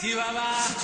Chihuahua.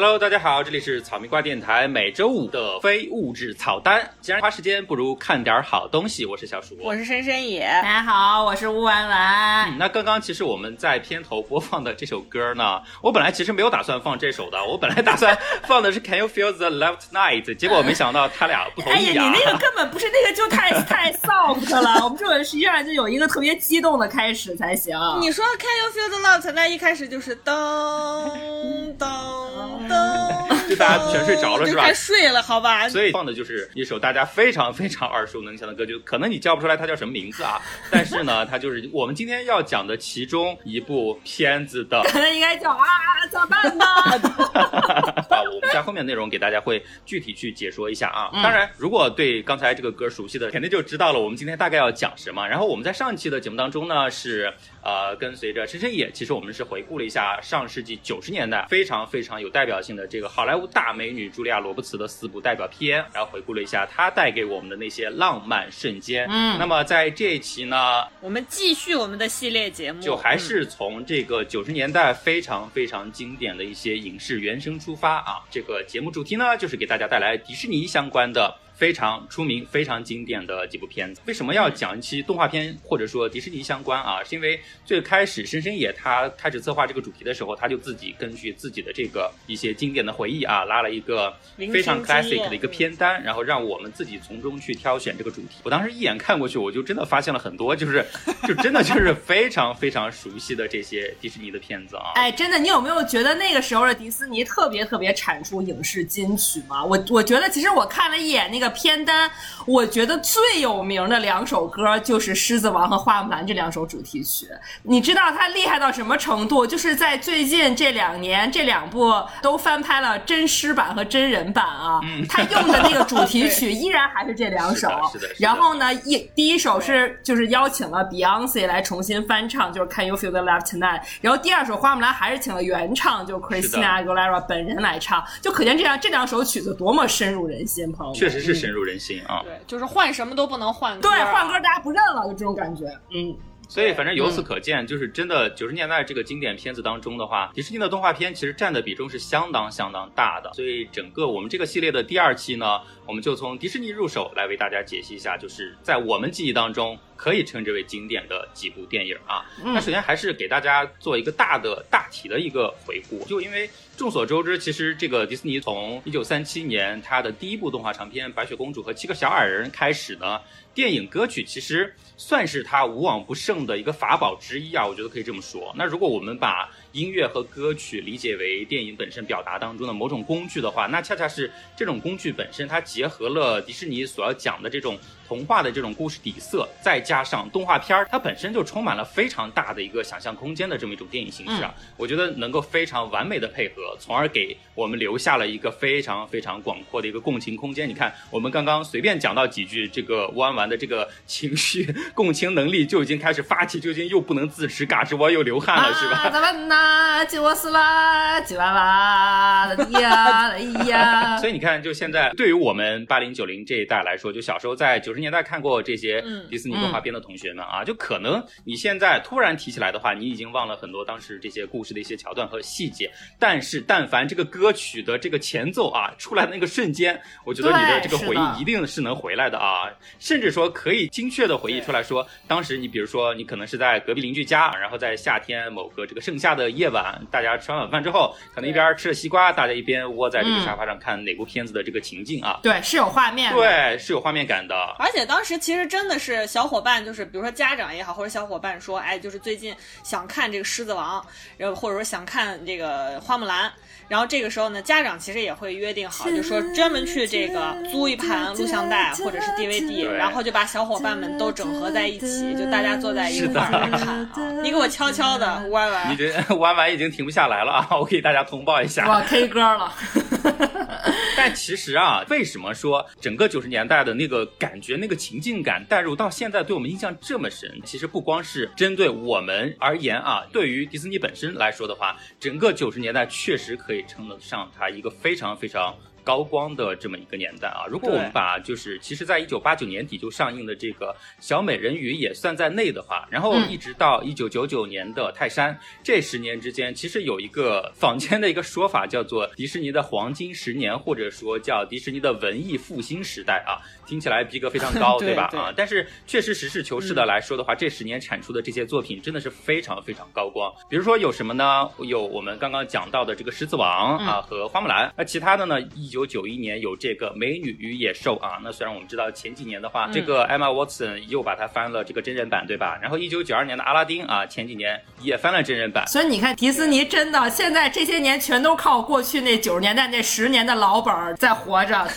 Hello，大家好，这里是草莓瓜电台每周五的非物质草单。既然花时间，不如看点好东西。我是小鼠，我是深深野。大家好，我是乌丸丸。嗯，那刚刚其实我们在片头播放的这首歌呢，我本来其实没有打算放这首的，我本来打算放的是 Can You Feel the Love Tonight，结果没想到他俩不同哎呀。你那个根本不是那个，就太 太 soft 了。我们这个实际上就有一个特别激动的开始才行。你说 Can you feel the love？那一开始就是噔噔噔，就大家全睡着了是吧睡了，好吧？所以放的就是一首大家非常非常耳熟能详的歌，就可能你叫不出来它叫什么名字啊，但是呢，它就是我们今天要讲的其中一部片子的可能应该叫啊，咋办呢？啊，我们在后面内容给大家会具体去解说一下啊。当然，如果对刚才这个歌熟悉的，肯定就知道了我们今天大概要讲什么。然后我们在上一期的节目当中呢，是呃跟随着深深野，其实我们是回顾了一下上世纪九十年代非常非常有代表性的这个好莱坞大美女茱莉亚·罗伯茨的四部代表片，然后回顾了一下她带给我们的那些浪漫瞬间。嗯，那么在这一期呢，我们继续我们的系列节目，就还是从这个九十年代非常非常经典的一些影视原声出发啊。这个节目主题呢，就是给大家带来迪士尼相关的。非常出名、非常经典的几部片子。为什么要讲一期动画片或者说迪士尼相关啊？是因为最开始深深野他开始策划这个主题的时候，他就自己根据自己的这个一些经典的回忆啊，拉了一个非常 classic 的一个片单，然后让我们自己从中去挑选这个主题。我当时一眼看过去，我就真的发现了很多，就是 就真的就是非常非常熟悉的这些迪士尼的片子啊。哎，真的，你有没有觉得那个时候的迪士尼特别特别产出影视金曲吗？我我觉得其实我看了一眼那个。片单，我觉得最有名的两首歌就是《狮子王》和《花木兰》这两首主题曲。你知道它厉害到什么程度？就是在最近这两年，这两部都翻拍了真狮版和真人版啊。嗯，他用的那个主题曲依然还是这两首。是的。然后呢，一第一首是就是邀请了 Beyonce 来重新翻唱，就是 Can You Feel the Love Tonight。然后第二首《花木兰》还是请了原唱，就是 Christina Aguilera 本人来唱，就可见这样这两首曲子多么深入人心，朋友们。确实是深入人心啊。对，就是换什么都不能换歌，对，换歌大家不认了，就这种感觉。嗯，所以反正由此可见，就是真的九十年代这个经典片子当中的话，迪士尼的动画片其实占的比重是相当相当大的。所以整个我们这个系列的第二期呢，我们就从迪士尼入手来为大家解析一下，就是在我们记忆当中可以称之为经典的几部电影啊。那首先还是给大家做一个大的大体的一个回顾，就因为。众所周知，其实这个迪士尼从一九三七年它的第一部动画长片《白雪公主和七个小矮人》开始呢，电影歌曲其实算是它无往不胜的一个法宝之一啊，我觉得可以这么说。那如果我们把音乐和歌曲理解为电影本身表达当中的某种工具的话，那恰恰是这种工具本身，它结合了迪士尼所要讲的这种童话的这种故事底色，再加上动画片儿，它本身就充满了非常大的一个想象空间的这么一种电影形式啊，我觉得能够非常完美的配合。从而给我们留下了一个非常非常广阔的一个共情空间。你看，我们刚刚随便讲到几句，这个弯弯的这个情绪共情能力就已经开始发起，就已经又不能自持，嘎吱窝又流汗了，是吧？咋办呐？吉我死啦，吉娃娃呀哎呀！所以你看，就现在对于我们八零九零这一代来说，就小时候在九十年代看过这些迪士尼动画片的同学们啊，就可能你现在突然提起来的话，你已经忘了很多当时这些故事的一些桥段和细节，但是但凡这个歌曲的这个前奏啊出来的那个瞬间，我觉得你的这个回忆一定是能回来的啊，甚至说可以精确的回忆出来说，当时你比如说你可能是在隔壁邻居家，然后在夏天某个这个盛夏的夜晚，大家吃完晚饭之后，可能一边吃着西瓜，大家一边窝在这个沙发上看哪部片子的这个情境啊，对，是有画面，对，是有画面感的。而且当时其实真的是小伙伴，就是比如说家长也好，或者小伙伴说，哎，就是最近想看这个狮子王，然后或者说想看这个花木兰。然后这个时候呢，家长其实也会约定好，就说专门去这个租一盘录像带或者是 DVD，然后就把小伙伴们都整合在一起，就大家坐在一块儿看啊。你给我悄悄的，歪歪，你这弯弯已经停不下来了啊！我给大家通报一下，我 K 歌了。但其实啊，为什么说整个九十年代的那个感觉、那个情境感带入到现在，对我们印象这么深？其实不光是针对我们而言啊，对于迪士尼本身来说的话，整个九十年代确实可以称得上它一个非常非常。高光的这么一个年代啊，如果我们把就是其实在一九八九年底就上映的这个小美人鱼也算在内的话，然后一直到一九九九年的泰山，这十年之间，其实有一个坊间的一个说法叫做迪士尼的黄金十年，或者说叫迪士尼的文艺复兴时代啊，听起来逼格非常高，对吧？啊，但是确实实事求是的来说的话，这十年产出的这些作品真的是非常非常高光。比如说有什么呢？有我们刚刚讲到的这个狮子王啊和花木兰，那其他的呢？一九九九一年有这个《美女与野兽》啊，那虽然我们知道前几年的话，这个 Emma Watson 又把它翻了这个真人版，对吧？然后一九九二年的《阿拉丁》啊，前几年也翻了真人版。所以你看，迪斯尼真的现在这些年全都靠过去那九十年代那十年的老本在活着。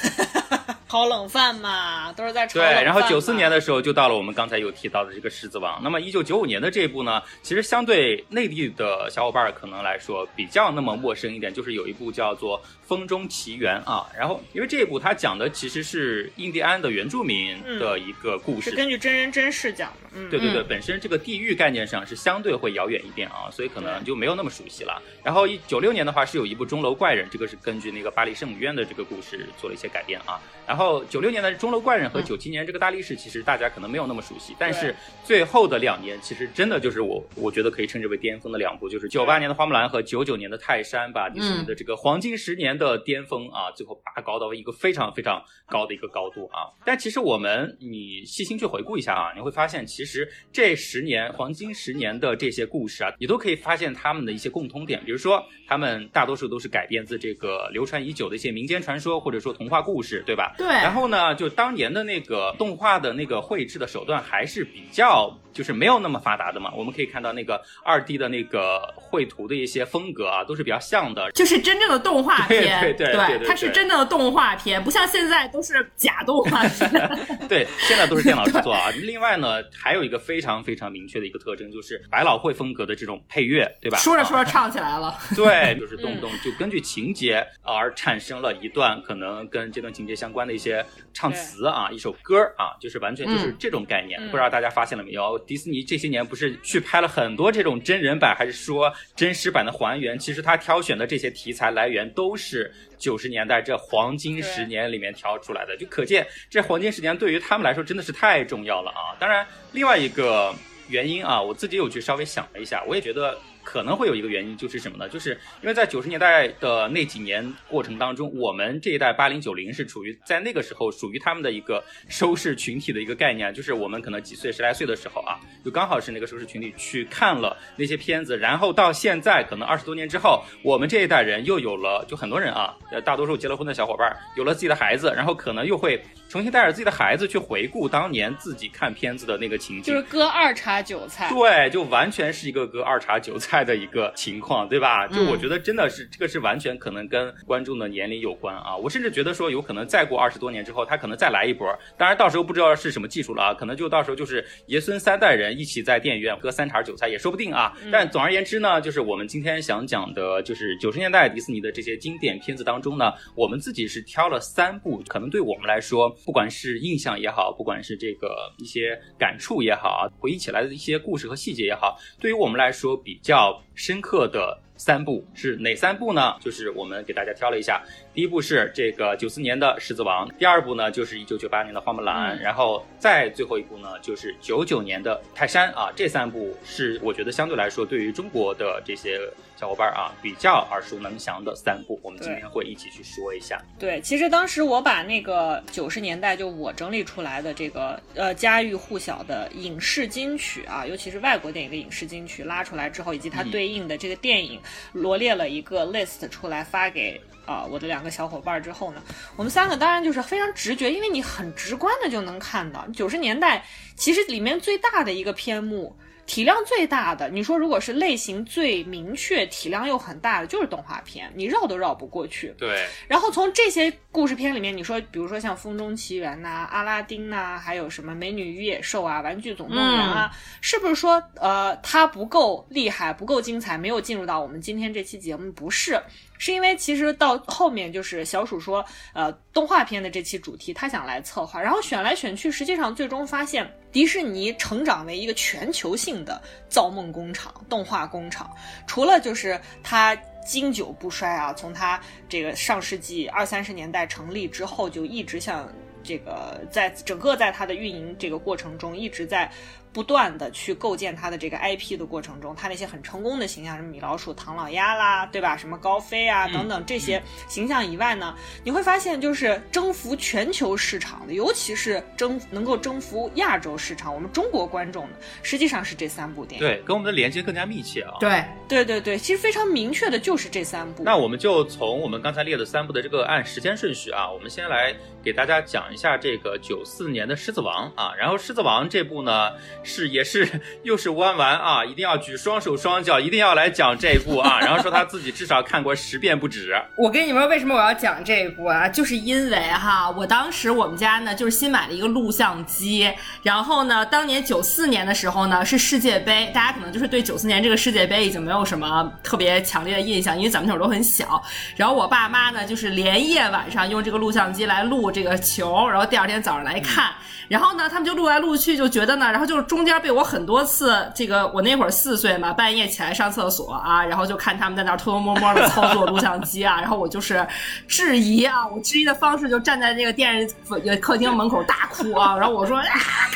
炒冷饭嘛，都是在炒对，然后九四年的时候就到了我们刚才有提到的这个《狮子王》。那么一九九五年的这一部呢，其实相对内地的小伙伴可能来说比较那么陌生一点，就是有一部叫做《风中奇缘》啊。然后因为这一部它讲的其实是印第安的原住民的一个故事，是根据真人真事讲的。嗯，对对对，本身这个地域概念上是相对会遥远一点啊，所以可能就没有那么熟悉了。然后一九六年的话是有一部《钟楼怪人》，这个是根据那个巴黎圣母院的这个故事做了一些改编啊。然后九六年的《钟楼怪人》和九七年这个大力士，其实大家可能没有那么熟悉，但是最后的两年其实真的就是我我觉得可以称之为巅峰的两部，就是九八年的《花木兰》和九九年的《泰山》，把迪士尼的这个黄金十年的巅峰啊，最后拔高到一个非常非常高的一个高度啊。但其实我们你细心去回顾一下啊，你会发现其实这十年黄金十年的这些故事啊，你都可以发现他们的一些共通点，比如说他们大多数都是改编自这个流传已久的一些民间传说或者说童话故事，对吧？对，然后呢，就当年的那个动画的那个绘制的手段还是比较。就是没有那么发达的嘛，我们可以看到那个二 D 的那个绘图的一些风格啊，都是比较像的。就是真正的动画片，对对对，它是真正的动画片，不像现在都是假动画片。对，现在都是电脑制作啊。另外呢，还有一个非常非常明确的一个特征，就是百老汇风格的这种配乐，对吧？说着说着唱起来了。对，就是动不动就根据情节而产生了一段可能跟这段情节相关的一些唱词啊，一首歌啊，就是完全就是这种概念。不知道大家发现了没有？迪士尼这些年不是去拍了很多这种真人版，还是说真实版的还原？其实他挑选的这些题材来源都是九十年代这黄金十年里面挑出来的，就可见这黄金十年对于他们来说真的是太重要了啊！当然，另外一个原因啊，我自己有去稍微想了一下，我也觉得。可能会有一个原因，就是什么呢？就是因为在九十年代的那几年过程当中，我们这一代八零九零是处于在那个时候属于他们的一个收视群体的一个概念，就是我们可能几岁十来岁的时候啊，就刚好是那个收视群体去看了那些片子，然后到现在可能二十多年之后，我们这一代人又有了，就很多人啊，呃，大多数结了婚的小伙伴有了自己的孩子，然后可能又会重新带着自己的孩子去回顾当年自己看片子的那个情景，就是割二茬韭菜，对，就完全是一个割二茬韭菜。菜的一个情况，对吧？就我觉得真的是这个是完全可能跟观众的年龄有关啊。我甚至觉得说，有可能再过二十多年之后，他可能再来一波。当然，到时候不知道是什么技术了啊，可能就到时候就是爷孙三代人一起在电影院割三茬韭菜也说不定啊。但总而言之呢，就是我们今天想讲的，就是九十年代迪士尼的这些经典片子当中呢，我们自己是挑了三部，可能对我们来说，不管是印象也好，不管是这个一些感触也好啊，回忆起来的一些故事和细节也好，对于我们来说比较。深刻的三部是哪三部呢？就是我们给大家挑了一下。第一部是这个九四年的《狮子王》，第二部呢就是一九九八年的《花木兰》，然后再最后一部呢就是九九年的《泰山》啊。这三部是我觉得相对来说对于中国的这些小伙伴啊比较耳熟能详的三部，我们今天会一起去说一下。对，其实当时我把那个九十年代就我整理出来的这个呃家喻户晓的影视金曲啊，尤其是外国电影的影视金曲拉出来之后，以及它对应的这个电影罗列了一个 list 出来发给。啊，我的两个小伙伴之后呢，我们三个当然就是非常直觉，因为你很直观的就能看到，九十年代其实里面最大的一个篇目。体量最大的，你说如果是类型最明确、体量又很大的，就是动画片，你绕都绕不过去。对。然后从这些故事片里面，你说，比如说像《风中奇缘》呐、阿拉丁呐，还有什么《美女与野兽》啊、《玩具总动员》啊，是不是说，呃，它不够厉害、不够精彩，没有进入到我们今天这期节目？不是，是因为其实到后面就是小鼠说，呃，动画片的这期主题他想来策划，然后选来选去，实际上最终发现迪士尼成长为一个全球性的造梦工厂、动画工厂，除了就是它。经久不衰啊！从它这个上世纪二三十年代成立之后，就一直像这个在整个在它的运营这个过程中，一直在。不断的去构建他的这个 IP 的过程中，他那些很成功的形象，什么米老鼠、唐老鸭啦，对吧？什么高飞啊等等这些形象以外呢，你会发现就是征服全球市场的，尤其是征能够征服亚洲市场，我们中国观众的，实际上是这三部电影。对，跟我们的连接更加密切啊。对，对对对，其实非常明确的就是这三部。那我们就从我们刚才列的三部的这个按时间顺序啊，我们先来给大家讲一下这个九四年的《狮子王》啊，然后《狮子王》这部呢。是也是 又是弯弯啊！一定要举双手双脚，一定要来讲这一部啊！然后说他自己至少看过十遍不止。我跟你们说为什么我要讲这一部啊？就是因为哈，我当时我们家呢就是新买了一个录像机，然后呢，当年九四年的时候呢是世界杯，大家可能就是对九四年这个世界杯已经没有什么特别强烈的印象，因为咱们那会儿都很小。然后我爸妈呢就是连夜晚上用这个录像机来录这个球，然后第二天早上来看。然后呢，他们就录来录去，就觉得呢，然后就是中间被我很多次，这个我那会儿四岁嘛，半夜起来上厕所啊，然后就看他们在那偷偷摸摸的操作录像机啊，然后我就是质疑啊，我质疑的方式就站在那个电视客厅门口大哭啊，然后我说啊，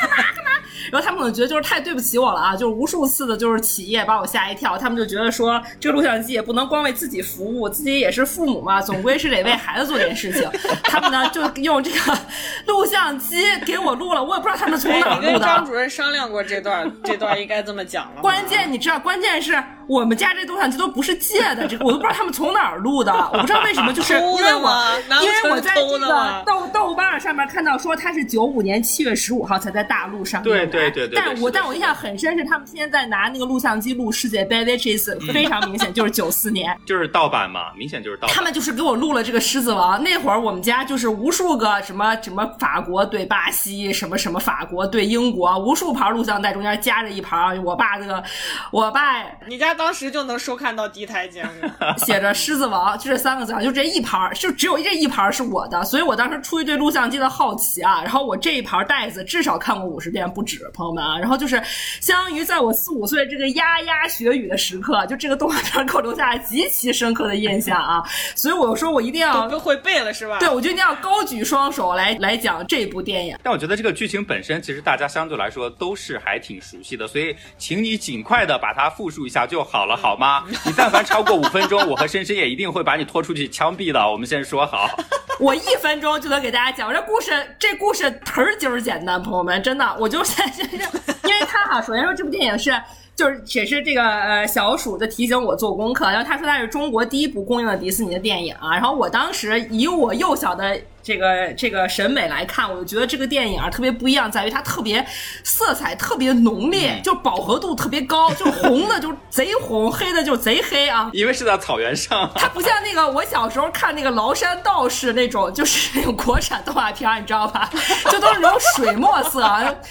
干嘛干嘛。然后他们可能觉得就是太对不起我了啊，就是无数次的就是企业把我吓一跳，他们就觉得说这个录像机也不能光为自己服务，自己也是父母嘛，总归是得为孩子做点事情。他们呢就用这个录像机给我录了，我也不知道他们从哪录的。你跟张主任商量过这段，这段应该这么讲了。关键你知道，关键是我们家这录像机都不是借的，这个我都不知道他们从哪儿录的，我不知道为什么，就是因为我因为我在这个豆豆瓣上面看到说他是九五年七月十五号才在大陆上映。对对对对，但我但我印象很深是他们天天在拿那个录像机录世界杯，which is 非常明显就是九四年，就是盗版嘛，明显就是盗版。他们就是给我录了这个狮子王，那会儿我们家就是无数个什么什么法国对巴西，什么什么法国对英国，无数盘录像带中间夹着一盘，我爸这个，我爸，你家当时就能收看到第一台节目，写着狮子王，就这三个字，就这一盘，就只有这一盘是我的，所以我当时出于对录像机的好奇啊，然后我这一盘袋子至少看过五十遍不止。朋友们啊，然后就是相当于在我四五岁这个牙牙学语的时刻，就这个动画片给我留下了极其深刻的印象啊！所以我说我一定要都会背了是吧？对，我就一定要高举双手来来讲这部电影。但我觉得这个剧情本身其实大家相对来说都是还挺熟悉的，所以请你尽快的把它复述一下就好了，好吗？你但凡超过五分钟，我和深深也一定会把你拖出去枪毙的。我们先说好，我一分钟就能给大家讲这故事，这故事忒儿劲儿简单，朋友们，真的，我就现在。因为他哈，首先说这部电影是，就是也是这个呃小鼠的提醒我做功课，然后他说他是中国第一部公映的迪士尼的电影啊，然后我当时以我幼小的。这个这个审美来看，我就觉得这个电影啊特别不一样，在于它特别色彩特别浓烈，就饱和度特别高，就红的就贼红，黑的就贼黑啊。因为是在草原上，它不像那个我小时候看那个崂山道士那种，就是那种国产动画片，你知道吧？就都是那种水墨色。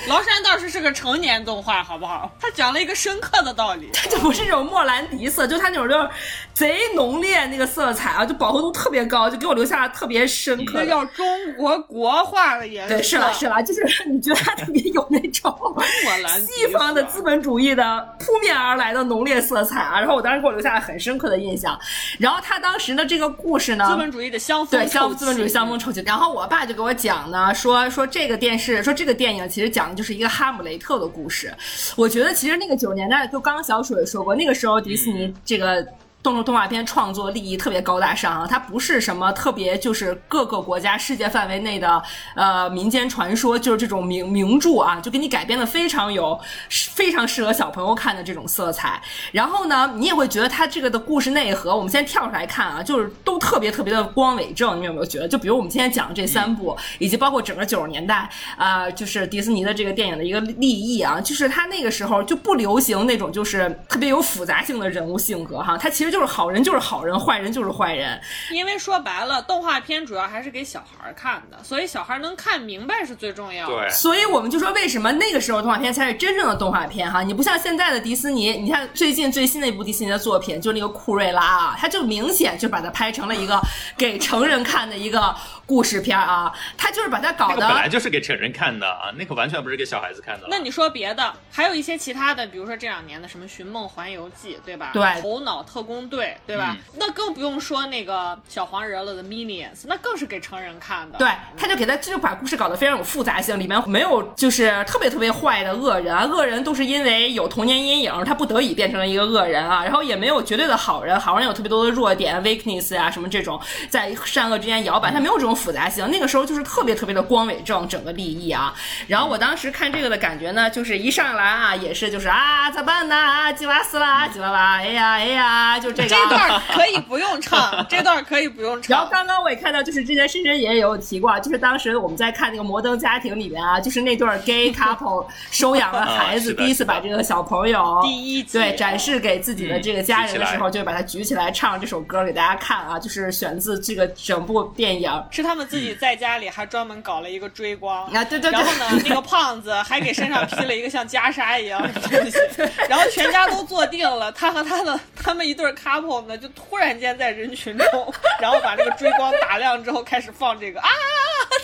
崂山道士是个成年动画，好不好？它讲了一个深刻的道理，它就不是那种莫兰迪色，就它那种就是贼浓烈那个色彩啊，就饱和度特别高，就给我留下了特别深刻。中国国画的颜色，对，是了是了，就是你觉得它特别有那种西方的资本主义的扑面而来的浓烈色彩啊，然后我当时给我留下了很深刻的印象。然后他当时的这个故事呢，资本主义的香风，对，香资本主义香风臭气。然后我爸就给我讲呢，说说这个电视，说这个电影其实讲的就是一个哈姆雷特的故事。我觉得其实那个九十年代，就刚刚小水说过，那个时候迪士尼这个。动作动画片创作利益特别高大上啊，它不是什么特别就是各个国家世界范围内的呃民间传说，就是这种名名著啊，就给你改编的非常有非常适合小朋友看的这种色彩。然后呢，你也会觉得它这个的故事内核，我们先跳出来看啊，就是都特别特别的光伟正。你有没有觉得？就比如我们今天讲的这三部，以及包括整个九十年代啊，就是迪士尼的这个电影的一个立意啊，就是它那个时候就不流行那种就是特别有复杂性的人物性格哈，它其实。就是好人就是好人，坏人就是坏人。因为说白了，动画片主要还是给小孩看的，所以小孩能看明白是最重要的。对，所以我们就说为什么那个时候动画片才是真正的动画片哈？你不像现在的迪士尼，你看最近最新的一部迪士尼的作品，就是那个库瑞拉啊，他就明显就把它拍成了一个给成人看的一个故事片啊，他就是把它搞那个本来。就是给成人看的啊，那个完全不是给小孩子看的。那你说别的，还有一些其他的，比如说这两年的什么《寻梦环游记》，对吧？对头脑特工队，对吧？那更不用说那个小黄人了的 Minions，那更是给成人看的。对，他就给他就把故事搞得非常有复杂性，里面没有就是特别特别坏的恶人啊，恶人都是因为有童年阴影，他不得已变成了一个恶人啊，然后也没有绝对的好人，好人有特别多的弱点 weakness 啊什么这种，在善恶之间摇摆，他没有这种复杂性。那个时候就是特别特别的光伟正整个利益啊。然后我当时看这个的感觉呢，就是一上来啊，也是就是啊咋办呢？啊吉瓦斯啦，吉娃娃，哎呀哎呀，就这个啊。这段可以不用唱，这段可以不用唱然后。刚刚我也看到，就是之前深深也有提过，就是当时我们在看那个《摩登家庭》里面啊，就是那对 gay couple 收养了孩子，第一次把这个小朋友第一集对展示给自己的这个家人的时候，嗯就把它举起来唱这首歌给大家看啊，就是选自这个整部电影。是他们自己在家里还专门搞了一个追光啊对对对然后呢，那个胖子还给身上披了一个像袈裟一样的东西，然后全家都坐定了，他和他的他们一对 couple 呢，就突然间在人群中，然后把这个追光打亮之后开始放这个啊，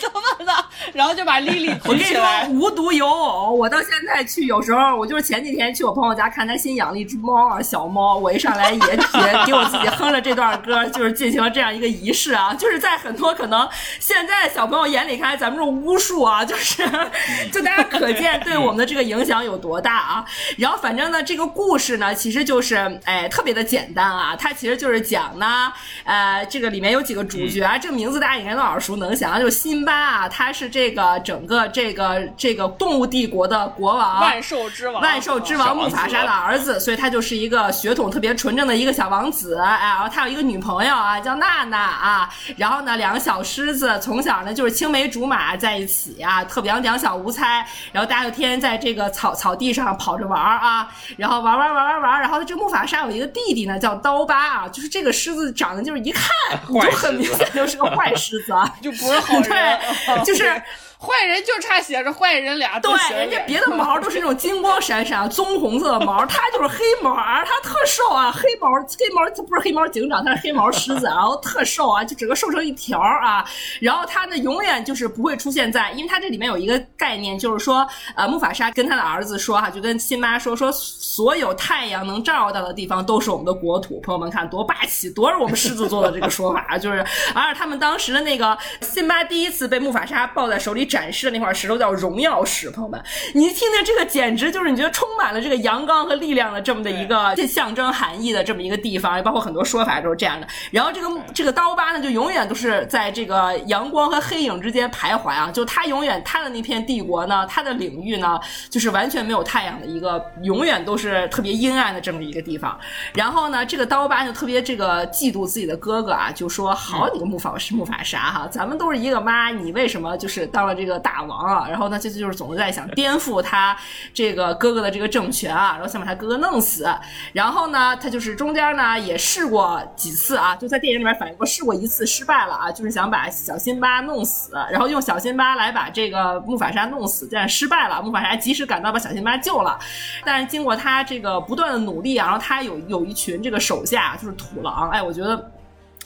怎么办呢？然后就把丽丽举起来，，无独有偶，我到现在去，有时候我就是前几天去我朋友家看他新养了一只猫啊，小猫，我一上来也也给我自己哼着这段歌，就是进行了这样一个仪式啊，就是在很多可能现在小朋友眼里看来，咱们这种巫术啊，就是 就大家可见对我们的这个影响有多大啊。然后反正呢，这个故事呢，其实就是哎特别的简单啊，它其实就是讲呢，呃，这个里面有几个主角啊，这个名字大家应该都耳熟能详，就是辛巴啊，他是这个整个这个这个动物帝国的国王，万兽之王，万兽之王木法沙的儿子，所以他就是一个血统特别纯正的一个小王子。哎，然后他有一个女朋友啊，叫娜娜啊。然后呢，两个小狮子从小呢就是青梅竹马在一起啊，特别两小无猜。然后大家就天天在这个草草地上跑着玩儿啊，然后玩玩玩玩玩。然后这个木法沙有一个弟弟呢，叫刀疤啊，就是这个狮子长得就是一看你就很明显就是个坏狮子啊。就不是好人，对，就是 坏人就差写着坏人俩字对，人家别的毛都是那种金光闪闪、棕红色的毛，他就是黑毛，他特瘦啊，黑毛黑毛他不是黑毛警长，他是黑毛狮子，然后特瘦啊，就整个瘦成一条啊。然后他呢，永远就是不会出现在，因为他这里面有一个概念，就是说，呃，木法沙跟他的儿子说哈、就跟辛巴说说，所有太阳能照到的地方都是我们的国土。朋友们看多霸气，多是我们狮子座的这个说法，就是，而且他们当时的那个辛巴第一次被木法沙抱在手里展示的那块石头叫荣耀石，朋友们，你一听见这个，简直就是你觉得充满了这个阳刚和力量的这么的一个这象征含义的这么一个地方，也包括很多说法都是这样的。然后这个这个刀疤呢，就永远都是在这个阳光和黑影之间徘徊啊，就他永远他的那片帝国呢，他的领域呢，就是完全没有太阳的一个，永远都是特别阴暗的这么一个地方。然后呢，这个刀疤就特别这个嫉妒自己的哥哥啊，就说：“好你个木法木法沙哈，咱们都是一个妈，你为什么就是当了这个大王啊？”然后呢，这次就是总是在想 颠覆他这个哥哥的这个政权啊，然后想把他哥哥弄死。然后呢，他就是中间呢也试过几次啊，就在电影里面反映过，试过一次失败了啊，就是想把小辛巴弄死，然后用小辛巴来把这个木法沙弄死，但是失败了。木法沙及时赶到把小辛巴救了，但是经过他这个不断的努力啊，然后他有有一群这个手下就是土狼，哎，我觉得。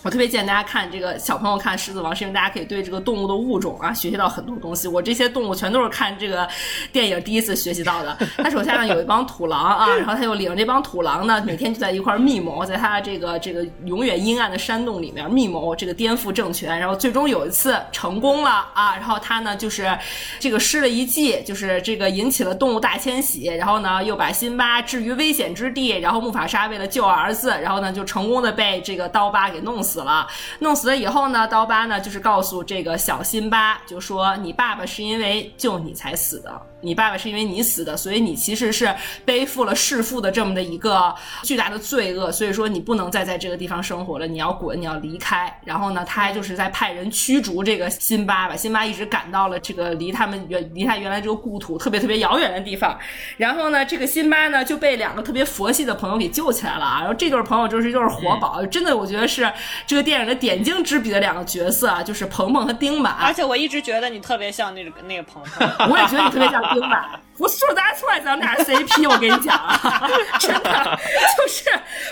我特别建议大家看这个小朋友看《狮子王》，是因为大家可以对这个动物的物种啊学习到很多东西。我这些动物全都是看这个电影第一次学习到的。他手下呢有一帮土狼啊，然后他又领着这帮土狼呢，每天就在一块密谋，在他这个这个永远阴暗的山洞里面密谋这个颠覆政权。然后最终有一次成功了啊，然后他呢就是这个施了一计，就是这个引起了动物大迁徙，然后呢又把辛巴置于危险之地，然后木法沙为了救儿子，然后呢就成功的被这个刀疤给弄死。死了。弄死了以后呢，刀疤呢就是告诉这个小辛巴，就说你爸爸是因为救你才死的，你爸爸是因为你死的，所以你其实是背负了弑父的这么的一个巨大的罪恶，所以说你不能再在这个地方生活了，你要滚，你要离开。然后呢，他还就是在派人驱逐这个辛巴，把辛巴一直赶到了这个离他们原离他原来这个故土特别特别遥远的地方。然后呢，这个辛巴呢就被两个特别佛系的朋友给救起来了啊。然后这对朋友就是就是活宝，真的我觉得是这个电影的点睛之笔的两个角色啊，就是鹏鹏和丁满。而且我一直觉得你特别像那个那个鹏鹏，我也觉得你特别像丁满。不是说咱出来咱们俩 CP，我跟你讲啊，真的就是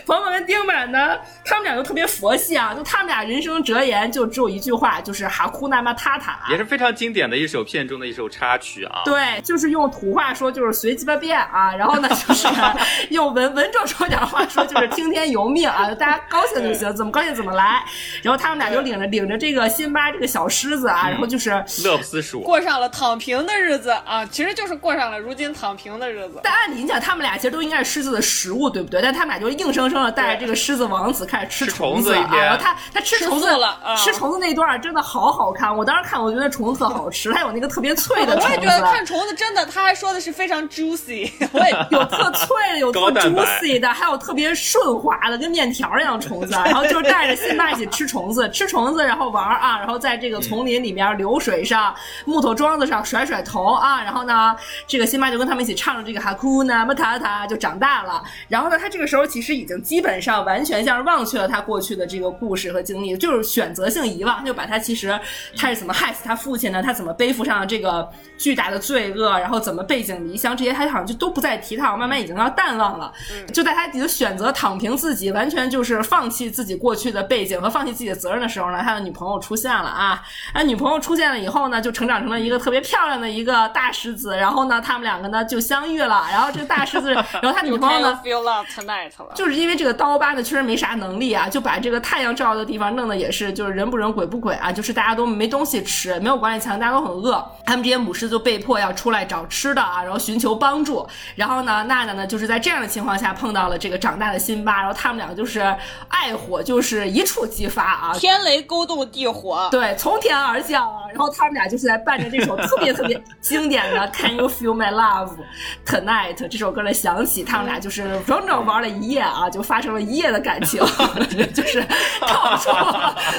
鹏鹏跟丁满呢，他们俩都特别佛系啊，就他们俩人生哲言就只有一句话，就是哈库纳玛塔塔，也是非常经典的一首片中的一首插曲啊。对，就是用土话说就是随鸡巴变啊，然后呢就是 用文文绉绉点的话说就是听天由命啊，大家高兴就行，怎么高兴怎么来。然后他们俩就领着领着这个辛巴这个小狮子啊，然后就是乐不思蜀，过上了躺平的日子啊，其实就是过上了。如今躺平的日子，但按理讲，他们俩其实都应该是狮子的食物，对不对？但他们俩就硬生生的带着这个狮子王子开始吃虫子啊！然后他他吃虫子了，吃虫子那段真的好好看。我当时看，我觉得虫子特好吃，它有那个特别脆的虫子。我也觉得看虫子真的，他还说的是非常 juicy，我也有特脆的，有特 juicy 的，还有特别顺滑的，跟面条一样虫子。然后就是带着辛巴一起吃虫子，吃虫子，然后玩啊，然后在这个丛林里面流水上、木头桩子上甩甩头啊，然后呢，啊这个辛巴就跟他们一起。唱着这个哈库纳马塔塔就长大了，然后呢，他这个时候其实已经基本上完全像是忘却了他过去的这个故事和经历，就是选择性遗忘，就把他其实他是怎么害死他父亲的，他怎么背负上这个巨大的罪恶，然后怎么背井离乡这些，他好像就都不再提，他好像慢慢已经要淡忘了。就在他已经选择躺平自己，完全就是放弃自己过去的背景和放弃自己的责任的时候呢，他的女朋友出现了啊，他女朋友出现了以后呢，就成长成了一个特别漂亮的一个大狮子，然后呢，他们两个呢就。相遇了，然后这个大狮子，然后他女朋友呢，就是因为这个刀疤呢，确实没啥能力啊，就把这个太阳照的地方弄得也是，就是人不人鬼不鬼啊，就是大家都没东西吃，没有管理层，大家都很饿，他们这些母狮就被迫要出来找吃的啊，然后寻求帮助。然后呢，娜娜呢，就是在这样的情况下碰到了这个长大的辛巴，然后他们两个就是爱火就是一触即发啊，天雷勾动地火，对，从天而降啊。然后他们俩就是在伴着这首特别特别经典的 Can You Feel My Love。Tonight 这首歌的响起，他们俩就是整整玩了一夜啊，就发生了一夜的感情 就是到处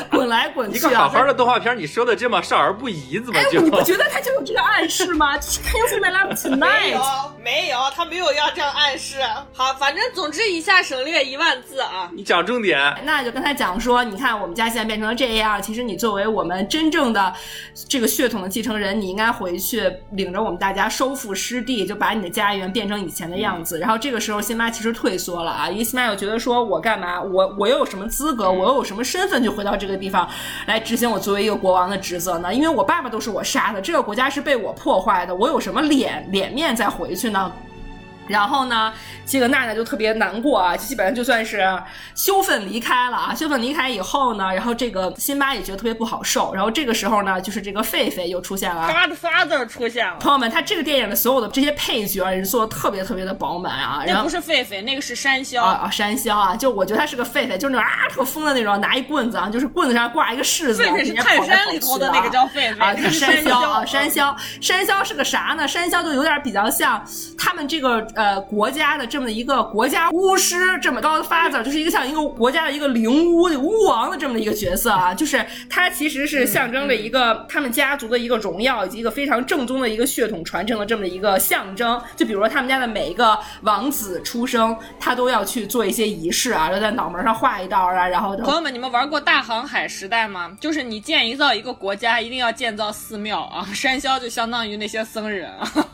滚来滚去。一个好好的动画片，你说的这么少儿不宜，怎么就？你不觉得他就有这个暗示吗？就是 Can you feel my love tonight？没有，没有，他没有要这样暗示。好，反正总之以下省略一万字啊。你讲重点。那就跟他讲说，你看我们家现在变成了这样，其实你作为我们真正的这个血统的继承人，你应该回去领着我们大家收复失地，就把。你的家园变成以前的样子，然后这个时候辛巴其实退缩了啊，因为辛巴又觉得说，我干嘛？我我又有什么资格？我又有什么身份去回到这个地方来执行我作为一个国王的职责呢？因为我爸爸都是我杀的，这个国家是被我我破坏的，我有什么脸脸面再回去呢？然后呢，这个娜娜就特别难过啊，基本上就算是羞愤离开了啊。羞愤离开以后呢，然后这个辛巴也觉得特别不好受。然后这个时候呢，就是这个狒狒又出现了，Godfather 出现了。朋友们，他这个电影的所有的这些配角也是做的特别特别的饱满啊。那不是狒狒，那个是山魈啊啊，山魈啊，就我觉得他是个狒狒，就是那种啊特疯的那种，拿一棍子啊，就是棍子上挂一个柿子，狒狒是泰山里头的那个叫狒狒啊，山魈啊，山魈，山魈是个啥呢？山魈就有点比较像他们这个呃国家。的这么一个国家巫师，这么高的 father，就是一个像一个国家的一个灵巫巫王的这么的一个角色啊，就是他其实是象征着一个他们家族的一个荣耀以及一个非常正宗的一个血统传承的这么一个象征。就比如说他们家的每一个王子出生，他都要去做一些仪式啊，要在脑门上画一道啊，然后朋友们，你们玩过大航海时代吗？就是你建一造一个国家，一定要建造寺庙啊，山 魈就相当于那些僧人，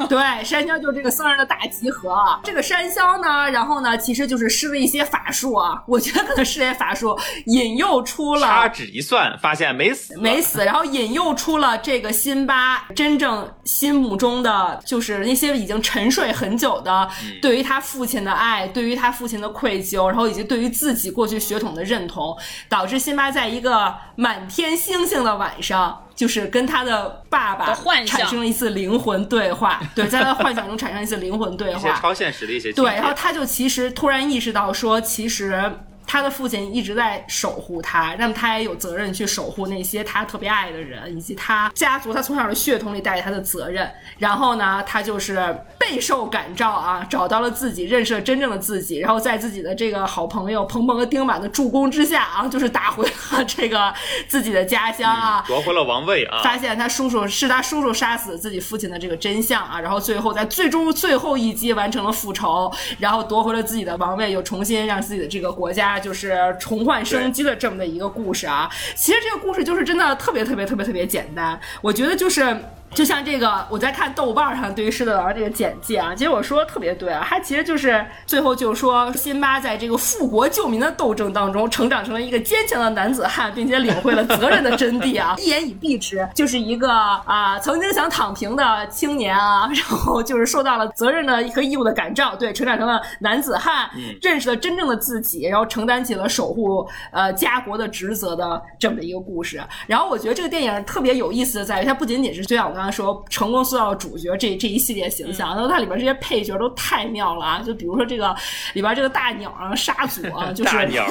对，山魈就是这个僧人的大集合，这个山。魈呢，然后呢，其实就是施了一些法术啊，我觉得可能施些法术引诱出了，掐指一算，发现没死，没死，然后引诱出了这个辛巴真正心目中的，就是那些已经沉睡很久的，对于他父亲的爱，对于他父亲的愧疚，然后以及对于自己过去血统的认同，导致辛巴在一个满天星星的晚上。就是跟他的爸爸产生了一次灵魂对话，对，在他幻想中产生一次灵魂对话，超现实的一些对，然后他就其实突然意识到说，其实。他的父亲一直在守护他，让他也有责任去守护那些他特别爱的人，以及他家族他从小的血统里带着他的责任。然后呢，他就是备受感召啊，找到了自己，认识了真正的自己，然后在自己的这个好朋友鹏鹏和丁满的助攻之下啊，就是打回了这个自己的家乡啊，夺回了王位啊，发现他叔叔是他叔叔杀死自己父亲的这个真相啊，然后最后在最终最后一击完成了复仇，然后夺回了自己的王位，又重新让自己的这个国家就是重焕生机的这么的一个故事啊。其实这个故事就是真的特别特别特别特别简单，我觉得就是。就像这个，我在看豆瓣上对于狮子王这个简介啊，其实我说的特别对啊，他其实就是最后就说辛巴在这个复国救民的斗争当中，成长成了一个坚强的男子汉，并且领会了责任的真谛啊，一言以蔽之，就是一个啊曾经想躺平的青年啊，然后就是受到了责任的和义务的感召，对，成长成了男子汉，认识了真正的自己，然后承担起了守护呃家国的职责的这么一个故事。然后我觉得这个电影特别有意思的在于，它不仅仅是这样的。说成功塑造主角这这一系列形象，然后它里边这些配角都太妙了啊！就比如说这个里边这个大鸟啊，沙祖啊，就是大鸟，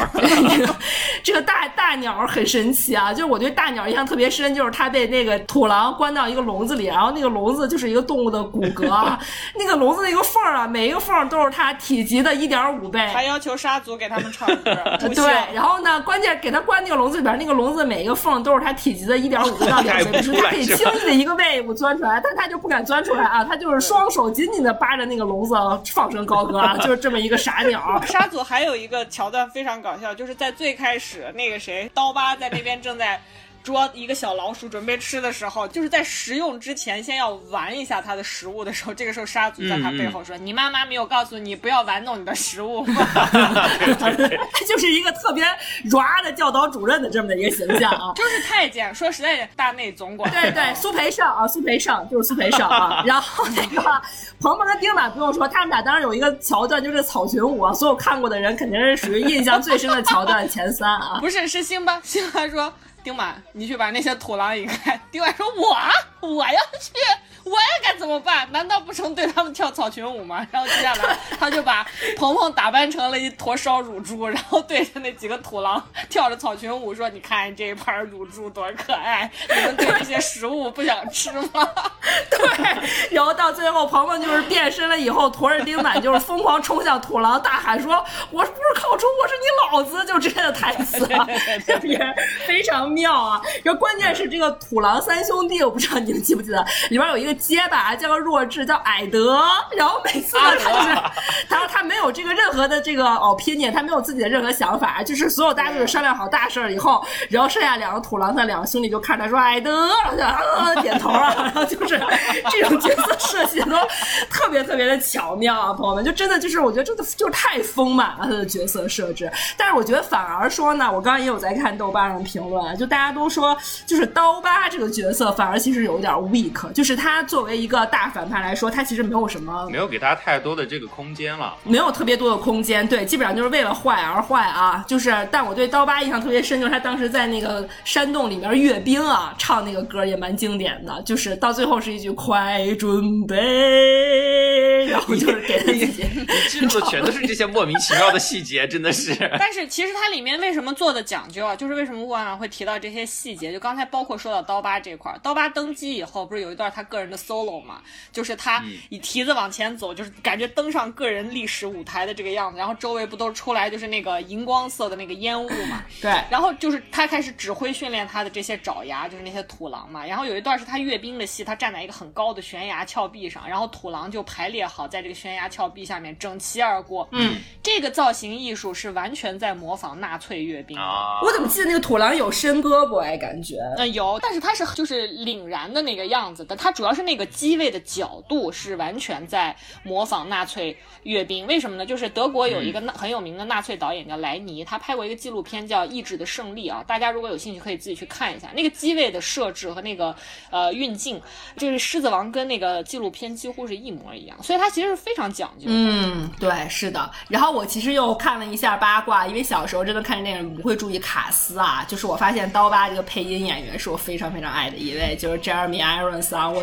这个大大鸟很神奇啊！就是我对大鸟印象特别深，就是它被那个土狼关到一个笼子里，然后那个笼子就是一个动物的骨骼，那个笼子那个缝啊，每一个缝都是它体积的一点五倍。还要求沙祖给他们唱歌，对，然后呢，关键给它关那个笼子里边，那个笼子每一个缝都是它体积的一点五倍到两倍，就是它可以轻易的一个不。钻出来，但他就不敢钻出来啊！他就是双手紧紧的扒着那个笼子，放声高歌啊！就是这么一个傻鸟。沙祖还有一个桥段非常搞笑，就是在最开始，那个谁刀疤在那边正在。捉一个小老鼠准备吃的时候，就是在食用之前先要玩一下它的食物的时候，这个时候沙族在他背后说：“你妈妈没有告诉你不要玩弄你的食物吗？” 他就是一个特别软的教导主任的这么的一个形象啊，就是太监。说实在，大内总管。对对，苏培盛啊，苏培盛就是苏培盛啊。然后那个鹏鹏跟丁满不用说，他们俩当然有一个桥段，就是草裙舞啊，所有看过的人肯定是属于印象最深的桥段前三啊。不是，是辛巴，辛巴说。丁满，你去把那些土狼引开。丁满说：“我，我要去。”我也该怎么办？难道不成对他们跳草裙舞吗？然后接下来他就把鹏鹏打扮成了一坨烧乳猪，然后对着那几个土狼跳着草裙舞说：“你看这一盘乳猪多可爱，你们对这些食物不想吃吗？”对。然后到最后，鹏鹏就是变身了以后，驮着丁满就是疯狂冲向土狼，大喊说：“我不是烤猪，我是你老子！”就这样的台词，特别非常妙啊。然后关键是这个土狼三兄弟，我不知道你们记不记得，里边有一个。结巴叫弱智，叫矮德，然后每次他就是，他说他没有这个任何的这个哦偏见，他没有自己的任何想法，就是所有大家就是商量好大事儿以后，然后剩下两个土狼他两个兄弟就看他说矮德，然后就 点头啊，然 后就是这种角色设计都特别特别的巧妙啊，朋友们，就真的就是我觉得真的就是太丰满了他的角色设置，但是我觉得反而说呢，我刚刚也有在看豆瓣上评论，就大家都说就是刀疤这个角色反而其实有一点 weak，就是他。作为一个大反派来说，他其实没有什么，没有给他太多的这个空间了，没有特别多的空间，对，基本上就是为了坏而坏啊。就是，但我对刀疤印象特别深，就是他当时在那个山洞里面阅兵啊，唱那个歌也蛮经典的，就是到最后是一句快准备，然后就是给自己，你记住的全都是这些莫名其妙的细节，真的是。但是其实它里面为什么做的讲究啊？就是为什么万万会提到这些细节？就刚才包括说到刀疤这块，刀疤登基以后，不是有一段他个人的。solo 嘛，就是他以蹄子往前走，就是感觉登上个人历史舞台的这个样子。然后周围不都出来就是那个荧光色的那个烟雾嘛？对。然后就是他开始指挥训练他的这些爪牙，就是那些土狼嘛。然后有一段是他阅兵的戏，他站在一个很高的悬崖峭壁上，然后土狼就排列好在这个悬崖峭壁下面整齐而过。嗯，这个造型艺术是完全在模仿纳粹阅兵。我怎么记得那个土狼有伸胳膊哎？感觉嗯有，但是他是就是凛然的那个样子的，他主要是那个机位的角度是完全在模仿纳粹阅兵，为什么呢？就是德国有一个很有名的纳粹导演叫莱尼，他拍过一个纪录片叫《意志的胜利》啊，大家如果有兴趣可以自己去看一下。那个机位的设置和那个呃运镜，就是《狮子王》跟那个纪录片几乎是一模一样，所以它其实是非常讲究。嗯，对，是的。然后我其实又看了一下八卦，因为小时候真的看电影不会注意卡斯啊，就是我发现刀疤这个配音演员是我非常非常爱的一位，就是 Jeremy Irons 啊，我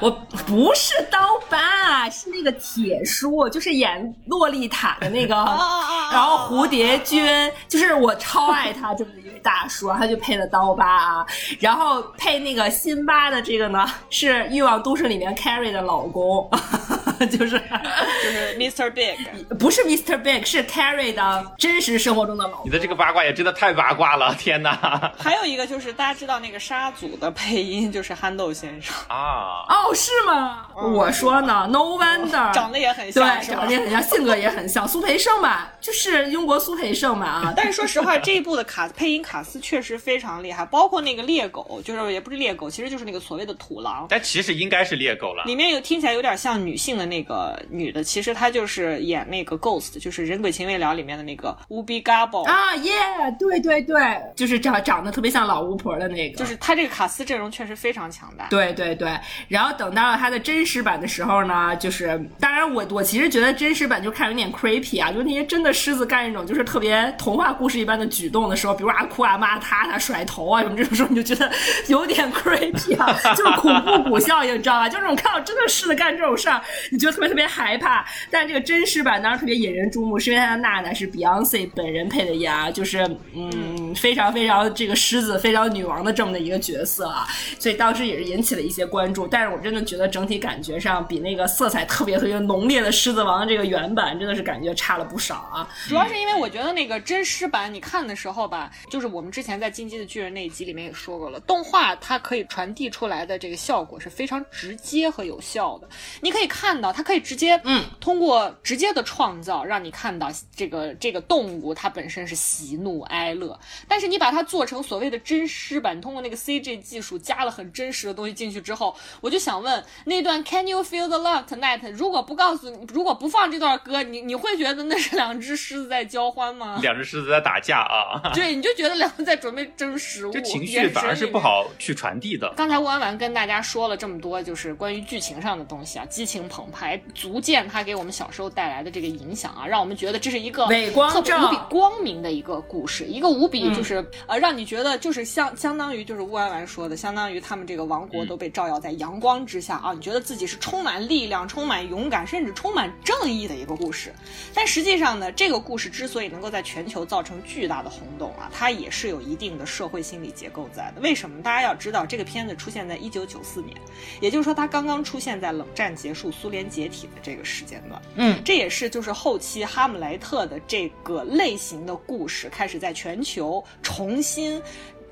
我不。是刀疤，啊，是那个铁叔，就是演洛丽塔的那个，然后蝴蝶君，就是我超爱他这么一位大叔，他就配的刀疤啊，然后配那个辛巴的这个呢，是《欲望都市》里面 Carrie 的老公，就是 就是 Mr. Big，不是 Mr. Big，是 Carrie 的真实生活中的老公你。的这个八卦也真的太八卦了，天哪！还有一个就是大家知道那个沙祖的配音就是憨豆先生，啊，哦，是吗？我说呢，No wonder，长得也很，像，对长得也很像，性格也很像，苏培盛嘛，就是英国苏培盛嘛啊。但是说实话，这一部的卡配音卡斯确实非常厉害，包括那个猎狗，就是也不是猎狗，其实就是那个所谓的土狼。但其实应该是猎狗了。里面有听起来有点像女性的那个女的，其实她就是演那个 Ghost，就是《人鬼情未了》里面的那个 Ubi Gabo，、啊耶，对对对，就是长长得特别像老巫婆的那个，就是她这个卡斯阵容确实非常强大。对对对。然后等到了他的真实版的时候呢，就是当然我我其实觉得真实版就看有点 creepy 啊，就那些真的狮子干一种就是特别童话故事一般的举动的时候，比如啊哭啊骂他他甩头啊什么这种时候，你就觉得有点 creepy 啊，就是恐怖谷效应，你知道吧？就这种看到真的狮子干这种事儿，你觉得特别特别害怕。但这个真实版当然特别引人注目，是因为他的娜娜是 Beyonce 本人配的音啊，就是嗯非常非常这个狮子非常女王的这么的一个角色啊，所以当时也是引起了一些关注。但是我真的觉得整体感觉上比那个色彩特别特别浓烈的《狮子王》这个原版真的是感觉差了不少啊。主要是因为我觉得那个真实版你看的时候吧，就是我们之前在《进击的巨人》那一集里面也说过了，动画它可以传递出来的这个效果是非常直接和有效的。你可以看到，它可以直接，嗯，通过直接的创造，让你看到这个这个动物它本身是喜怒哀乐。但是你把它做成所谓的真实版，通过那个 CG 技术加了很真实的东西进去之后，我就想问，那段 Can you feel the love tonight？如果不告诉你，如果不放这段歌，你你会觉得那是两只狮子在交欢吗？两只狮子在打架啊，对，你就觉得两个在准备争食物，这情绪反而是不好去传递的。刚才吴婉婉跟大家说了这么多，就是关于剧情上的东西啊，激情澎湃，足见它给我们小时候带来的这个影响啊，让我们觉得这是一个美光正特别无比光明的一个故事，一个无比就是、呃，让你觉得就是相相当于就是吴婉婉说的，相当于他们这个王国都被照耀在阳光之下啊，你觉得自己是充满力量、充满勇敢，甚至充满正义的一个故事。但实际上呢，这个故事之所以能够在全球造成巨大的轰动啊，它也是有一定的社会心理结构在的。为什么？大家要知道，这个片子出现在一九九四年，也就是说，它刚刚出现在冷战结束、苏联解体的这个时间段。嗯，这也是就是后期哈姆雷特的这个类型的故事开始在全球重新。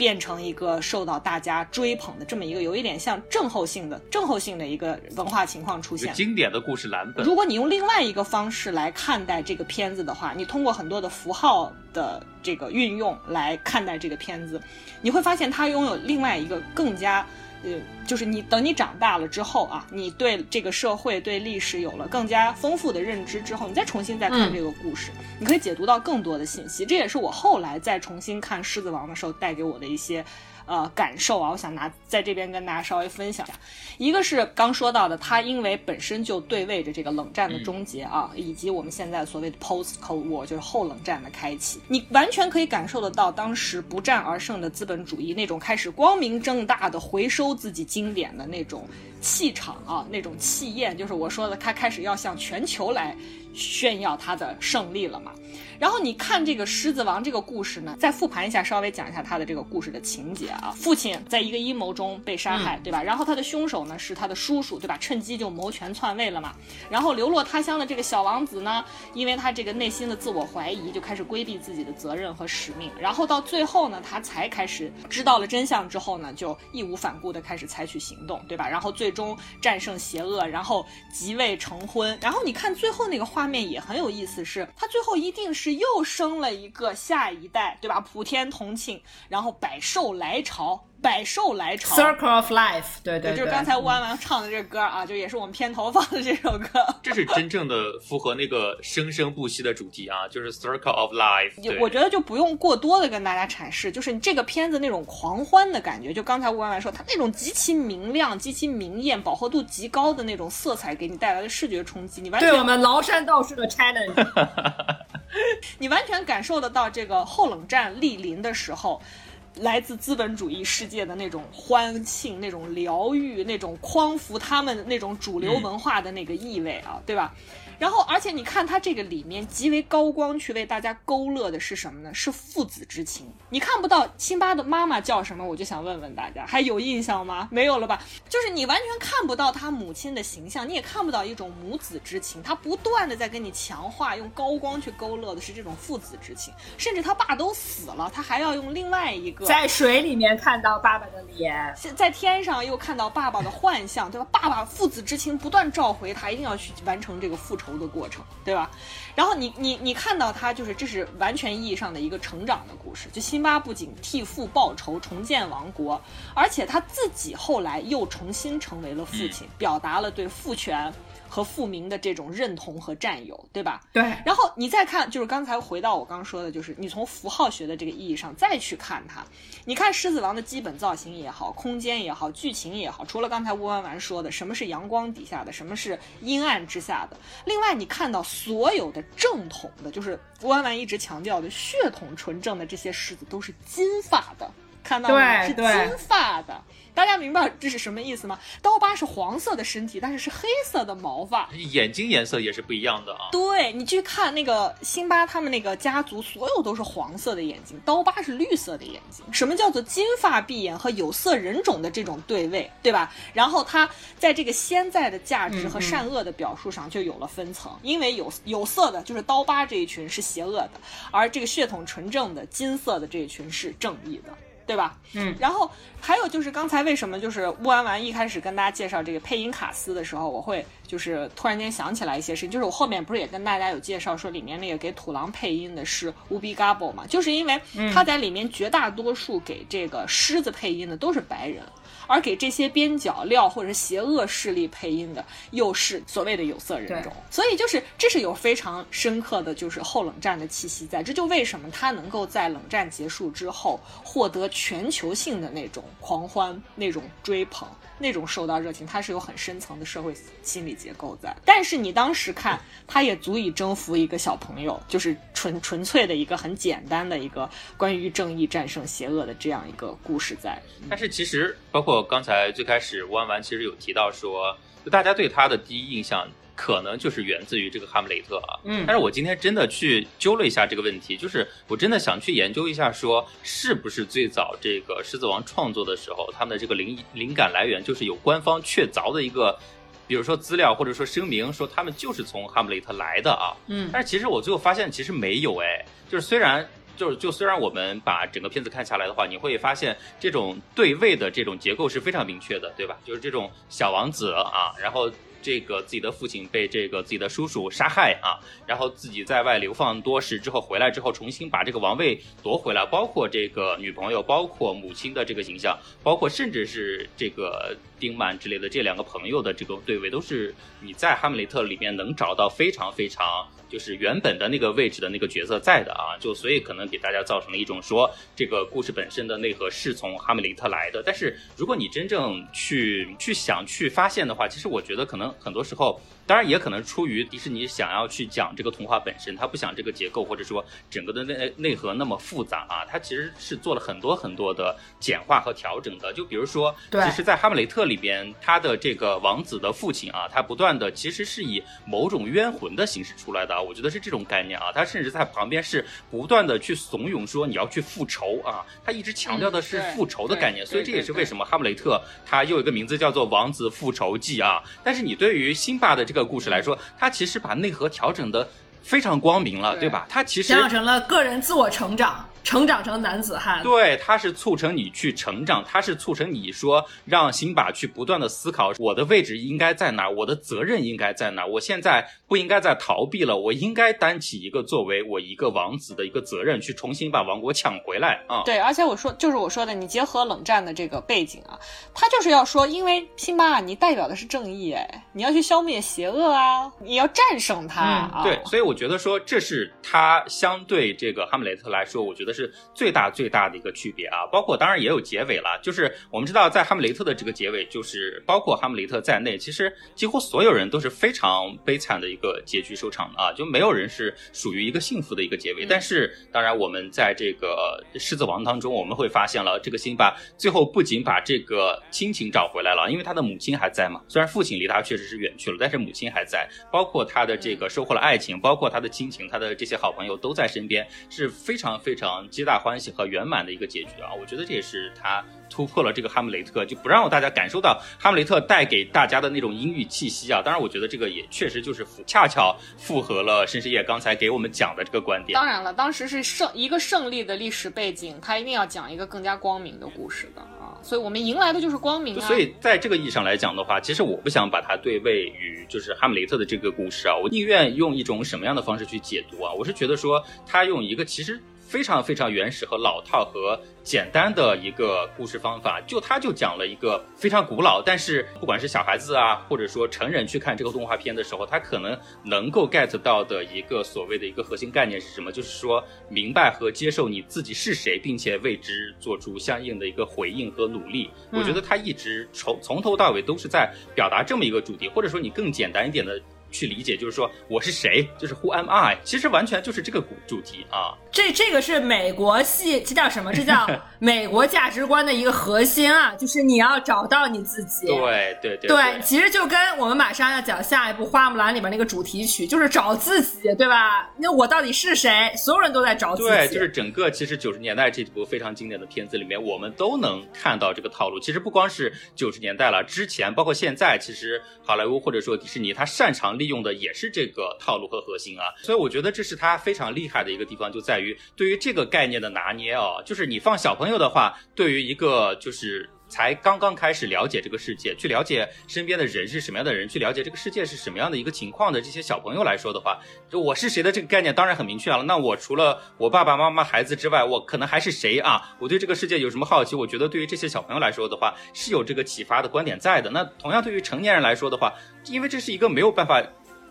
变成一个受到大家追捧的这么一个有一点像症候性的症候性的一个文化情况出现。经典的故事蓝本。如果你用另外一个方式来看待这个片子的话，你通过很多的符号的这个运用来看待这个片子，你会发现它拥有另外一个更加。呃，就是你等你长大了之后啊，你对这个社会、对历史有了更加丰富的认知之后，你再重新再看嗯这个故事，你可以解读到更多的信息。这也是我后来再重新看《狮子王》的时候带给我的一些呃感受啊，我想拿在这边跟大家稍微分享一下。一个是刚说到的，它因为本身就对位着这个冷战的终结啊，以及我们现在所谓的 post Cold War，就是后冷战的开启，你完全可以感受得到当时不战而胜的资本主义那种开始光明正大的回收自己经典的那种气场啊，那种气焰，就是我说的，他开始要向全球来炫耀他的胜利了嘛。然后你看这个《狮子王》这个故事呢，再复盘一下，稍微讲一下他的这个故事的情节啊。父亲在一个阴谋中被杀害，对吧？然后他的凶手呢是他的叔叔，对吧？趁机就谋权篡位了嘛。然后流落他乡的这个小王子呢，因为他这个内心的自我怀疑，就开始规避自己的责任和使命。然后到最后呢，他才开始知道了真相之后呢，就义无反顾的开始采取行动，对吧？然后最终战胜邪恶，然后即位成婚。然后你看最后那个画面也很有意思是，他最后一定是又生了一个下一代，对吧？普天同庆，然后百兽来朝，百兽来朝。Circle of Life，对对对，就是刚才吴安完唱的这歌啊，就也是我们片头放的这首歌。这是真正的符合那个生生不息的主题啊，就是 Circle of Life。我觉得就不用过多的跟大家阐释，就是这个片子那种狂欢的感觉。就刚才吴婉婉说，它那种极其明亮、极其明艳、饱和度极高的那种色彩，给你带来的视觉冲击，你完全对我们崂山道士的 challenge。你完全感受得到这个后冷战莅临的时候。来自资本主义世界的那种欢庆、那种疗愈、那种匡扶他们那种主流文化的那个意味啊，对吧？然后，而且你看他这个里面极为高光去为大家勾勒的是什么呢？是父子之情。你看不到辛巴的妈妈叫什么，我就想问问大家，还有印象吗？没有了吧？就是你完全看不到他母亲的形象，你也看不到一种母子之情。他不断的在跟你强化，用高光去勾勒的是这种父子之情。甚至他爸都死了，他还要用另外一个在水里面看到爸爸的脸，在天上又看到爸爸的幻象，对吧？爸爸父子之情不断召回他，一定要去完成这个复仇。的过程，对吧？然后你你你看到他，就是这是完全意义上的一个成长的故事。就辛巴不仅替父报仇，重建王国，而且他自己后来又重新成为了父亲，表达了对父权。和富民的这种认同和占有，对吧？对。然后你再看，就是刚才回到我刚刚说的，就是你从符号学的这个意义上再去看它。你看《狮子王》的基本造型也好，空间也好，剧情也好，除了刚才乌丸丸说的什么是阳光底下的，什么是阴暗之下的，另外你看到所有的正统的，就是乌丸丸一直强调的血统纯正的这些狮子都是金发的，看到吗？是金发的。大家明白这是什么意思吗？刀疤是黄色的身体，但是是黑色的毛发，眼睛颜色也是不一样的啊。对你去看那个辛巴他们那个家族，所有都是黄色的眼睛，刀疤是绿色的眼睛。什么叫做金发碧眼和有色人种的这种对位，对吧？然后他在这个现在的价值和善恶的表述上就有了分层，因为有有色的就是刀疤这一群是邪恶的，而这个血统纯正的金色的这一群是正义的。对吧？嗯，然后还有就是刚才为什么就是乌安完一开始跟大家介绍这个配音卡斯的时候，我会就是突然间想起来一些事情，就是我后面不是也跟大家有介绍说里面那个给土狼配音的是乌比嘎布嘛，就是因为他在里面绝大多数给这个狮子配音的都是白人。而给这些边角料或者邪恶势力配音的，又是所谓的有色人种，所以就是这是有非常深刻的就是后冷战的气息在，这就为什么他能够在冷战结束之后获得全球性的那种狂欢、那种追捧。那种受到热情，它是有很深层的社会心理结构在。但是你当时看，它也足以征服一个小朋友，就是纯纯粹的一个很简单的一个关于正义战胜邪恶的这样一个故事在。但是其实，包括刚才最开始弯弯其实有提到说，就大家对他的第一印象。可能就是源自于这个哈姆雷特啊，嗯，但是我今天真的去揪了一下这个问题，就是我真的想去研究一下，说是不是最早这个狮子王创作的时候，他们的这个灵灵感来源就是有官方确凿的一个，比如说资料或者说声明，说他们就是从哈姆雷特来的啊，嗯，但是其实我最后发现其实没有哎，就是虽然就是就虽然我们把整个片子看下来的话，你会发现这种对位的这种结构是非常明确的，对吧？就是这种小王子啊，然后。这个自己的父亲被这个自己的叔叔杀害啊，然后自己在外流放多时之后回来之后，重新把这个王位夺回来，包括这个女朋友，包括母亲的这个形象，包括甚至是这个丁曼之类的这两个朋友的这个对位，都是你在哈姆雷特里面能找到非常非常。就是原本的那个位置的那个角色在的啊，就所以可能给大家造成了一种说这个故事本身的内核是从哈姆雷特来的。但是如果你真正去去想去发现的话，其实我觉得可能很多时候。当然也可能出于迪士尼想要去讲这个童话本身，他不想这个结构或者说整个的内内核那么复杂啊，他其实是做了很多很多的简化和调整的。就比如说，其实，在哈姆雷特里边，他的这个王子的父亲啊，他不断的其实是以某种冤魂的形式出来的，我觉得是这种概念啊。他甚至在旁边是不断的去怂恿说你要去复仇啊，他一直强调的是复仇的概念，所以这也是为什么哈姆雷特他又有一个名字叫做《王子复仇记》啊。但是你对于辛巴的这个。故事来说，他其实把内核调整的非常光明了，对吧？他其实调成了个人自我成长。成长成男子汉，对，他是促成你去成长，他是促成你说让辛巴去不断的思考我的位置应该在哪，我的责任应该在哪，我现在不应该再逃避了，我应该担起一个作为我一个王子的一个责任，去重新把王国抢回来啊！对，而且我说就是我说的，你结合冷战的这个背景啊，他就是要说，因为辛巴你代表的是正义，哎，你要去消灭邪恶啊，你要战胜他啊！对，所以我觉得说这是他相对这个哈姆雷特来说，我觉得。得是最大最大的一个区别啊。包括当然也有结尾了，就是我们知道在哈姆雷特的这个结尾，就是包括哈姆雷特在内，其实几乎所有人都是非常悲惨的一个结局收场的啊，就没有人是属于一个幸福的一个结尾。但是当然我们在这个狮子王当中，我们会发现了这个辛巴最后不仅把这个亲情找回来了，因为他的母亲还在嘛，虽然父亲离他确实是远去了，但是母亲还在，包括他的这个收获了爱情，包括他的亲情，他的这些好朋友都在身边，是非常非常皆大欢喜和圆满的一个结局啊！我觉得这也是他突破了这个哈姆雷特，就不让大家感受到哈姆雷特带给大家的那种阴郁气息啊！当然，我觉得这个也确实就是符恰巧符合了申世业刚才给我们讲的这个观点。当然了，当时是胜一个胜利的历史背景，他一定要讲一个更加光明的故事的啊！所以我们迎来的就是光明啊！所以在这个意义上来讲的话，其实我不想把它对位于就是哈姆雷特的这个故事啊，我宁愿用一种什么样的方式去解读啊？我是觉得说他用一个其实。非常非常原始和老套和简单的一个故事方法，就他就讲了一个非常古老，但是不管是小孩子啊，或者说成人去看这个动画片的时候，他可能能够 get 到的一个所谓的一个核心概念是什么？就是说明白和接受你自己是谁，并且为之做出相应的一个回应和努力。我觉得他一直从从头到尾都是在表达这么一个主题，或者说你更简单一点的。去理解，就是说我是谁，就是 Who am I？其实完全就是这个主主题啊。这这个是美国系，这叫什么？这叫 美国价值观的一个核心啊，就是你要找到你自己。对对对。对，其实就跟我们马上要讲下一部《花木兰》里边那个主题曲，就是找自己，对吧？那我到底是谁？所有人都在找自己。对，就是整个其实九十年代这部非常经典的片子里面，我们都能看到这个套路。其实不光是九十年代了，之前包括现在，其实好莱坞或者说迪士尼，它擅长利用的也是这个套路和核心啊。所以我觉得这是他非常厉害的一个地方，就在于对于这个。概念的拿捏哦，就是你放小朋友的话，对于一个就是才刚刚开始了解这个世界，去了解身边的人是什么样的人，去了解这个世界是什么样的一个情况的这些小朋友来说的话，就我是谁的这个概念当然很明确了。那我除了我爸爸妈妈、孩子之外，我可能还是谁啊？我对这个世界有什么好奇？我觉得对于这些小朋友来说的话，是有这个启发的观点在的。那同样对于成年人来说的话，因为这是一个没有办法。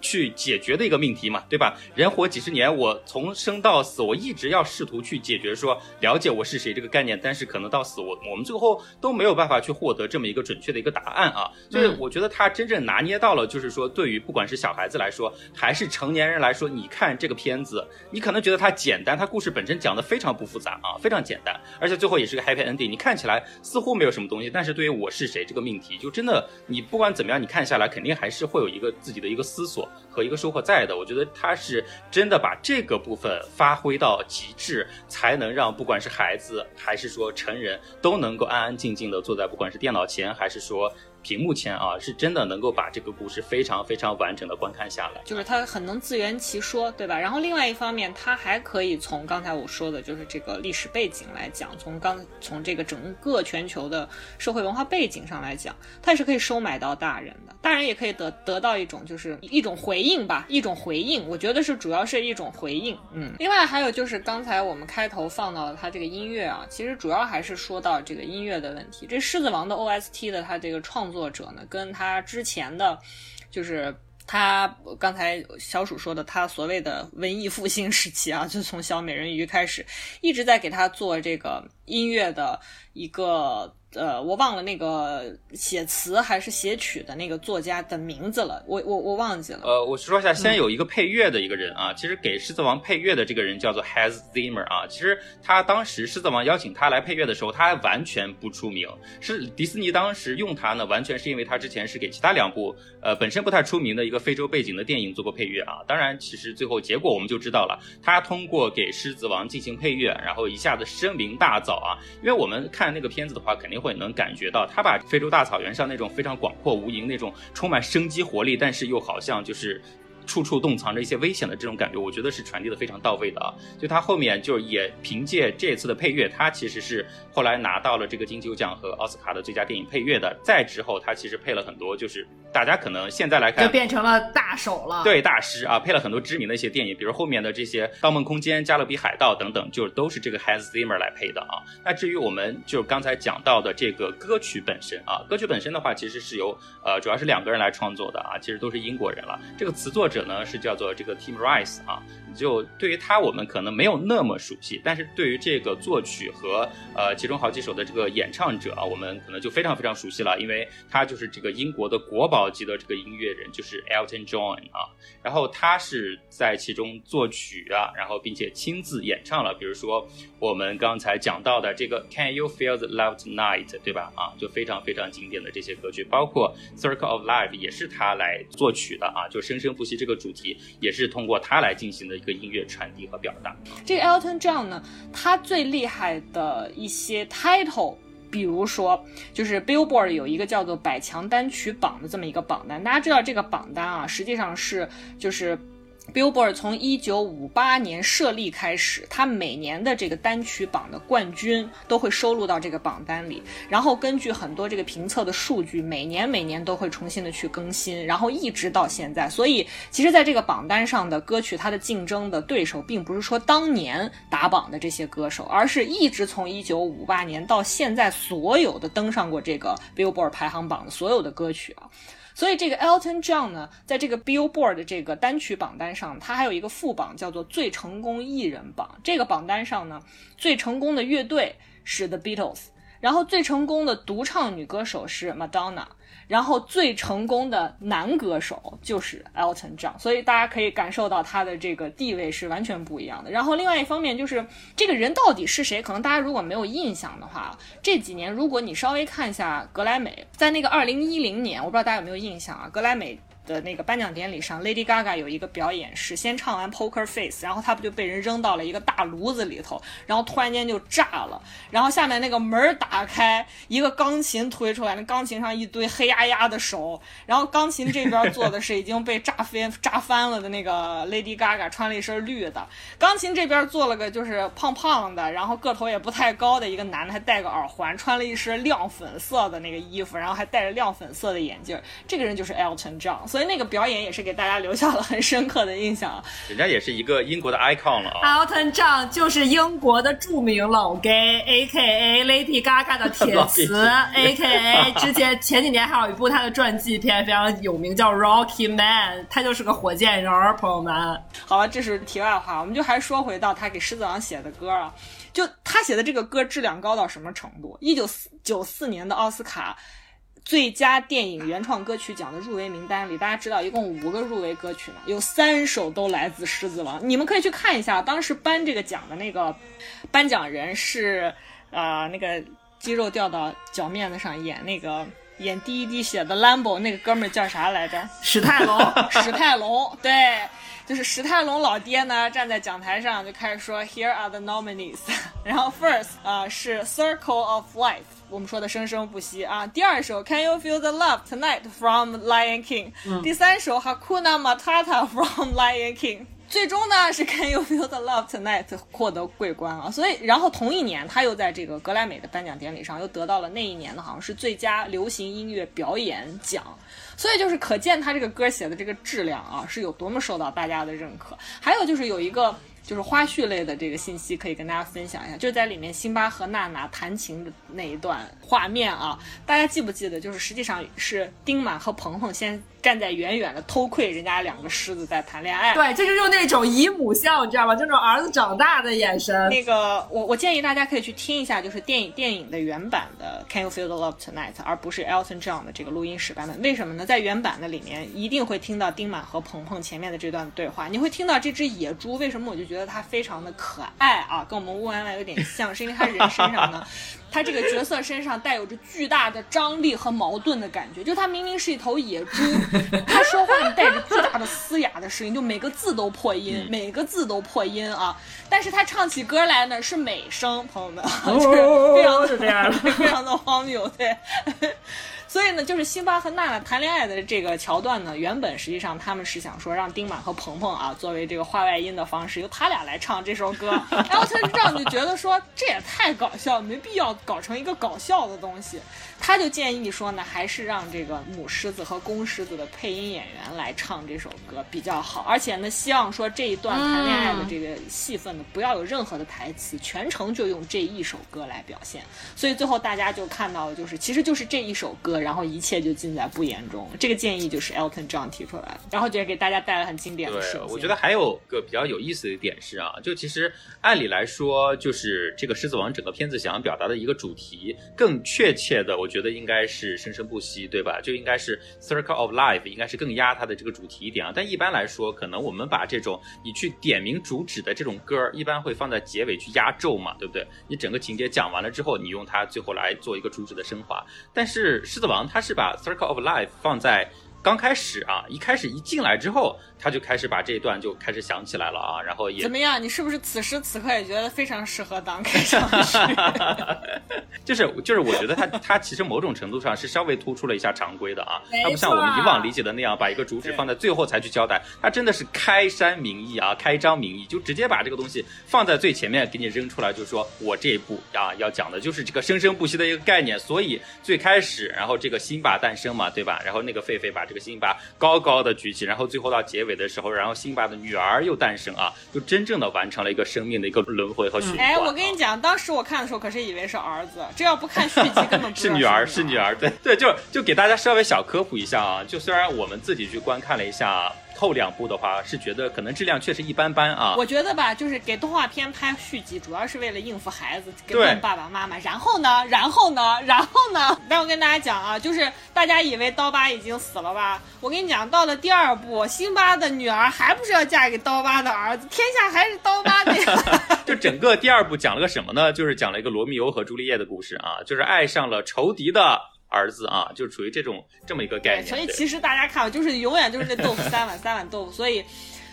去解决的一个命题嘛，对吧？人活几十年，我从生到死，我一直要试图去解决，说了解我是谁这个概念。但是可能到死，我我们最后都没有办法去获得这么一个准确的一个答案啊。所以我觉得他真正拿捏到了，就是说对于不管是小孩子来说，还是成年人来说，你看这个片子，你可能觉得它简单，它故事本身讲的非常不复杂啊，非常简单，而且最后也是个 happy ending。你看起来似乎没有什么东西，但是对于我是谁这个命题，就真的你不管怎么样，你看下来肯定还是会有一个自己的一个思索。和一个收获在的，我觉得他是真的把这个部分发挥到极致，才能让不管是孩子还是说成人都能够安安静静的坐在不管是电脑前还是说。屏幕前啊，是真的能够把这个故事非常非常完整的观看下来，就是它很能自圆其说，对吧？然后另外一方面，它还可以从刚才我说的，就是这个历史背景来讲，从刚从这个整个全球的社会文化背景上来讲，它也是可以收买到大人的，大人也可以得得到一种就是一种回应吧，一种回应。我觉得是主要是一种回应，嗯。另外还有就是刚才我们开头放到了它这个音乐啊，其实主要还是说到这个音乐的问题。这《狮子王》的 OST 的它这个创。作者呢，跟他之前的，就是他刚才小鼠说的，他所谓的文艺复兴时期啊，就从小美人鱼开始，一直在给他做这个音乐的一个。呃，我忘了那个写词还是写曲的那个作家的名字了，我我我忘记了。呃，我说一下，先有一个配乐的一个人啊，其实给《狮子王》配乐的这个人叫做 Has Zimmer 啊。其实他当时《狮子王》邀请他来配乐的时候，他还完全不出名。是迪士尼当时用他呢，完全是因为他之前是给其他两部呃本身不太出名的一个非洲背景的电影做过配乐啊。当然，其实最后结果我们就知道了，他通过给《狮子王》进行配乐，然后一下子声名大噪啊。因为我们看那个片子的话，肯定。会能感觉到他把非洲大草原上那种非常广阔无垠、那种充满生机活力，但是又好像就是处处洞藏着一些危险的这种感觉，我觉得是传递的非常到位的啊。就他后面就也凭借这次的配乐，他其实是后来拿到了这个金球奖和奥斯卡的最佳电影配乐的。再之后，他其实配了很多就是。大家可能现在来看，就变成了大手了。对，大师啊，配了很多知名的一些电影，比如后面的这些《盗梦空间》《加勒比海盗》等等，就都是这个 Hans Zimmer 来配的啊。那至于我们就刚才讲到的这个歌曲本身啊，歌曲本身的话，其实是由呃主要是两个人来创作的啊，其实都是英国人了。这个词作者者呢是叫做这个 Team Rice 啊。就对于他，我们可能没有那么熟悉，但是对于这个作曲和呃其中好几首的这个演唱者啊，我们可能就非常非常熟悉了，因为他就是这个英国的国宝级的这个音乐人，就是 Elton John 啊。然后他是在其中作曲啊，然后并且亲自演唱了，比如说我们刚才讲到的这个 Can You Feel the Love Tonight，对吧？啊，就非常非常经典的这些歌曲，包括 Circle of Life 也是他来作曲的啊，就生生不息这个主题也是通过他来进行的。一个音乐传递和表达。这个 Elton John 呢，他最厉害的一些 title，比如说，就是 Billboard 有一个叫做百强单曲榜的这么一个榜单。大家知道这个榜单啊，实际上是就是。Billboard 从一九五八年设立开始，它每年的这个单曲榜的冠军都会收录到这个榜单里，然后根据很多这个评测的数据，每年每年都会重新的去更新，然后一直到现在。所以，其实在这个榜单上的歌曲，它的竞争的对手并不是说当年打榜的这些歌手，而是一直从一九五八年到现在所有的登上过这个 Billboard 排行榜的所有的歌曲啊。所以这个 Elton John 呢，在这个 Billboard 这个单曲榜单上，它还有一个副榜，叫做最成功艺人榜。这个榜单上呢，最成功的乐队是 The Beatles，然后最成功的独唱女歌手是 Madonna。然后最成功的男歌手就是 Elton John，所以大家可以感受到他的这个地位是完全不一样的。然后另外一方面就是这个人到底是谁？可能大家如果没有印象的话，这几年如果你稍微看一下格莱美，在那个二零一零年，我不知道大家有没有印象啊？格莱美。的那个颁奖典礼上，Lady Gaga 有一个表演是先唱完 Poker Face，然后她不就被人扔到了一个大炉子里头，然后突然间就炸了，然后下面那个门打开，一个钢琴推出来，那钢琴上一堆黑压压的手，然后钢琴这边坐的是已经被炸飞 炸翻了的那个 Lady Gaga，穿了一身绿的，钢琴这边坐了个就是胖胖的，然后个头也不太高的一个男的，还戴个耳环，穿了一身亮粉色的那个衣服，然后还戴着亮粉色的眼镜，这个人就是 Elton John。所以那个表演也是给大家留下了很深刻的印象。人家也是一个英国的 icon 了啊。Elton John 就是英国的著名老 gay，A.K.A. Lady Gaga 的 铁磁，A.K.A. 之前 前几年还有一部他的传记片非常有名，叫 Rocky Man，他就是个火箭人儿，朋友们。好了，这是题外话，我们就还说回到他给狮子王写的歌啊，就他写的这个歌质量高到什么程度？一九四九四年的奥斯卡。最佳电影原创歌曲奖的入围名单里，大家知道一共五个入围歌曲嘛，有三首都来自《狮子王》。你们可以去看一下，当时颁这个奖的那个颁奖人是，呃，那个肌肉掉到脚面子上演那个演第一滴血的 Lambo 那个哥们儿叫啥来着？史泰龙。史泰龙，对，就是史泰龙老爹呢，站在讲台上就开始说：“Here are the nominees。”然后 first 啊是 Circle of Life。我们说的生生不息啊！第二首 Can You Feel the Love Tonight from Lion King，第三首 Hakuna Matata from Lion King，最终呢是 Can You Feel the Love Tonight 获得桂冠啊！所以，然后同一年他又在这个格莱美的颁奖典礼上又得到了那一年的好像是最佳流行音乐表演奖，所以就是可见他这个歌写的这个质量啊是有多么受到大家的认可。还有就是有一个。就是花絮类的这个信息可以跟大家分享一下，就在里面辛巴和娜娜弹琴的那一段画面啊，大家记不记得？就是实际上是丁满和鹏鹏先。站在远远的偷窥人家两个狮子在谈恋爱，对，这就用那种姨母笑，你知道吗？就那种儿子长大的眼神。那个，我我建议大家可以去听一下，就是电影电影的原版的 Can You Feel the Love Tonight，而不是 Elton John 的这个录音室版本。为什么呢？在原版的里面一定会听到丁满和鹏鹏前面的这段对话，你会听到这只野猪。为什么我就觉得它非常的可爱啊？跟我们乌弯弯有点像，是因为它人身上呢。他这个角色身上带有着巨大的张力和矛盾的感觉，就他明明是一头野猪，他说话带着巨大的嘶哑的声音，就每个字都破音，每个字都破音啊！但是他唱起歌来呢是美声，朋友们，就是非常的这样，非常的荒谬，对。所以呢，就是辛巴和娜娜谈恋爱的这个桥段呢，原本实际上他们是想说让丁满和鹏鹏啊作为这个话外音的方式，由他俩来唱这首歌。然后他这样就觉得说这也太搞笑，没必要搞成一个搞笑的东西。他就建议说呢，还是让这个母狮子和公狮子的配音演员来唱这首歌比较好。而且呢，希望说这一段谈恋爱的这个戏份呢，不要有任何的台词，全程就用这一首歌来表现。所以最后大家就看到，就是其实就是这一首歌。然后一切就尽在不言中。这个建议就是 Elton John 提出来的，然后觉得给大家带来很经典的对，我觉得还有个比较有意思的一点是啊，就其实按理来说，就是这个《狮子王》整个片子想要表达的一个主题，更确切的，我觉得应该是生生不息，对吧？就应该是 Circle of Life，应该是更压它的这个主题一点啊。但一般来说，可能我们把这种你去点名主旨的这种歌，一般会放在结尾去压轴嘛，对不对？你整个情节讲完了之后，你用它最后来做一个主旨的升华。但是《狮子王》它是把 Circle of Life 放在刚开始啊，一开始一进来之后，他就开始把这一段就开始想起来了啊，然后也怎么样？你是不是此时此刻也觉得非常适合当开场曲？就是就是，我觉得他他其实某种程度上是稍微突出了一下常规的啊，他不像我们以往理解的那样把一个主旨放在最后才去交代，他真的是开山明义啊，开张明义，就直接把这个东西放在最前面给你扔出来，就说我这一步啊要讲的就是这个生生不息的一个概念，所以最开始，然后这个辛巴诞生嘛，对吧？然后那个狒狒把这个辛巴高高的举起，然后最后到结尾的时候，然后辛巴的女儿又诞生啊，就真正的完成了一个生命的一个轮回和循环啊。哎，我跟你讲，当时我看的时候可是以为是儿子，这要不看续集根本不知道 是女儿，是是女儿，对对，就就给大家稍微小科普一下啊。就虽然我们自己去观看了一下后两部的话，是觉得可能质量确实一般般啊。我觉得吧，就是给动画片拍续集，主要是为了应付孩子，给爸爸妈妈。然后呢，然后呢，然后呢？但我跟大家讲啊，就是大家以为刀疤已经死了吧？我跟你讲，到了第二部，辛巴的女儿还不是要嫁给刀疤的儿子，天下还是刀疤的呀。就整个第二部讲了个什么呢？就是讲了一个罗密欧和朱丽叶的故事啊，就是爱上了仇敌的儿子啊，就处于这种这么一个概，念。所以其实大家看，就是永远就是那豆腐三碗，三碗豆腐，所以。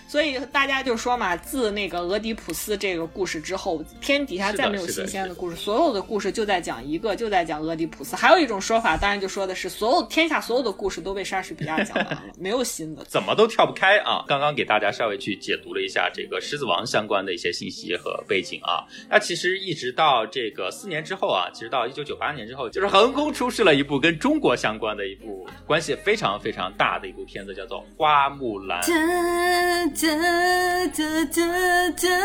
所以大家就说嘛，自那个俄狄浦斯这个故事之后，天底下再没有新鲜的的故事，所有的故事就在讲一个，就在讲俄狄浦斯。还有一种说法，当然就说的是所有天下所有的故事都被莎士比亚讲完了，没有新的。怎么都跳不开啊！刚刚给大家稍微去解读了一下这个《狮子王》相关的一些信息和背景啊。那其实一直到这个四年之后啊，其实到一九九八年之后，就是横空出世了一部跟中国相关的一部关系非常非常大的一部片子，叫做《花木兰》。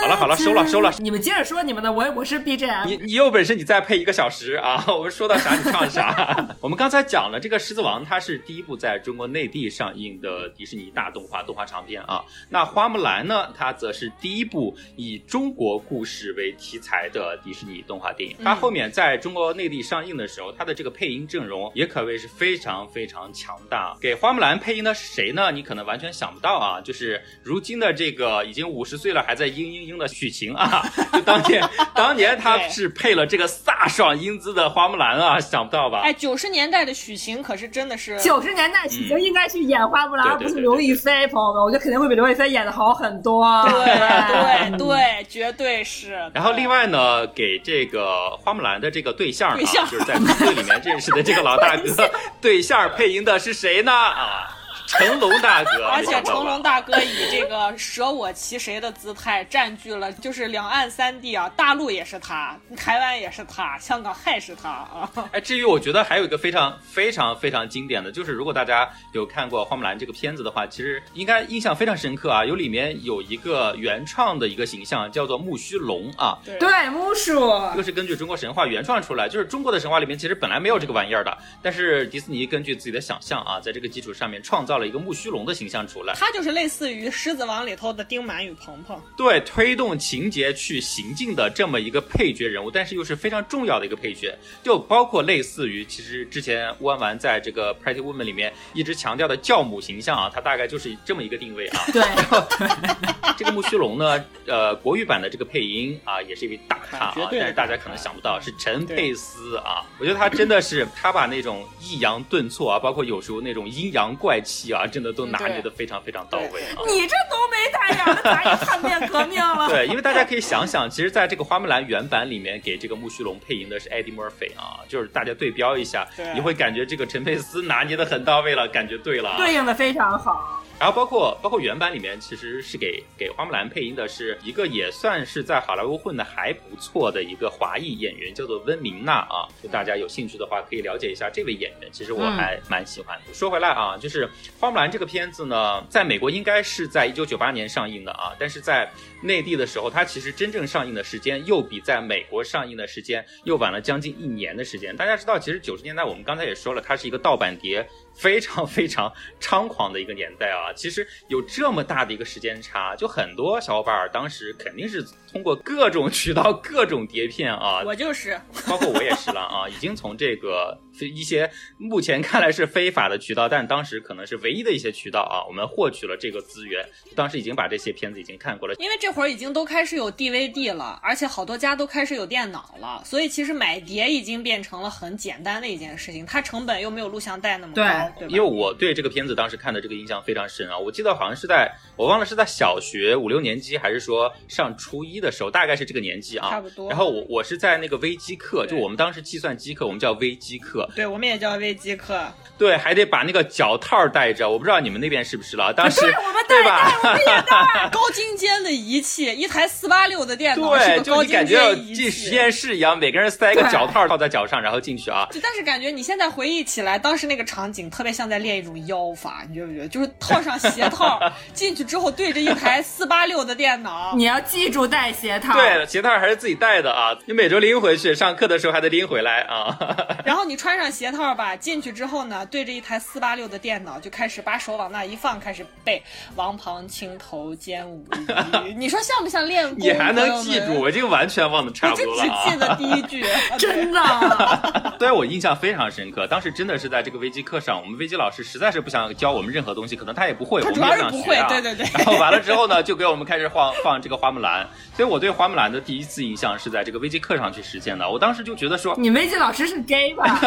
好了好了，收了收了。你们接着说你们的，我我是 BGM。你你有本事你再配一个小时啊！我们说到啥你唱啥。我们刚才讲了，这个《狮子王》它是第一部在中国内地上映的迪士尼大动画动画长片啊。那《花木兰》呢，它则是第一部以中国故事为题材的迪士尼动画电影。它后面在中国内地上映的时候，它的这个配音阵容也可谓是非常非常强大。给花木兰配音的是谁呢？你可能完全想不到啊，就是如今的这个已经五十岁了还在嘤嘤嘤的许晴啊，就当年当年她是配了这个飒爽英姿的花木兰啊，想不到吧？哎，九十年代的许晴可是真的是九十年代许晴应该去演花木兰，对而不是刘亦菲，朋友们，我觉得肯定会比刘亦菲演的好很多。对对对，绝对是。然后另外呢，给这个花木兰的这个对象啊，对象就是在部队里面认识的这个老大哥，对象配音的是谁呢？啊，成龙大哥，而且成龙大哥以这个舍我其谁的姿态占据了，就是两岸三地啊，大陆也是他，台湾也是他，香港还是他啊。哎，至于我觉得还有一个非常非常非常经典的，就是如果大家有看过《花木兰》这个片子的话，其实应该印象非常深刻啊。有里面有一个原创的一个形象叫做木须龙啊，对对，木薯，又是根据中国神话原创出来，就是中国的神话里面其实本来没有这个玩意儿的，但是迪士尼根据自己的想象啊，在这个基础上面创造了一个木须龙的形象出来，他就是类似于《狮子王》里头的丁满与鹏鹏。对推动情节去行进的这么一个配角人物，但是又是非常重要的一个配角，就包括类似于其实之前弯弯在这个 Pretty Woman 里面一直强调的教母形象啊，它大概就是这么一个定位啊。对，这个木须龙呢，呃，国语版的这个配音啊，也是一位大咖啊绝，对但是大家可能想不到是陈佩斯啊。我觉得他真的是，他把那种抑扬顿挫啊，包括有时候那种阴阳怪气啊，真的都拿捏的非常非常到位啊。你这浓眉大眼的咋也叛变革命了？对，因为大家可以想想，其实在这个花木兰原版里面给这个木须龙配音的是 Eddie Murphy 啊，就是大家对标一下，你会感觉这个陈佩斯拿捏的很到位了，感觉对了啊。对应的非常好。然后包括包括原版里面其实是给给花木兰配音的是一个也算是在好莱坞混的还不错的一个华裔演员，叫做温明娜啊。就大家有兴趣的话，可以了解一下这位演员，其实我还蛮喜欢的。说回来啊，就是花木兰这个片子呢，在美国应该是在一九九八年上映的啊，但是在内地的时候，它其实真正上映的时间又比在美国上映的时间又晚了将近一年的时间。大家知道，其实九十年代我们刚才也说了，它是一个盗版碟非常非常猖狂的一个年代啊。其实有这么大的一个时间差，就很多小伙伴儿当时肯定是通过各种渠道、各种碟片啊，我就是，包括我也是了啊，已经从这个一些目前看来是非法的渠道，但当时可能是唯一的一些渠道啊，我们获取了这个资源，当时已经把这些片子已经看过了。因为这会儿已经都开始有 DVD 了，而且好多家都开始有电脑了，所以其实买碟已经变成了很简单的一件事情，它成本又没有录像带那么高，对吧？因为我对这个片子当时看的这个印象非常深啊，我记得好像是在我忘了是在小学五六年级，还是说上初一的时候，大概是这个年纪啊，差不多然后我我是在那个微机课，就我们当时计算机课，我们叫微机课，对，我们也叫微机课，对，还得把那个脚套带着，我不知道你们那边是不是了，当时对我们对带带我？们也带。高精尖的仪器，一台四八六的电脑是对，个高精就你感觉要尖仪器。进实验室一样，每个人塞一个脚套套在脚上，然后进去啊。就但是感觉你现在回忆起来，当时那个场景特别像在练一种妖法，你觉不觉得？就是套上鞋套 进去之后，对着一台四八六的电脑，你要记住带鞋套。对，鞋套还是自己带的啊，你每周拎回去，上课的时候还得拎回来啊。然后你穿上鞋套吧，进去之后呢，对着一台四八六的电脑就开始把手往那一放，开始背“王旁青头肩舞衣”。你说像不像练功？你还能记住？我已经完全忘得差不多了啊。只记得第一句，真的。对我印象非常深刻，当时真的是在这个微机课上，我们微机老师实在是不想教我们任何东西，可能他也不会，我们他主要也是不会想学啊。对对对 然后完了之后呢，就给我们开始放放这个花木兰，所以我对花木兰的第一次印象是在这个微机课上去实现的。我当时就觉得说，你微机老师是 gay 吧？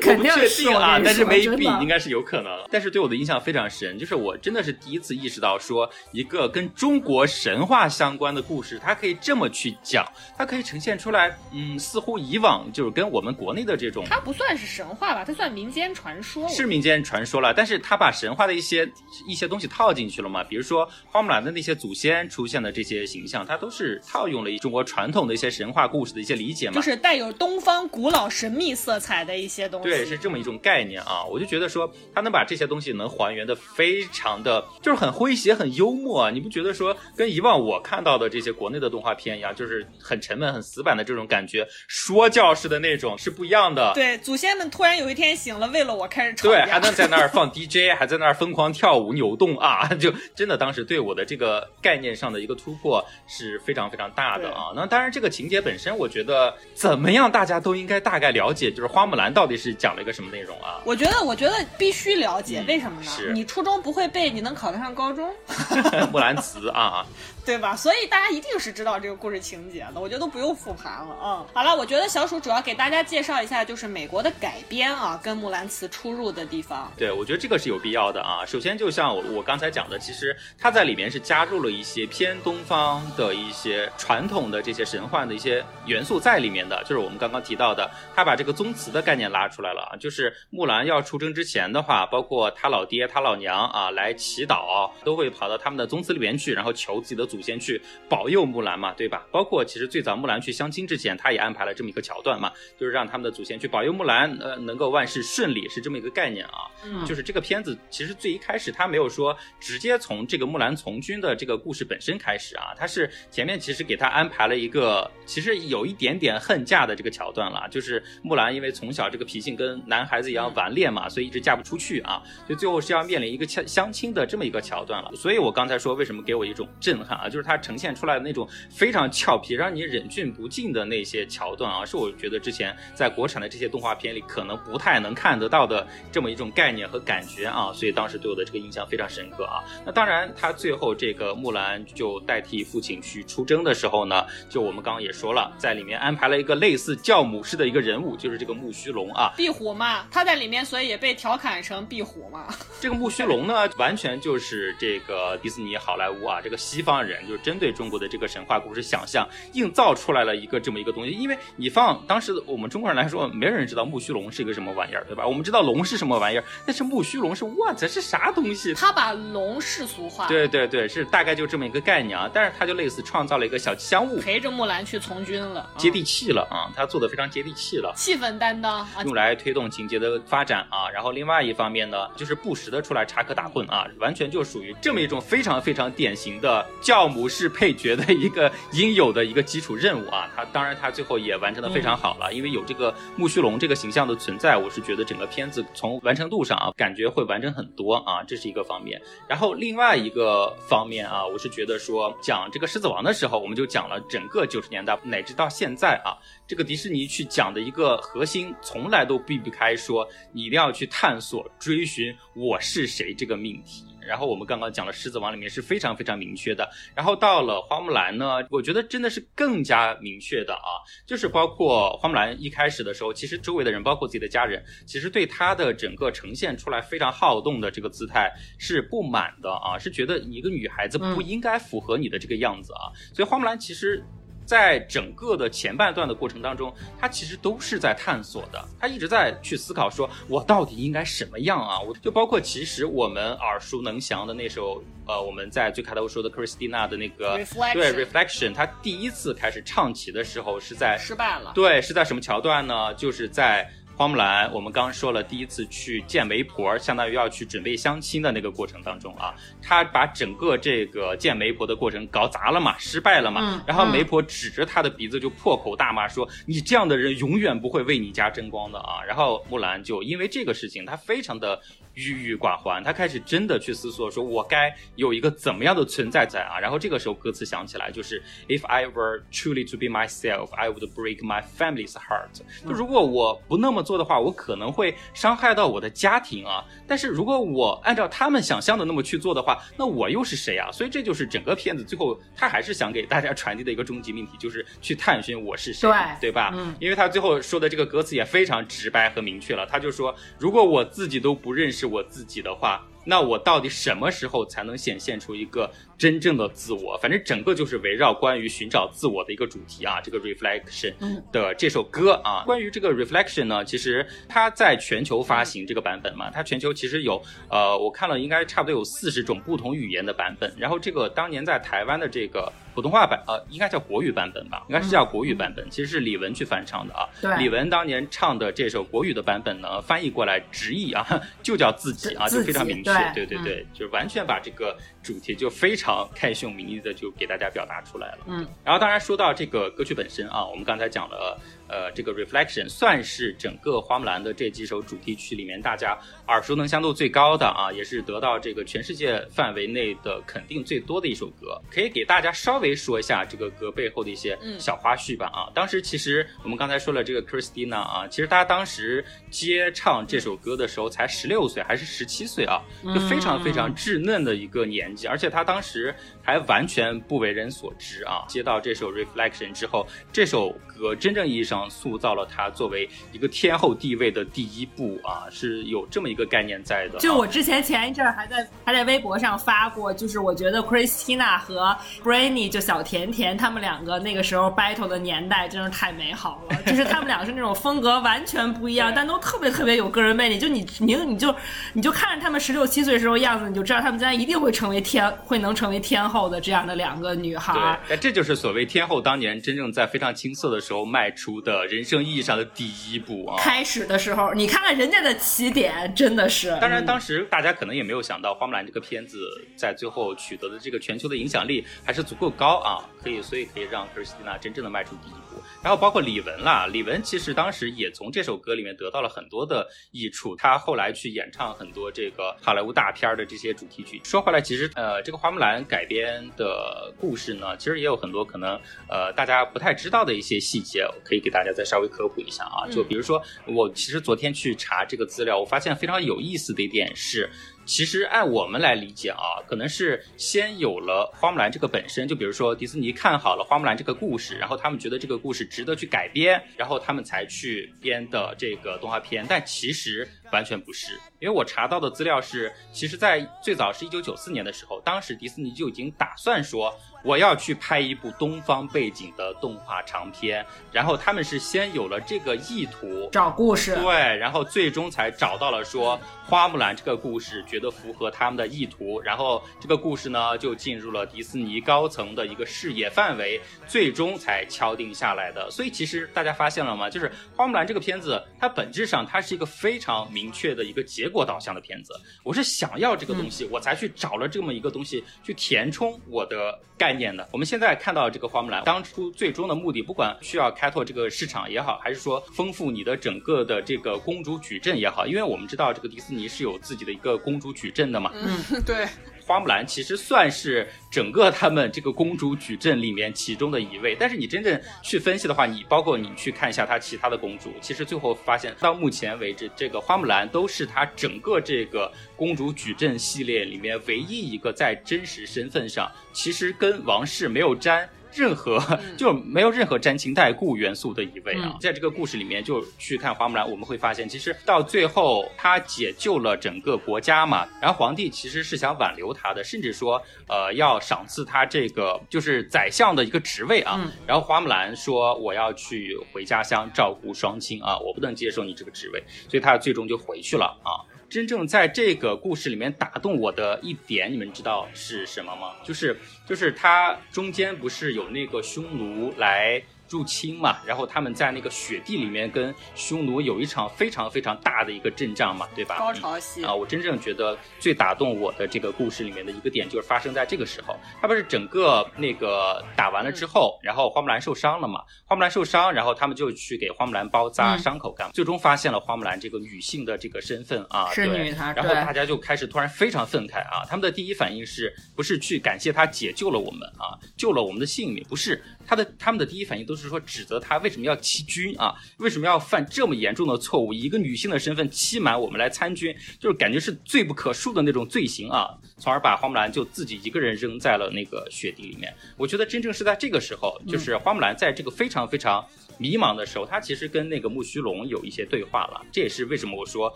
肯定我不确是定啊，但是 maybe 应该是有可能。但是对我的印象非常深，就是我真的是第一次意识到说，一个跟中国神话相关的故事，它可以这么去讲，它可以呈现出来，嗯，似乎以往就是跟我们国内的这种它不算是神话吧，它算民间传说。是民间传说了，但是它把神话的一些一些东西套进去了嘛，比如说花木兰的那些祖先出现的这些形象，它都是套用了中国传统的一些神话故事的一些理解嘛，就是带有东方古老神秘色彩的一些东西。对，是这么一种概念啊。我就觉得说，他能把这些东西能还原的非常的，就是很诙谐、很幽默啊。你不觉得说，跟以往我看到的这些国内的动画片一样，就是很沉闷、很死板的这种感觉，说教式的那种是不一样的。对，祖先们突然有一天醒了，为了我开始吵对，还能在那儿放 DJ，还在那儿疯狂跳舞扭动啊！就真的当时对我的这个概念上的一个突破是非常非常大的啊。那当然，这个情节本身，我觉得怎么样，大家都应该大概了解，就是花木兰到底是讲了一个什么内容啊？我觉得，我觉得必须了解，嗯为什么呢是？你初中不会背，你能考得上高中，木兰单词啊。对吧？所以大家一定是知道这个故事情节的，我觉得都不用复盘了啊、嗯。好了，我觉得小鼠主要给大家介绍一下，就是美国的改编啊，跟木兰辞出入的地方。对，我觉得这个是有必要的啊。首先，就像我我刚才讲的，其实它在里面是加入了一些偏东方的一些传统的这些神话的一些元素在里面的，就是我们刚刚提到的，他把这个宗祠的概念拉出来了啊。就是木兰要出征之前的话，包括他老爹、他老娘啊来祈祷，都会跑到他们的宗祠里面去，然后求自己的祖先去保佑木兰嘛，对吧？包括其实最早木兰去相亲之前，他也安排了这么一个桥段嘛，就是让他们的祖先去保佑木兰，呃，能够万事顺利，是这么一个概念啊。嗯就是这个片子其实最一开始他没有说直接从这个木兰从军的这个故事本身开始啊，他是前面其实给他安排了一个其实有一点点恨嫁的这个桥段了，就是木兰因为从小这个脾性跟男孩子一样顽劣嘛，所以一直嫁不出去啊，所以最后是要面临一个相相亲的这么一个桥段了。所以我刚才说为什么给我一种震撼啊，就是它呈现出来的那种非常俏皮，让你忍俊不禁的那些桥段啊，是我觉得之前在国产的这些动画片里可能不太能看得到的这么一种概念和感觉啊，所以当时对我的这个印象非常深刻啊。那当然，他最后这个木兰就代替父亲去出征的时候呢，就我们刚刚也说了，在里面安排了一个类似教母式的一个人物，就是这个木须龙啊。壁虎嘛，他在里面，所以也被调侃成壁虎嘛。这个木须龙呢，完全就是这个迪士尼好莱坞啊，这个西方人人，就是针对中国的这个神话故事想象，硬造出来了一个这么一个东西。因为你放当时的我们中国人来说，没人知道木须龙是一个什么玩意儿，对吧？我们知道龙是什么玩意儿，但是木须龙是 what 是啥东西？他把龙世俗化，对对对，是大概就这么一个概念啊。但是他就类似创造了一个小吉祥物，陪着木兰去从军了，接地气了啊！他做的非常接地气了，气氛担当啊，用来推动情节的发展啊。然后另外一方面呢，就是不时的出来插科打诨啊，完全就属于这么一种非常非常典型的教母是配角的一个应有的一个基础任务啊。他当然他最后也完成的非常好了，因为有这个木须龙这个形象的存在，我是觉得整个片子从完成度上啊，感觉会完整很多啊，这是一个方面。然后另外一个方面啊，我是觉得说讲这个狮子王的时候，我们就讲了整个九十年代乃至到现在啊，这个迪士尼去讲的一个核心，从来都避不开说你一定要去探索、追寻我是谁这个命题。然后我们刚刚讲了《狮子王》里面是非常非常明确的，然后到了花木兰呢，我觉得真的是更加明确的啊，就是包括花木兰一开始的时候，其实周围的人，包括自己的家人，其实对她的整个呈现出来非常好动的这个姿态是不满的啊，是觉得一个女孩子不应该符合你的这个样子啊，所以花木兰其实。在整个的前半段的过程当中，他其实都是在探索的，他一直在去思考，说我到底应该什么样啊？我就包括其实我们耳熟能详的那首，呃，我们在最开头说的 Christina 的那个对 Reflection，他第一次开始唱起的时候是在失败了，对，是在什么桥段呢？就是在。花木兰，我们刚刚说了，第一次去见媒婆，相当于要去准备相亲的那个过程当中啊，他把整个这个见媒婆的过程搞砸了嘛，失败了嘛，然后媒婆指着他的鼻子就破口大骂说：“你这样的人永远不会为你家争光的啊！”然后木兰就因为这个事情，她非常的。郁郁寡欢，他开始真的去思索，说我该有一个怎么样的存在在啊？然后这个时候歌词想起来，就是 If I were truly to be myself, I would break my family's heart。就如果我不那么做的话，我可能会伤害到我的家庭啊。但是如果我按照他们想象的那么去做的话，那我又是谁啊？所以这就是整个片子最后他还是想给大家传递的一个终极命题，就是去探寻我是谁，对对吧？嗯，因为他最后说的这个歌词也非常直白和明确了，他就说，如果我自己都不认识。我自己的话，那我到底什么时候才能显现出一个？真正的自我，反正整个就是围绕关于寻找自我的一个主题啊。这个 reflection 的这首歌啊，关于这个 reflection 呢，其实它在全球发行这个版本嘛，它全球其实有呃，我看了应该差不多有四十种不同语言的版本。然后这个当年在台湾的这个普通话版呃，应该叫国语版本吧，应该是叫国语版本，其实是李玟去翻唱的啊。李玟当年唱的这首国语的版本呢，翻译过来直译啊，就叫自己啊，就非常明确，对对对，就是完全把这个主题就非常。开胸明义的就给大家表达出来了，嗯，然后当然说到这个歌曲本身啊，我们刚才讲了。呃，这个 Reflection 算是整个花木兰的这几首主题曲里面大家耳熟能详度最高的啊，也是得到这个全世界范围内的肯定最多的一首歌。可以给大家稍微说一下这个歌背后的一些小花絮吧啊。当时其实我们刚才说了这个 Christina 啊，其实她当时接唱这首歌的时候才十六岁还是十七岁啊，就非常非常稚嫩的一个年纪，而且她当时还完全不为人所知啊。接到这首 Reflection 之后，这首歌真正意义上。塑造了她作为一个天后地位的第一步啊，是有这么一个概念在的。就我之前前一阵还在还在微博上发过，就是我觉得 Christina 和 Brainy 就小甜甜他们两个那个时候 battle 的年代真是太美好了。就是他们俩是那种风格完全不一样，但都特别特别有个人魅力。就你你你就你就看着他们十六七岁时候样子，你就知道他们将来一定会成为天，会能成为天后的这样的两个女孩。对，这就是所谓天后当年真正在非常青涩的时候迈出的。的人生意义上的第一步啊！开始的时候，你看看人家的起点，真的是。当然，当时大家可能也没有想到，花木兰这个片子在最后取得的这个全球的影响力还是足够高啊，可以，所以可以让克里斯蒂娜真正的迈出第一步。然后包括李玟啦，李玟其实当时也从这首歌里面得到了很多的益处，她后来去演唱很多这个好莱坞大片的这些主题曲。说回来，其实呃，这个花木兰改编的故事呢，其实也有很多可能呃大家不太知道的一些细节，我可以给。大家再稍微科普一下啊，就比如说，我其实昨天去查这个资料，我发现非常有意思的一点是。其实按我们来理解啊，可能是先有了花木兰这个本身，就比如说迪士尼看好了花木兰这个故事，然后他们觉得这个故事值得去改编，然后他们才去编的这个动画片。但其实完全不是，因为我查到的资料是，其实，在最早是一九九四年的时候，当时迪士尼就已经打算说。我要去拍一部东方背景的动画长片，然后他们是先有了这个意图，找故事，对，然后最终才找到了说花木兰这个故事，觉得符合他们的意图，然后这个故事呢就进入了迪士尼高层的一个视野范围，最终才敲定下来的。所以其实大家发现了吗？就是花木兰这个片子，它本质上它是一个非常明确的一个结果导向的片子。我是想要这个东西，我才去找了这么一个东西去填充我的。概念的，我们现在看到这个花木兰，当初最终的目的，不管需要开拓这个市场也好，还是说丰富你的整个的这个公主矩阵也好，因为我们知道这个迪士尼是有自己的一个公主矩阵的嘛。嗯，对。花木兰其实算是整个他们这个公主矩阵里面其中的一位，但是你真正去分析的话，你包括你去看一下她其他的公主，其实最后发现到目前为止，这个花木兰都是她整个这个公主矩阵系列里面唯一一个在真实身份上其实跟王室没有沾。任何就没有任何沾亲带故元素的一位啊，在这个故事里面就去看花木兰，我们会发现，其实到最后他解救了整个国家嘛，然后皇帝其实是想挽留他的，甚至说呃要赏赐他这个就是宰相的一个职位啊，然后花木兰说我要去回家乡照顾双亲啊，我不能接受你这个职位，所以他最终就回去了啊。真正在这个故事里面打动我的一点，你们知道是什么吗？就是，就是它中间不是有那个匈奴来。入侵嘛，然后他们在那个雪地里面跟匈奴有一场非常非常大的一个阵仗嘛，对吧？高潮戏啊！我真正觉得最打动我的这个故事里面的一个点，就是发生在这个时候。他不是整个那个打完了之后，然后花木兰受伤了嘛？花木兰受伤，然后他们就去给花木兰包扎伤口干嘛？最终发现了花木兰这个女性的这个身份啊，是女她。然后大家就开始突然非常愤慨啊！他们的第一反应是不是去感谢她解救了我们啊，救了我们的性命？不是。他的他们的第一反应都是说指责他为什么要欺君啊？为什么要犯这么严重的错误？以一个女性的身份欺瞒我们来参军，就是感觉是罪不可恕的那种罪行啊！从而把花木兰就自己一个人扔在了那个雪地里面。我觉得真正是在这个时候，就是花木兰在这个非常非常迷茫的时候，她其实跟那个木须龙有一些对话了。这也是为什么我说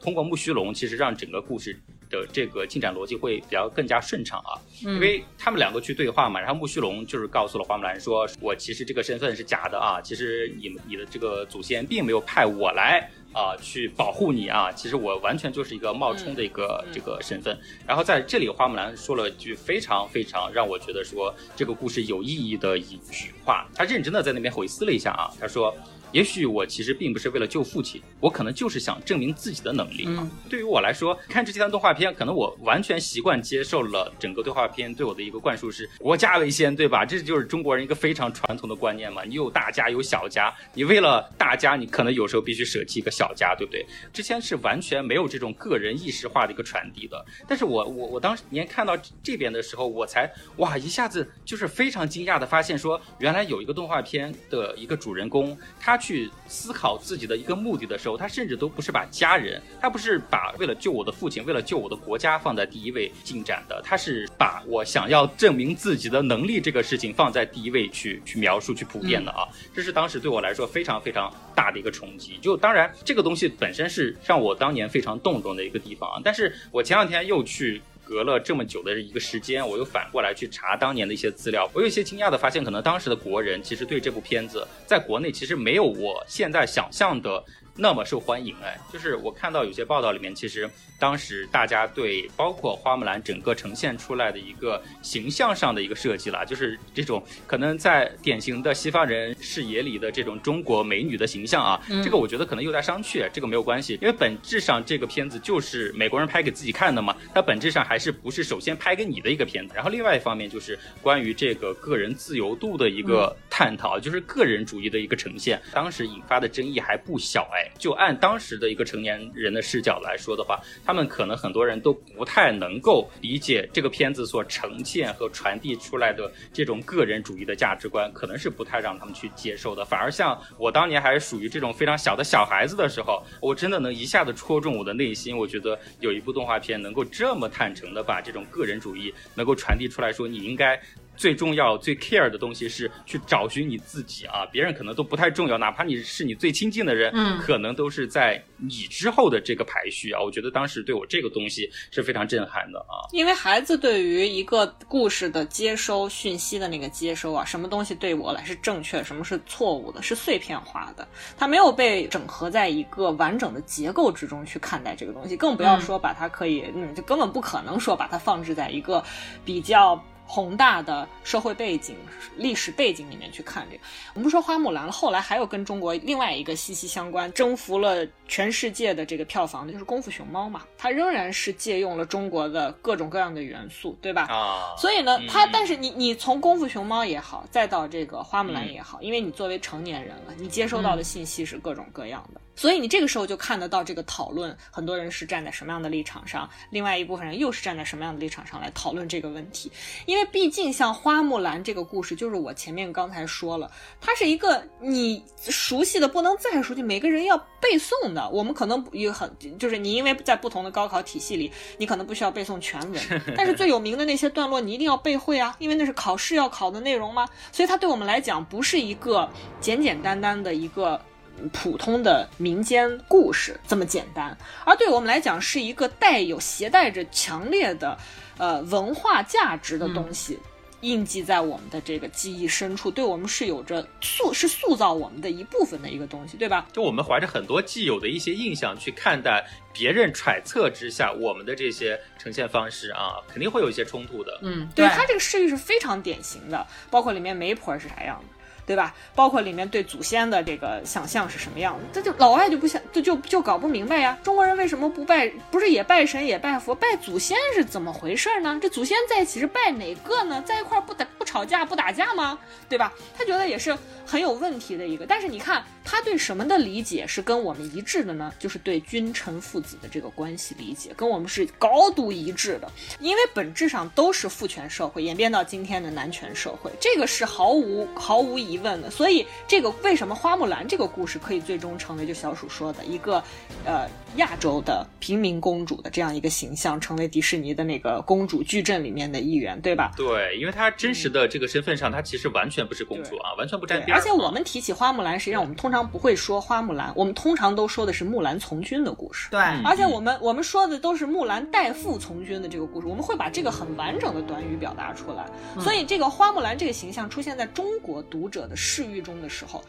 通过木须龙，其实让整个故事。的这个进展逻辑会比较更加顺畅啊，因为他们两个去对话嘛，然后木须龙就是告诉了花木兰说，我其实这个身份是假的啊，其实你们你的这个祖先并没有派我来啊去保护你啊，其实我完全就是一个冒充的一个这个身份。然后在这里，花木兰说了句非常非常让我觉得说这个故事有意义的一句话，她认真的在那边回思了一下啊，她说。也许我其实并不是为了救父亲，我可能就是想证明自己的能力。嗯，对于我来说，看这段动画片，可能我完全习惯接受了整个动画片对我的一个灌输是国家为先，对吧？这就是中国人一个非常传统的观念嘛。你有大家有小家，你为了大家，你可能有时候必须舍弃一个小家，对不对？之前是完全没有这种个人意识化的一个传递的。但是我我我当年看到这边的时候，我才哇一下子就是非常惊讶的发现，说原来有一个动画片的一个主人公，他。去思考自己的一个目的的时候，他甚至都不是把家人，他不是把为了救我的父亲，为了救我的国家放在第一位进展的，他是把我想要证明自己的能力这个事情放在第一位去去描述去铺垫的啊，这是当时对我来说非常非常大的一个冲击。就当然这个东西本身是让我当年非常动容的一个地方啊，但是我前两天又去。隔了这么久的一个时间，我又反过来去查当年的一些资料，我有一些惊讶的发现，可能当时的国人其实对这部片子在国内其实没有我现在想象的。那么受欢迎哎，就是我看到有些报道里面，其实当时大家对包括花木兰整个呈现出来的一个形象上的一个设计啦，就是这种可能在典型的西方人视野里的这种中国美女的形象啊，这个我觉得可能有待商榷，这个没有关系，因为本质上这个片子就是美国人拍给自己看的嘛，它本质上还是不是首先拍给你的一个片子，然后另外一方面就是关于这个个人自由度的一个探讨，就是个人主义的一个呈现，当时引发的争议还不小哎。就按当时的一个成年人的视角来说的话，他们可能很多人都不太能够理解这个片子所呈现和传递出来的这种个人主义的价值观，可能是不太让他们去接受的。反而像我当年还是属于这种非常小的小孩子的时候，我真的能一下子戳中我的内心。我觉得有一部动画片能够这么坦诚的把这种个人主义能够传递出来，说你应该。最重要、最 care 的东西是去找寻你自己啊，别人可能都不太重要，哪怕你是你最亲近的人，嗯可能都是在你之后的这个排序啊。我觉得当时对我这个东西是非常震撼的啊。因为孩子对于一个故事的接收讯息的那个接收啊，什么东西对我来是正确，什么是错误的，是碎片化的，他没有被整合在一个完整的结构之中去看待这个东西，更不要说把它可以，嗯，就根本不可能说把它放置在一个比较。宏大的社会背景、历史背景里面去看这个，我们不说花木兰了，后来还有跟中国另外一个息息相关、征服了全世界的这个票房的，就是《功夫熊猫》嘛，它仍然是借用了中国的各种各样的元素，对吧？啊，所以呢嗯，它但是你你从《功夫熊猫》也好，再到这个花木兰也好，因为你作为成年人了，你接收到的信息是各种各样的，所以你这个时候就看得到这个讨论，很多人是站在什么样的立场上，另外一部分人又是站在什么样的立场上来讨论这个问题。因为毕竟像花木兰这个故事，就是我前面刚才说了，它是一个你熟悉的不能再熟悉，每个人要背诵的。我们可能有很就是你因为在不同的高考体系里，你可能不需要背诵全文，但是最有名的那些段落你一定要背会啊，因为那是考试要考的内容嘛。所以它对我们来讲不是一个简简单单的一个。普通的民间故事这么简单，而对我们来讲是一个带有携带着强烈的呃文化价值的东西。印记在我们的这个记忆深处，对我们是有着塑是塑造我们的一部分的一个东西，对吧？就我们怀着很多既有的一些印象去看待别人揣测之下我们的这些呈现方式啊，肯定会有一些冲突的。嗯，对它这个视域是非常典型的，包括里面媒婆是啥样的。对吧？包括里面对祖先的这个想象是什么样的，这就老外就不想，就就就搞不明白呀。中国人为什么不拜？不是也拜神也拜佛，拜祖先是怎么回事呢？这祖先在一起是拜哪个呢？在一块不打不吵架不打架吗？对吧？他觉得也是很有问题的一个。但是你看他对什么的理解是跟我们一致的呢？就是对君臣父子的这个关系理解，跟我们是高度一致的。因为本质上都是父权社会演变到今天的男权社会，这个是毫无毫无疑问的。所以这个为什么花木兰这个故事可以最终成为就小鼠说的一个呃亚洲的平民公主的这样一个形象，成为迪士尼的那个公主矩阵里面的一员，对吧？对，因为她真实的这个身份上，她其实完全不是公主啊，完全不沾边。而且我们提起花木兰，实际上我们通常不会说花木兰，我们通常都说的是木兰从军的故事。对，而且我们我们说的都是木兰代父从军的这个故事，我们会把这个很完整的短语表达出来。所以这个花木兰这个形象出现在中国读者的视域中的时候，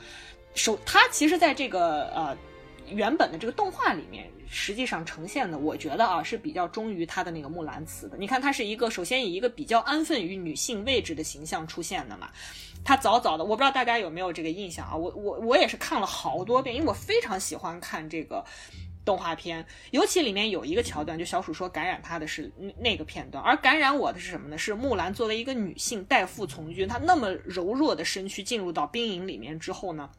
首他其实在这个呃原本的这个动画里面，实际上呈现的，我觉得啊是比较忠于他的那个木兰辞的。你看，他是一个首先以一个比较安分于女性位置的形象出现的嘛。他早早的，我不知道大家有没有这个印象啊？我我我也是看了好多遍，因为我非常喜欢看这个动画片，尤其里面有一个桥段，就小鼠说感染他的是那个片段，而感染我的是什么呢？是木兰作为一个女性代父从军，她那么柔弱的身躯进入到兵营里面之后呢，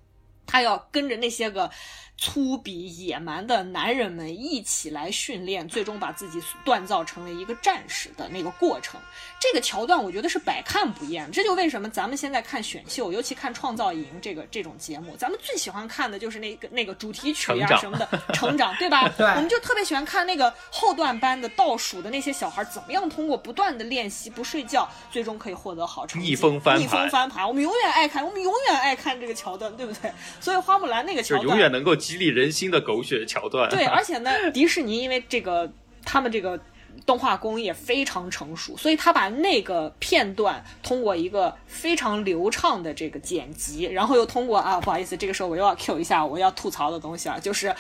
她要跟着那些个粗鄙野蛮的男人们一起来训练，最终把自己锻造成为一个战士的那个过程。这个桥段我觉得是百看不厌，这就为什么咱们现在看选秀，尤其看《创造营》这个这种节目，咱们最喜欢看的就是那个那个主题曲呀、什么的成长，对吧？对我们就特别喜欢看那个后段班的倒数的那些小孩怎么样通过不断的练习、不睡觉，最终可以获得好成绩。逆风翻盘逆风翻盘，我们永远爱看，我们永远爱看这个桥段，对不对？所以花木兰那个桥段是永远能够激励人心的狗血桥段。对，而且呢，迪士尼因为这个他们这个动画工业非常成熟，所以他把那个片段通过一个非常流畅的这个剪辑，然后又通过啊，不好意思，这个时候我又要 Q 一下我要吐槽的东西了，就是。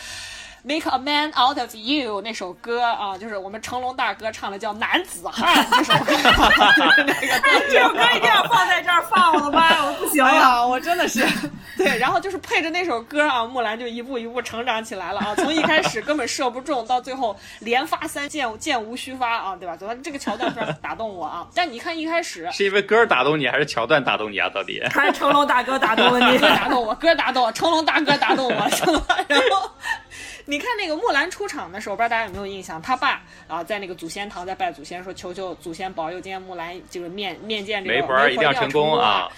Make a man out of you 那首歌啊，就是我们成龙大哥唱的，叫《男子汉》这首歌。那 个这首歌一定要放在这儿放我的妈呀？我不行 了。我真的是，对，然后就是配着那首歌啊，木兰就一步一步成长起来了啊，从一开始根本射不中，到最后连发三箭，箭无虚发啊，对吧？走到这个桥段非常打动我啊。但你看一开始是因为歌儿打动你，还是桥段打动你啊？到底？还是成龙大哥打动了你？歌打动我，歌打动我，成龙大哥打动我，是吧？然后。你看那个木兰出场的时候，不知道大家有没有印象？他爸啊，在那个祖先堂在拜祖先，说求求祖先保佑今天木兰这个面面见这个媒婆儿一定要成功啊！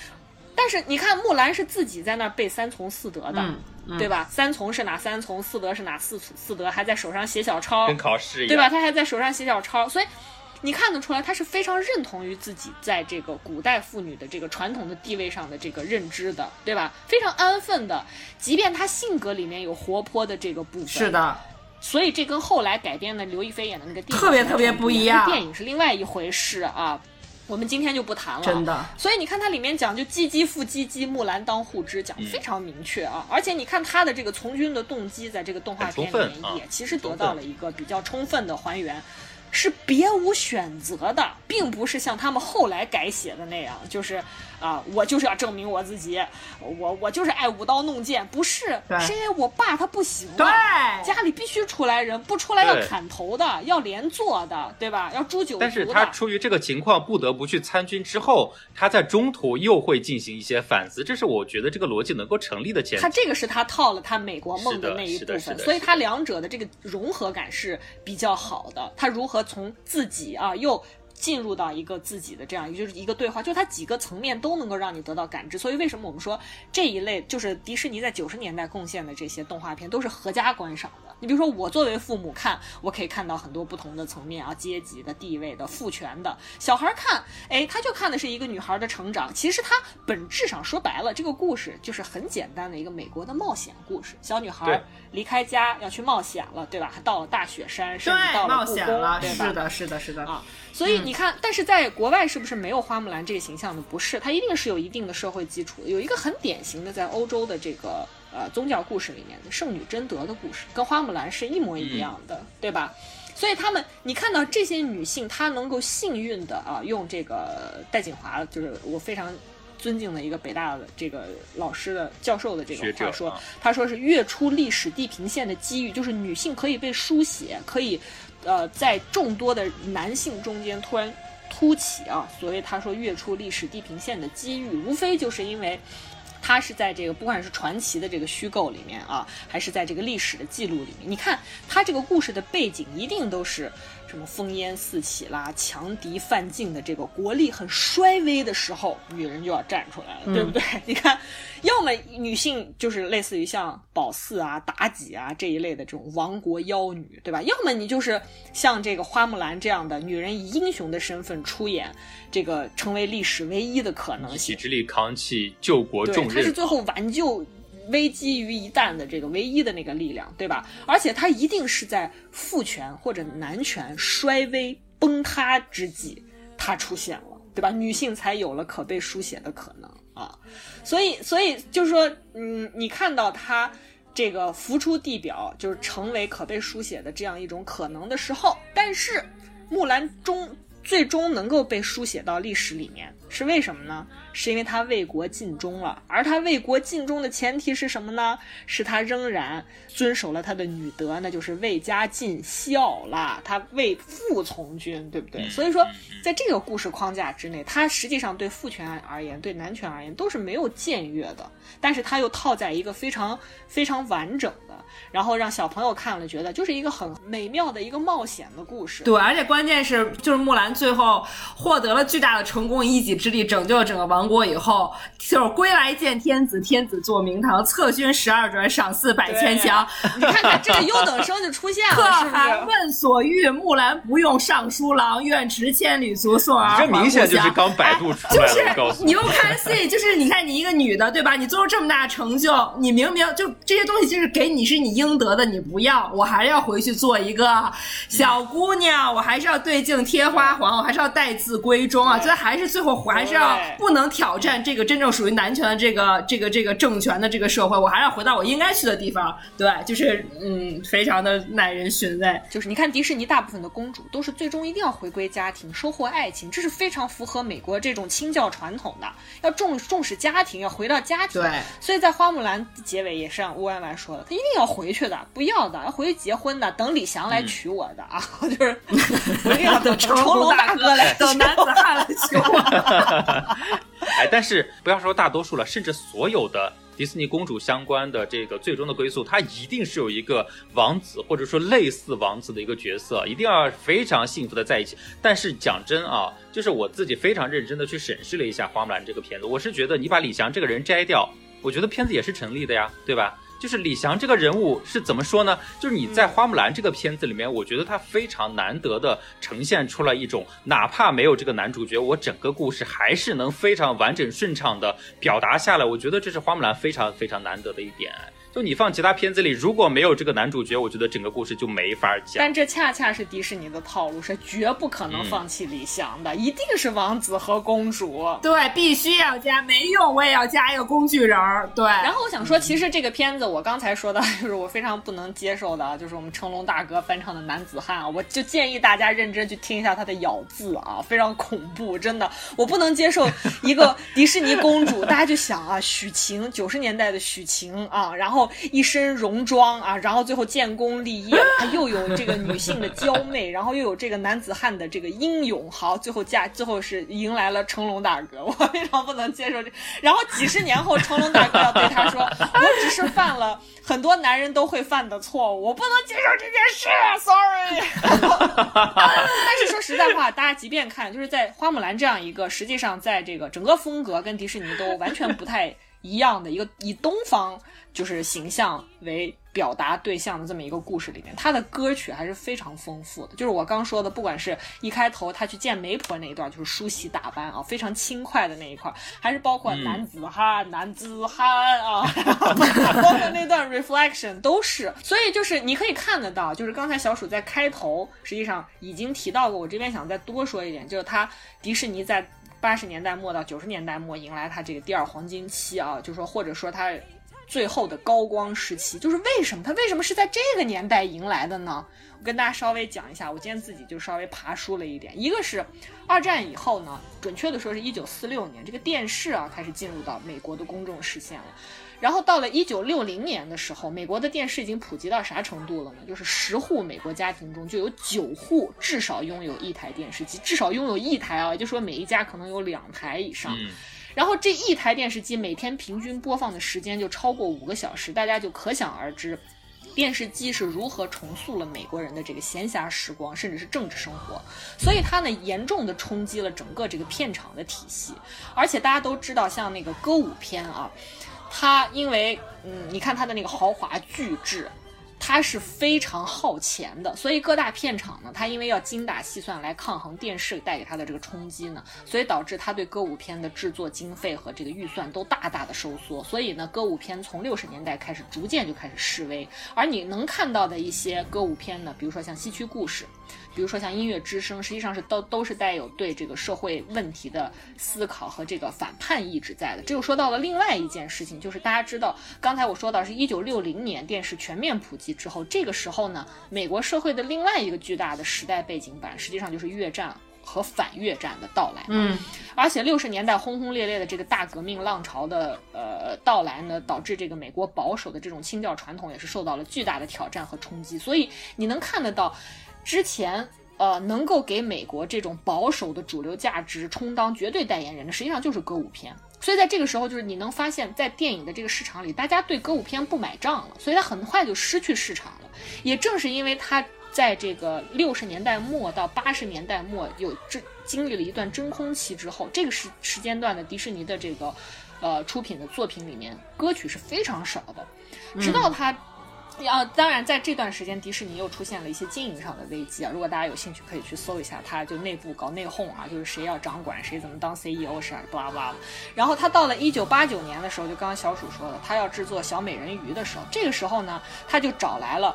但是你看，木兰是自己在那儿背三从四德的，嗯嗯对吧？三从是哪三从？四德是哪四四德？还在手上写小抄，跟考试一样，对吧？他还在手上写小抄，所以你看得出来，他是非常认同于自己在这个古代妇女的这个传统的地位上的这个认知的，对吧？非常安分的，即便他性格里面有活泼的这个部分，是的，所以这跟后来改编的刘亦菲演的那个电影特别特别不一样电影是另外一回事啊。我们今天就不谈了，真的。所以你看它里面讲，就唧唧复唧唧，木兰当户织，讲的非常明确啊。而且你看他的这个从军的动机，在这个动画片里面也其实得到了一个比较充分的还原。是别无选择的，并不是像他们后来改写的那样，就是啊，我就是要证明我自己，我我就是爱舞刀弄剑，不是，是因为我爸他不行对，家里必须出来人，不出来要砍头的，要连坐的，对吧？要诛九族但是他出于这个情况不得不去参军之后，他在中途又会进行一些反思，这是我觉得这个逻辑能够成立的前提。他这个是他套了他美国梦的那一部分，所以他两者的这个融合感是比较好的。他如何？从自己啊，又进入到一个自己的这样，也就是一个对话，就它几个层面都能够让你得到感知。所以为什么我们说这一类就是迪士尼在九十年代贡献的这些动画片都是合家观赏？你比如说我作为父母看，我可以看到很多不同的层面啊，阶级的地位的父权的。小孩看，哎，他就看的是一个女孩的成长。其实它本质上说白了，这个故事就是很简单的一个美国的冒险故事。小女孩离开家要去冒险了，对吧？还到了大雪山，甚至到了故宫，对吧？是的，是的，是的啊。所以你看，但是在国外是不是没有花木兰这个形象呢？不是，它一定是有一定的社会基础。有一个很典型的，在欧洲的这个呃宗教故事里面的圣女贞德的故事，跟花木兰是一模一样的，对吧？所以他们，你看到这些女性，她能够幸运的啊，用这个戴锦华，就是我非常尊敬的一个北大的这个老师的教授的这个话说，他说是跃出历史地平线的机遇，就是女性可以被书写，可以。呃，在众多的男性中间突然突起啊，所以他说跃出历史地平线的机遇，无非就是因为他是在这个不管是传奇的这个虚构里面啊，还是在这个历史的记录里面，你看他这个故事的背景一定都是。什么烽烟四起啦，强敌犯境的这个国力很衰微的时候，女人就要站出来了，对不对？你看，要么女性就是类似于像褒姒啊、妲己啊这一类的这种亡国妖女，对吧？要么你就是像这个花木兰这样的女人，以英雄的身份出演，这个成为历史唯一的可能性，一己之力扛起救国重任，她是最后挽救。危机于一旦的这个唯一的那个力量，对吧？而且它一定是在父权或者男权衰微崩塌之际，它出现了，对吧？女性才有了可被书写的可能啊！所以，所以就是说，嗯，你看到它这个浮出地表，就是成为可被书写的这样一种可能的时候，但是木兰终最终能够被书写到历史里面，是为什么呢？是因为他为国尽忠了，而他为国尽忠的前提是什么呢？是他仍然遵守了他的女德，那就是为家尽孝啦。他为父从军，对不对？所以说，在这个故事框架之内，他实际上对父权而言，对男权而言都是没有僭越的。但是他又套在一个非常非常完整的，然后让小朋友看了觉得就是一个很美妙的一个冒险的故事。对，而且关键是，就是木兰最后获得了巨大的成功，一己之力拯救了整个王。国以后就是归来见天子，天子坐明堂，策勋十二转，赏赐百千强。你看看这个优等生就出现了，可汗问所欲，木兰不用尚书郎，愿驰千里足送儿这明显就是刚百度出来的。就是你又看 C，就是你看你一个女的对吧？你做出这么大成就，你明明就这些东西就是给你是你应得的，你不要，我还是要回去做一个小姑娘，我还是要对镜贴花黄，我还是要待字闺中啊！这还是最后还是要不能。挑战这个真正属于男权的这个这个这个政权的这个社会，我还是要回到我应该去的地方。对，就是嗯，非常的耐人寻味。就是你看迪士尼大部分的公主都是最终一定要回归家庭，收获爱情，这是非常符合美国这种清教传统的，要重重视家庭，要回到家庭。对，所以在花木兰结尾也是让乌弯弯说的，她一定要回去的，不要的，要回去结婚的，等李翔来娶我的啊，就是 我一定要等成龙大哥来，等男子汉来娶我。哎，但是不要说大多数了，甚至所有的迪士尼公主相关的这个最终的归宿，它一定是有一个王子或者说类似王子的一个角色，一定要非常幸福的在一起。但是讲真啊，就是我自己非常认真的去审视了一下《花木兰》这个片子，我是觉得你把李翔这个人摘掉，我觉得片子也是成立的呀，对吧？就是李翔这个人物是怎么说呢？就是你在花木兰这个片子里面，我觉得他非常难得的呈现出了一种，哪怕没有这个男主角，我整个故事还是能非常完整顺畅的表达下来。我觉得这是花木兰非常非常难得的一点。就你放其他片子里，如果没有这个男主角，我觉得整个故事就没法讲。但这恰恰是迪士尼的套路，是绝不可能放弃李翔的，一定是王子和公主。对，必须要加，没用我也要加一个工具人儿。对。然后我想说，其实这个片子我刚才说的 就是我非常不能接受的，就是我们成龙大哥翻唱的《男子汉》啊，我就建议大家认真去听一下他的咬字啊，非常恐怖，真的，我不能接受一个 迪士尼公主，大家就想啊，许晴九十年代的许晴啊，然后。一身戎装啊，然后最后建功立业，他又有这个女性的娇媚，然后又有这个男子汉的这个英勇，好，最后嫁，最后是迎来了成龙大哥，我非常不能接受这。然后几十年后，成龙大哥要对他说：“我只是犯了很多男人都会犯的错误，我不能接受这件事，sorry。”但是说实在话，大家即便看，就是在花木兰这样一个，实际上在这个整个风格跟迪士尼都完全不太一样的一个以东方。就是形象为表达对象的这么一个故事里面，他的歌曲还是非常丰富的。就是我刚说的，不管是一开头他去见媒婆那一段，就是梳洗打扮啊，非常轻快的那一块，还是包括男子汉、男子汉啊，包括那段 reflection 都是。所以就是你可以看得到，就是刚才小鼠在开头实际上已经提到过，我这边想再多说一点，就是他迪士尼在八十年代末到九十年代末迎来他这个第二黄金期啊，就是说或者说他。最后的高光时期，就是为什么它为什么是在这个年代迎来的呢？我跟大家稍微讲一下，我今天自己就稍微爬书了一点。一个是二战以后呢，准确的说是一九四六年，这个电视啊开始进入到美国的公众视线了。然后到了一九六零年的时候，美国的电视已经普及到啥程度了呢？就是十户美国家庭中就有九户至少拥有一台电视机，至少拥有一台啊，也就说每一家可能有两台以上。然后这一台电视机每天平均播放的时间就超过五个小时，大家就可想而知，电视机是如何重塑了美国人的这个闲暇时光，甚至是政治生活。所以它呢，严重的冲击了整个这个片场的体系。而且大家都知道，像那个歌舞片啊，它因为嗯，你看它的那个豪华巨制。它是非常耗钱的，所以各大片场呢，它因为要精打细算来抗衡电视带给它的这个冲击呢，所以导致它对歌舞片的制作经费和这个预算都大大的收缩。所以呢，歌舞片从六十年代开始逐渐就开始示威。而你能看到的一些歌舞片呢，比如说像《西区故事》。比如说像音乐之声，实际上是都都是带有对这个社会问题的思考和这个反叛意志在的。这又说到了另外一件事情，就是大家知道，刚才我说到是一九六零年电视全面普及之后，这个时候呢，美国社会的另外一个巨大的时代背景板，实际上就是越战和反越战的到来。嗯，而且六十年代轰轰烈烈的这个大革命浪潮的呃到来呢，导致这个美国保守的这种清教传统也是受到了巨大的挑战和冲击。所以你能看得到。之前，呃，能够给美国这种保守的主流价值充当绝对代言人的，实际上就是歌舞片。所以在这个时候，就是你能发现，在电影的这个市场里，大家对歌舞片不买账了，所以它很快就失去市场了。也正是因为它在这个六十年代末到八十年代末有这经历了一段真空期之后，这个时时间段的迪士尼的这个，呃，出品的作品里面，歌曲是非常少的，直到它。啊，当然，在这段时间，迪士尼又出现了一些经营上的危机啊。如果大家有兴趣，可以去搜一下，他就内部搞内讧啊，就是谁要掌管，谁怎么当 CEO 是巴拉巴拉。然后他到了一九八九年的时候，就刚刚小鼠说的，他要制作小美人鱼的时候，这个时候呢，他就找来了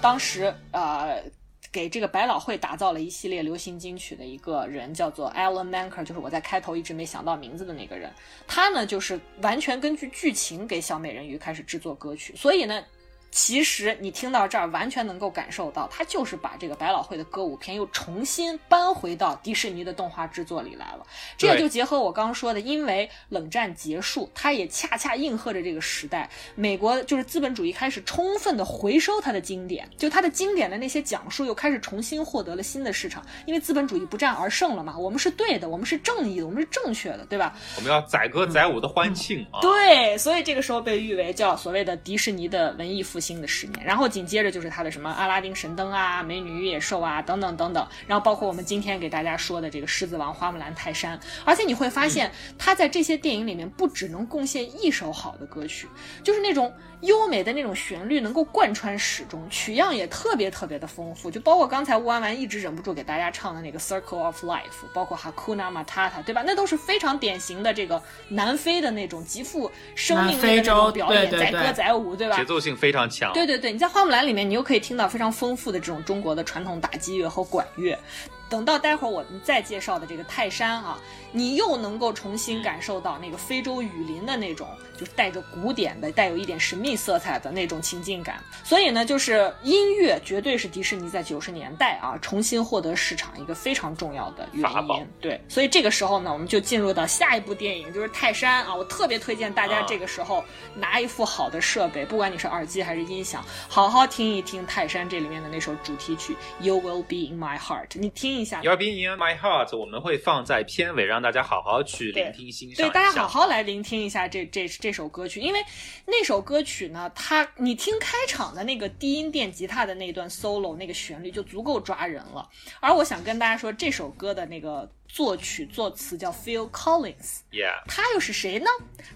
当时呃给这个百老汇打造了一系列流行金曲的一个人，叫做 Alan Menker，就是我在开头一直没想到名字的那个人。他呢，就是完全根据剧情给小美人鱼开始制作歌曲，所以呢。其实你听到这儿，完全能够感受到，他就是把这个百老汇的歌舞片又重新搬回到迪士尼的动画制作里来了。这也就结合我刚刚说的，因为冷战结束，它也恰恰应和着这个时代，美国就是资本主义开始充分的回收它的经典，就它的经典的那些讲述又开始重新获得了新的市场，因为资本主义不战而胜了嘛。我们是对的，我们是正义的，我们是正确的，对吧？我们要载歌载舞的欢庆啊！对，所以这个时候被誉为叫所谓的迪士尼的文艺复。兴的十年。然后紧接着就是他的什么阿拉丁神灯啊、美女与野兽啊等等等等。然后包括我们今天给大家说的这个狮子王、花木兰、泰山。而且你会发现，他在这些电影里面不只能贡献一首好的歌曲，就是那种。优美的那种旋律能够贯穿始终，曲样也特别特别的丰富，就包括刚才乌安丸一直忍不住给大家唱的那个 Circle of Life，包括 Hakuna Matata，对吧？那都是非常典型的这个南非的那种极富生命力的那种表演，载歌载舞，对吧？节奏性非常强。对对对，你在花木兰里面，你又可以听到非常丰富的这种中国的传统打击乐和管乐。等到待会儿我们再介绍的这个泰山啊，你又能够重新感受到那个非洲雨林的那种，就是带着古典的、带有一点神秘色彩的那种情境感。所以呢，就是音乐绝对是迪士尼在九十年代啊重新获得市场一个非常重要的原因。对，所以这个时候呢，我们就进入到下一部电影，就是泰山啊。我特别推荐大家这个时候拿一副好的设备，不管你是耳机还是音响，好好听一听泰山这里面的那首主题曲《You Will Be in My Heart》，你听一下。You Will be in my heart，我们会放在片尾，让大家好好去聆听欣赏。对，大家好好来聆听一下这这这首歌曲，因为那首歌曲呢，它你听开场的那个低音电吉他的那段 solo，那个旋律就足够抓人了。而我想跟大家说，这首歌的那个。作曲作词叫 Phil Collins，Yeah，他又是谁呢？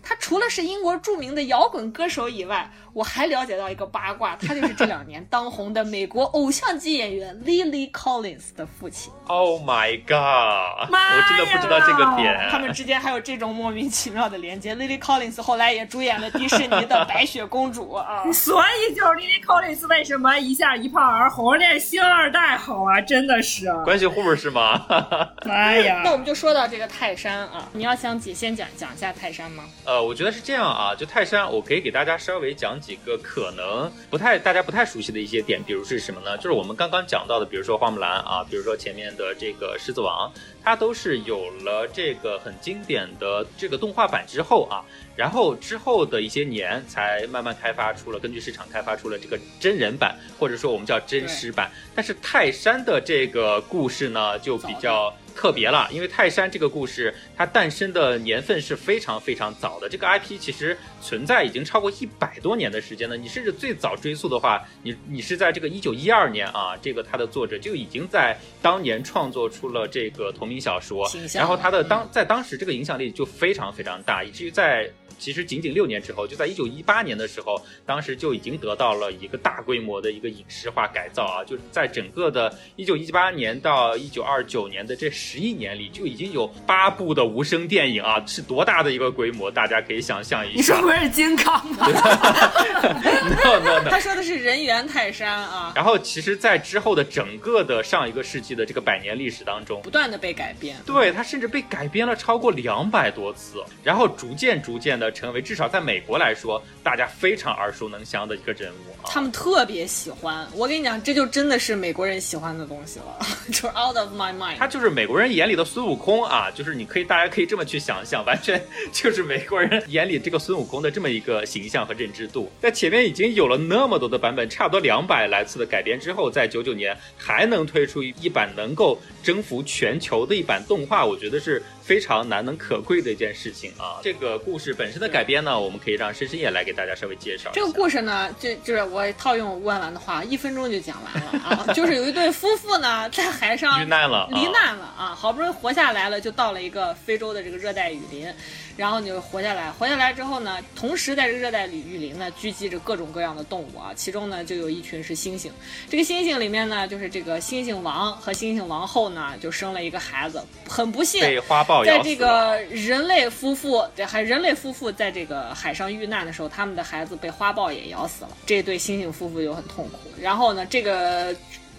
他除了是英国著名的摇滚歌手以外，我还了解到一个八卦，他就是这两年当红的美国偶像级演员 Lily Collins 的父亲。Oh my god！我真的不知道这个点，他们之间还有这种莫名其妙的连接。Lily Collins 后来也主演了迪士尼的白雪公主啊，所以就是 Lily Collins 为什么一下一炮而红？这星二代好啊，真的是关系户是吗？哎。那我们就说到这个泰山啊，你要想解先讲讲一下泰山吗？呃，我觉得是这样啊，就泰山，我可以给大家稍微讲几个可能不太大家不太熟悉的一些点，比如是什么呢？就是我们刚刚讲到的，比如说花木兰啊，比如说前面的这个狮子王，它都是有了这个很经典的这个动画版之后啊，然后之后的一些年才慢慢开发出了，根据市场开发出了这个真人版，或者说我们叫真实版。但是泰山的这个故事呢，就比较。特别了，因为泰山这个故事，它诞生的年份是非常非常早的。这个 IP 其实存在已经超过一百多年的时间了。你甚至最早追溯的话，你你是在这个一九一二年啊，这个它的作者就已经在当年创作出了这个同名小说，然后他的当在当时这个影响力就非常非常大，以至于在。其实仅仅六年之后，就在一九一八年的时候，当时就已经得到了一个大规模的一个影视化改造啊，就是在整个的一九一八年到一九二九年的这十一年里，就已经有八部的无声电影啊，是多大的一个规模？大家可以想象一下。你说不是金刚吗？no no no，他说的是人猿泰山啊。然后，其实，在之后的整个的上一个世纪的这个百年历史当中，不断的被改编。对，它甚至被改编了超过两百多次，然后逐渐逐渐的。成为至少在美国来说，大家非常耳熟能详的一个人物，他们特别喜欢。我跟你讲，这就真的是美国人喜欢的东西了，就是 out of my mind。他就是美国人眼里的孙悟空啊，就是你可以，大家可以这么去想象，完全 就是美国人眼里这个孙悟空的这么一个形象和认知度。在前面已经有了那么多的版本，差不多两百来次的改编之后，在九九年还能推出一版能够征服全球的一版动画，我觉得是。非常难能可贵的一件事情啊！这个故事本身的改编呢，我们可以让深深也来给大家稍微介绍。这个故事呢，就就是我套用万完的话，一分钟就讲完了啊！就是有一对夫妇呢，在海上遇难了，罹难了啊，好不容易活下来了，就到了一个非洲的这个热带雨林。然后你就活下来，活下来之后呢，同时在这个热带雨林呢，聚集着各种各样的动物啊，其中呢就有一群是猩猩。这个猩猩里面呢，就是这个猩猩王和猩猩王后呢，就生了一个孩子，很不幸被花豹在这个人类夫妇对，还人类夫妇在这个海上遇难的时候，他们的孩子被花豹也咬死了。这对猩猩夫妇就很痛苦。然后呢，这个。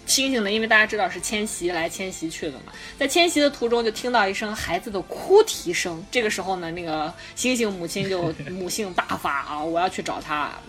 猩猩呢？因为大家知道是迁徙来迁徙去的嘛，在迁徙的途中就听到一声孩子的哭啼声。这个时候呢，那个猩猩母亲就母性大发啊，我要去找他啊，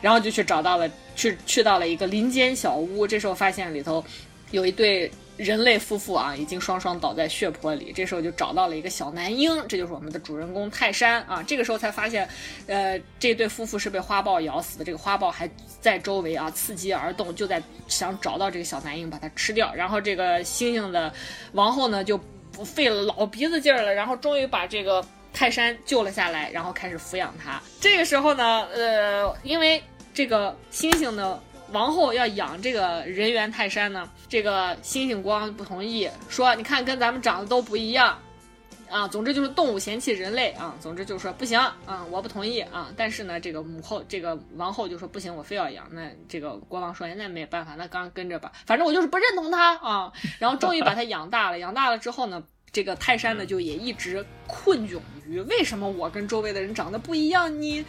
然后就去找到了，去去到了一个林间小屋。这时候发现里头有一对。人类夫妇啊，已经双双倒在血泊里。这时候就找到了一个小男婴，这就是我们的主人公泰山啊。这个时候才发现，呃，这对夫妇是被花豹咬死的。这个花豹还在周围啊，伺机而动，就在想找到这个小男婴，把它吃掉。然后这个猩猩的王后呢，就费了老鼻子劲儿了，然后终于把这个泰山救了下来，然后开始抚养他。这个时候呢，呃，因为。这个猩猩呢王后要养这个人猿泰山呢，这个猩猩国王不同意，说你看跟咱们长得都不一样。啊，总之就是动物嫌弃人类啊，总之就是说不行啊，我不同意啊。但是呢，这个母后，这个王后就说不行，我非要养。那这个国王说，那没办法，那刚跟着吧，反正我就是不认同他啊。然后终于把他养大了，养大了之后呢，这个泰山呢就也一直困窘于。为什么我跟周围的人长得不一样？你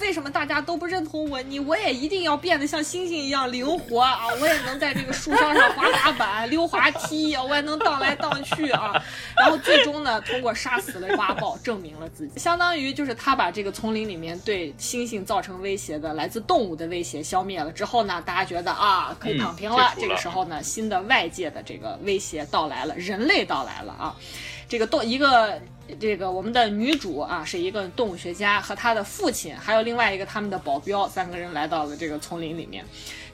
为什么大家都不认同我？你我也一定要变得像猩猩一样灵活啊！我也能在这个树梢上滑滑板、溜滑梯，我也能荡来荡去啊！然后最终呢，通过杀死了花豹，证明了自己，相当于就是他把这个丛林里面对猩猩造成威胁的来自动物的威胁消灭了之后呢，大家觉得啊，可以躺平了。这个时候呢，新的外界的这个威胁到来了，人类到来了啊！这个动一个。这个我们的女主啊，是一个动物学家和她的父亲，还有另外一个他们的保镖，三个人来到了这个丛林里面。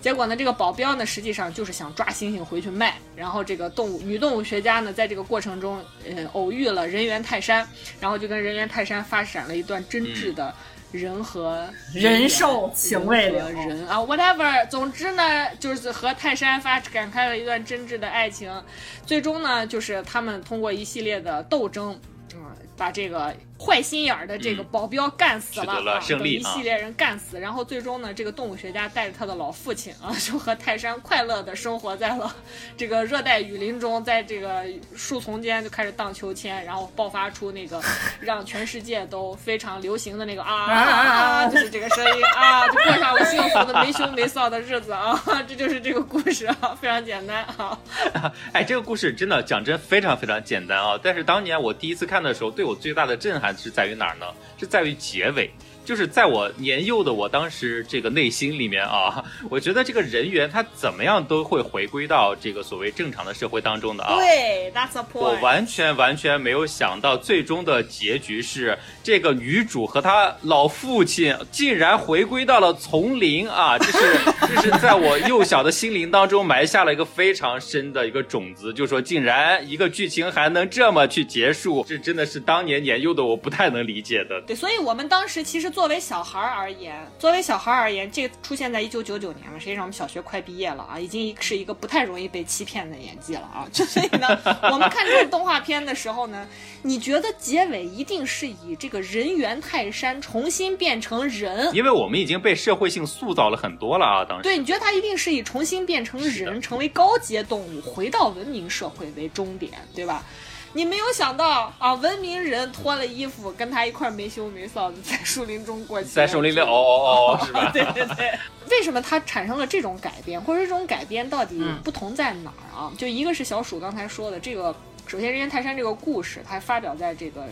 结果呢，这个保镖呢，实际上就是想抓猩猩回去卖。然后这个动物女动物学家呢，在这个过程中，呃，偶遇了人猿泰山，然后就跟人猿泰山发展了一段真挚的人和人兽情未了人啊，whatever。总之呢，就是和泰山发展开了一段真挚的爱情。最终呢，就是他们通过一系列的斗争。嗯，把这个。坏心眼儿的这个保镖干死了啊，等一系列人干死，然后最终呢，这个动物学家带着他的老父亲啊，就和泰山快乐的生活在了这个热带雨林中，在这个树丛间就开始荡秋千，然后爆发出那个 让全世界都非常流行的那个啊，就是这个声音啊，就过上了幸福的没羞没臊的日子啊，这就是这个故事啊，非常简单啊。哎，这个故事真的讲真非常非常简单啊，但是当年我第一次看的时候，对我最大的震撼。是在于哪儿呢？是在于结尾。就是在我年幼的我当时这个内心里面啊，我觉得这个人员他怎么样都会回归到这个所谓正常的社会当中的啊。对，That's a point。我完全完全没有想到最终的结局是这个女主和她老父亲竟然回归到了丛林啊！这是这是在我幼小的心灵当中埋下了一个非常深的一个种子，就说竟然一个剧情还能这么去结束，这真的是当年年幼的我不太能理解的。对，所以我们当时其实做。作为小孩而言，作为小孩而言，这个出现在一九九九年了。实际上，我们小学快毕业了啊，已经是一个不太容易被欺骗的年纪了啊。所以呢，我们看这个动画片的时候呢，你觉得结尾一定是以这个人猿泰山重新变成人？因为我们已经被社会性塑造了很多了啊。当时，对，你觉得他一定是以重新变成人，成为高阶动物，回到文明社会为终点，对吧？你没有想到啊，文明人脱了衣服，跟他一块没羞没臊的 在树林中过在树林里哦哦哦，是吧？对对对。为什么他产生了这种改编，或者这种改编到底不同在哪儿啊？就一个是小鼠刚才说的这个，首先人猿泰山这个故事，它发表在这个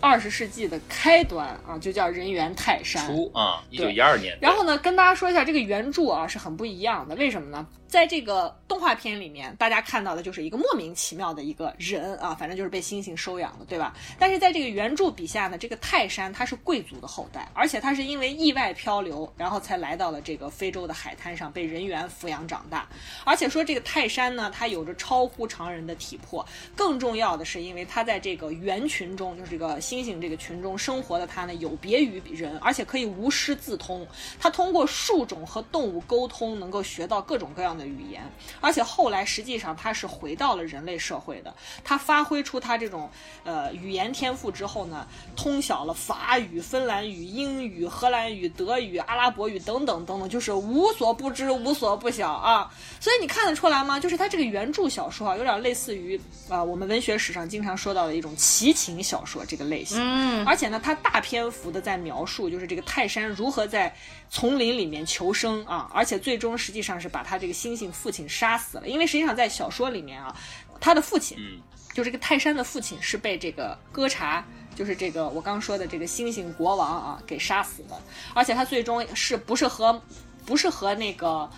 二十世纪的开端啊，就叫人猿泰山。初啊，一九一二年。然后呢，跟大家说一下这个原著啊是很不一样的，为什么呢？在这个动画片里面，大家看到的就是一个莫名其妙的一个人啊，反正就是被猩猩收养的，对吧？但是在这个原著笔下呢，这个泰山他是贵族的后代，而且他是因为意外漂流，然后才来到了这个非洲的海滩上，被人猿抚养长大。而且说这个泰山呢，他有着超乎常人的体魄，更重要的是，因为他在这个猿群中，就是这个猩猩这个群中生活的他呢，有别于人，而且可以无师自通。他通过树种和动物沟通，能够学到各种各样的。的语言，而且后来实际上他是回到了人类社会的。他发挥出他这种呃语言天赋之后呢，通晓了法语、芬兰语、英语、荷兰语、德语、阿拉伯语等等等等，就是无所不知、无所不晓啊。所以你看得出来吗？就是他这个原著小说啊，有点类似于啊我们文学史上经常说到的一种奇情小说这个类型。嗯，而且呢，他大篇幅的在描述就是这个泰山如何在丛林里面求生啊，而且最终实际上是把他这个心。猩猩父亲杀死了，因为实际上在小说里面啊，他的父亲，就这个泰山的父亲是被这个哥查，就是这个我刚说的这个猩猩国王啊给杀死的，而且他最终是不是和不是和那个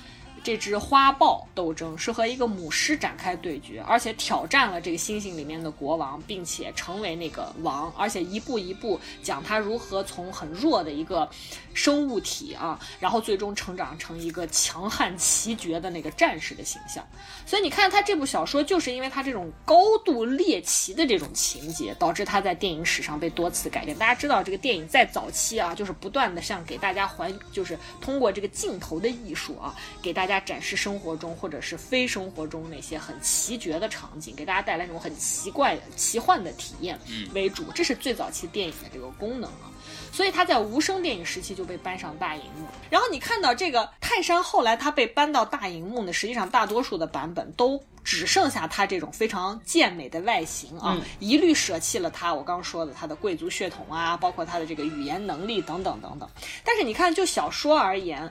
这只花豹斗争，是和一个母狮展开对决，而且挑战了这个星星里面的国王，并且成为那个王，而且一步一步讲他如何从很弱的一个生物体啊，然后最终成长成一个强悍奇绝的那个战士的形象。所以你看他这部小说，就是因为他这种高度猎奇的这种情节，导致他在电影史上被多次改编。大家知道这个电影在早期啊，就是不断的像给大家还，就是通过这个镜头的艺术啊，给大家。展示生活中或者是非生活中那些很奇绝的场景，给大家带来那种很奇怪、奇幻的体验为主，这是最早期电影的这个功能啊。所以他在无声电影时期就被搬上大荧幕。然后你看到这个泰山后来他被搬到大荧幕呢，实际上大多数的版本都只剩下他这种非常健美的外形啊，一律舍弃了他我刚说的他的贵族血统啊，包括他的这个语言能力等等等等。但是你看，就小说而言。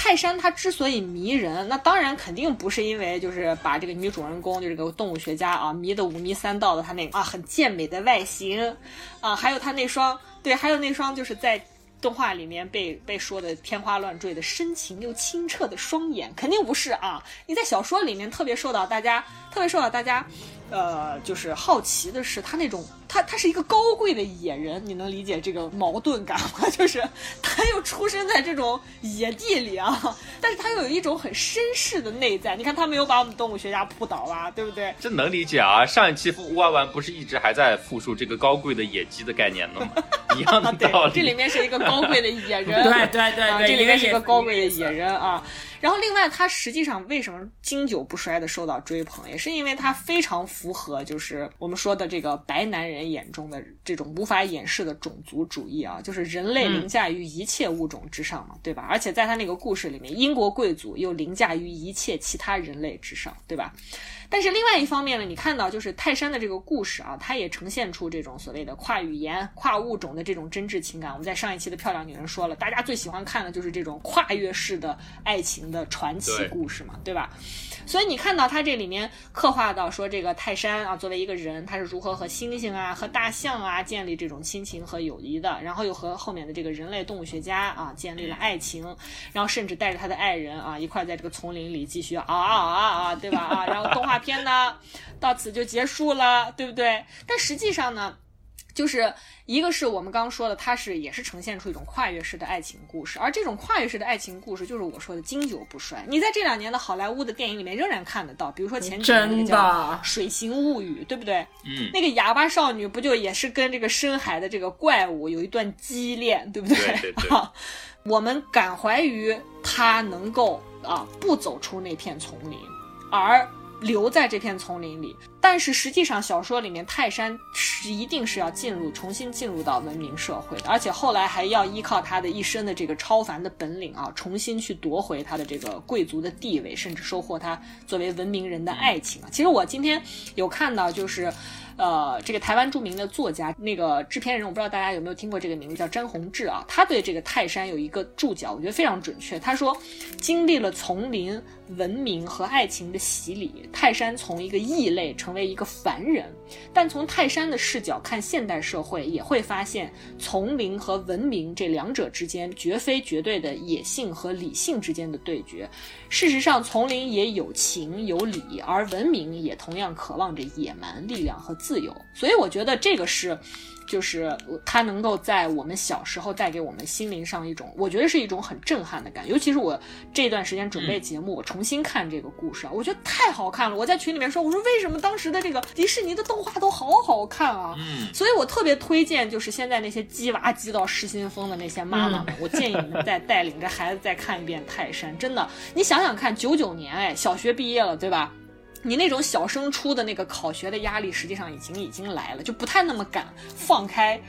泰山他之所以迷人，那当然肯定不是因为就是把这个女主人公就这个动物学家啊迷得五迷三道的他那个啊很健美的外形，啊还有他那双对，还有那双就是在动画里面被被说的天花乱坠的深情又清澈的双眼，肯定不是啊！你在小说里面特别受到大家特别受到大家。呃，就是好奇的是，他那种他他是一个高贵的野人，你能理解这个矛盾感吗？就是他又出生在这种野地里啊，但是他又有一种很绅士的内在。你看他没有把我们动物学家扑倒吧，对不对？这能理解啊。上一期乌弯弯不是一直还在复述这个高贵的野鸡的概念呢吗？一样的道理。这里面是一个高贵的野人，对对对，这里面是一个高贵的野人啊。然后，另外，他实际上为什么经久不衰的受到追捧，也是因为他非常符合，就是我们说的这个白男人眼中的这种无法掩饰的种族主义啊，就是人类凌驾于一切物种之上嘛，对吧？而且在他那个故事里面，英国贵族又凌驾于一切其他人类之上，对吧？但是另外一方面呢，你看到就是泰山的这个故事啊，它也呈现出这种所谓的跨语言、跨物种的这种真挚情感。我们在上一期的漂亮女人说了，大家最喜欢看的就是这种跨越式的爱情的传奇故事嘛，对吧？所以你看到它这里面刻画到说这个泰山啊，作为一个人，他是如何和猩猩啊、和大象啊建立这种亲情和友谊的，然后又和后面的这个人类动物学家啊建立了爱情，然后甚至带着他的爱人啊一块在这个丛林里继续啊啊啊啊，对吧？啊，然后动画片呢到此就结束了，对不对？但实际上呢？就是一个是我们刚刚说的，它是也是呈现出一种跨越式的爱情故事，而这种跨越式的爱情故事，就是我说的经久不衰。你在这两年的好莱坞的电影里面仍然看得到，比如说前几年那个叫《水形物语》，对不对？嗯，那个哑巴少女不就也是跟这个深海的这个怪物有一段激恋，对不对？对对。我们感怀于他能够啊不走出那片丛林，而。留在这片丛林里，但是实际上小说里面泰山是一定是要进入重新进入到文明社会的，而且后来还要依靠他的一身的这个超凡的本领啊，重新去夺回他的这个贵族的地位，甚至收获他作为文明人的爱情啊。其实我今天有看到就是。呃，这个台湾著名的作家，那个制片人，我不知道大家有没有听过这个名字，叫詹宏志啊。他对这个泰山有一个注脚，我觉得非常准确。他说，经历了丛林文明和爱情的洗礼，泰山从一个异类成为一个凡人。但从泰山的视角看现代社会，也会发现丛林和文明这两者之间绝非绝对的野性和理性之间的对决。事实上，丛林也有情有理，而文明也同样渴望着野蛮力量和自由。所以，我觉得这个是。就是它能够在我们小时候带给我们心灵上一种，我觉得是一种很震撼的感觉。尤其是我这段时间准备节目，我重新看这个故事啊，我觉得太好看了。我在群里面说，我说为什么当时的这个迪士尼的动画都好好看啊？嗯，所以我特别推荐，就是现在那些鸡娃鸡到失心疯的那些妈妈们，我建议你们再 带领着孩子再看一遍《泰山》。真的，你想想看，九九年哎，小学毕业了，对吧？你那种小升初的那个考学的压力，实际上已经已经来了，就不太那么敢放开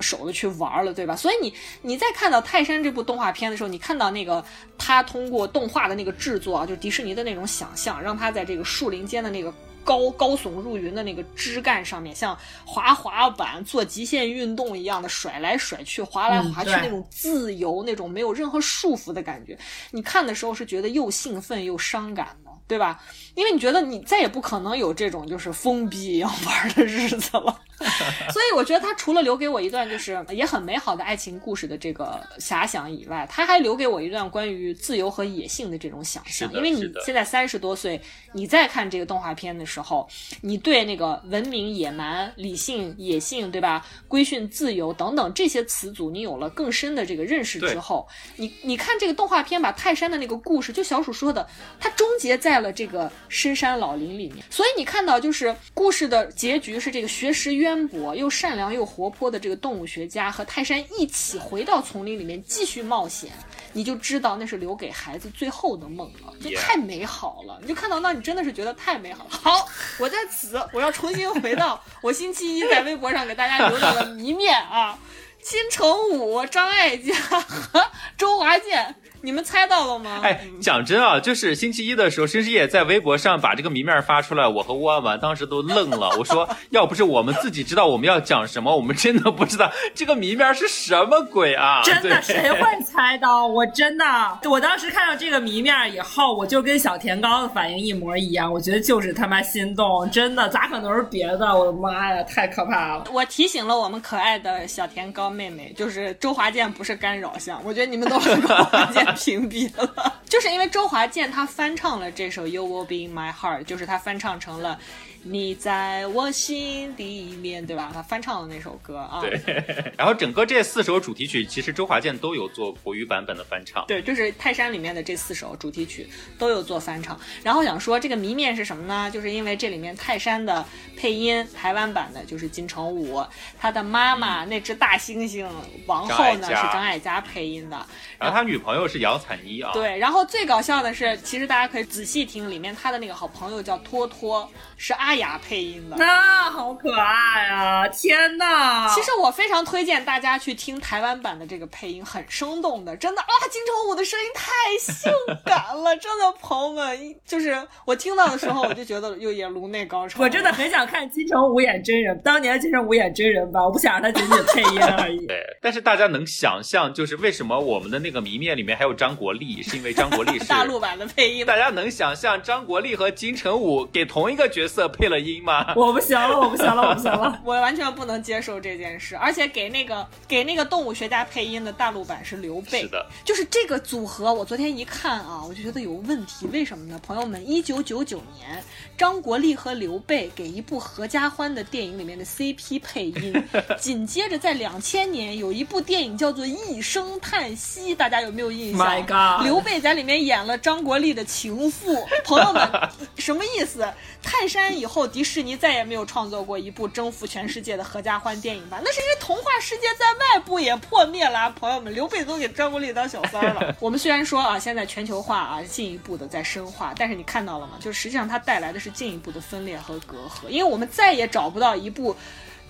手的去玩了，对吧？所以你你在看到《泰山》这部动画片的时候，你看到那个他通过动画的那个制作啊，就迪士尼的那种想象，让他在这个树林间的那个高高耸入云的那个枝干上面，像滑滑板做极限运动一样的甩来甩去、滑来滑去那种自由、那种没有任何束缚的感觉，你看的时候是觉得又兴奋又伤感的。对吧？因为你觉得你再也不可能有这种就是封闭一样玩的日子了，所以我觉得他除了留给我一段就是也很美好的爱情故事的这个遐想以外，他还留给我一段关于自由和野性的这种想象。因为你现在三十多岁，你再看这个动画片的时候，你对那个文明、野蛮、理性、野性，对吧？规训、自由等等这些词组，你有了更深的这个认识之后，你你看这个动画片把泰山的那个故事，就小鼠说的，它终结在了这个深山老林里面。所以你看到，就是故事的结局是这个学识渊博又善良又活泼的这个动物学家和泰山一起回到丛林里面继续冒险，你就知道那是留给孩子最后的梦了，就太美好了。你就看到那，你真的是觉得太美好了。好，我在此我要重新回到我星期一在微博上给大家留下的谜面啊。金城武、张艾嘉和周华健，你们猜到了吗？哎，讲真啊，就是星期一的时候，申师也在微博上把这个谜面发出来，我和吴婉婉当时都愣了。我说，要不是我们自己知道我们要讲什么，我们真的不知道这个谜面是什么鬼啊！真的，谁会猜到？我真的，我当时看到这个谜面以后，我就跟小甜糕的反应一模一样。我觉得就是他妈心动，真的，咋可能是别的？我的妈呀，太可怕了！我提醒了我们可爱的小甜糕妹妹，就是周华健不是干扰项，我觉得你们都是周华健 屏蔽了，就是因为周华健他翻唱了这首《You Will Be in My Heart》，就是他翻唱成了。你在我心里面，对吧？他翻唱的那首歌啊，对，然后整个这四首主题曲，其实周华健都有做国语版本的翻唱。对，就是泰山里面的这四首主题曲都有做翻唱。然后想说这个谜面是什么呢？就是因为这里面泰山的配音台湾版的就是金城武，他的妈妈那只大猩猩王后呢张是张艾嘉配音的。然后他女朋友是姚彩妮啊。对，然后最搞笑的是，其实大家可以仔细听，里面他的那个好朋友叫托托，是阿雅配音的。那、好可爱啊！天哪！其实我非常推荐大家去听台湾版的这个配音，很生动的，真的啊！金城武的声音太性感了，真的，朋友们，就是我听到的时候，我就觉得又演颅内高潮。我真的很想看金城武演真人，当年金城武演真人版，我不想让他仅仅配音而已。对，但是大家能想象，就是为什么我们的那个谜面里面还有张国立，是因为张国立是 大陆版的配音，大家能想象张国立和金城武给同一个角色配了音吗？我不行了，我不行了，我不行了。我完全不能接受这件事。而且给那个给那个动物学家配音的大陆版是刘备，是的，就是这个组合，我昨天一看啊，我就觉得有问题。为什么呢？朋友们，一九九九年，张国立和刘备给一部合家欢的电影里面的 CP 配音，紧接着在两千年有一部电影叫做《一声叹息》，大家有没有印象 My God 刘备在里面演了张国立的情妇。朋友们，什么意思？泰山以后，迪士尼再也没有创作过一部征服全世界的合家欢电影吧？那是因为童话世界在外部也破灭了啊，朋友们，刘备都给张国立当小三儿了。我们虽然说啊，现在全球化啊进一步的在深化，但是你看到了吗？就实际上它带来的是进一步的分裂和隔阂，因为我们再也找不到一部。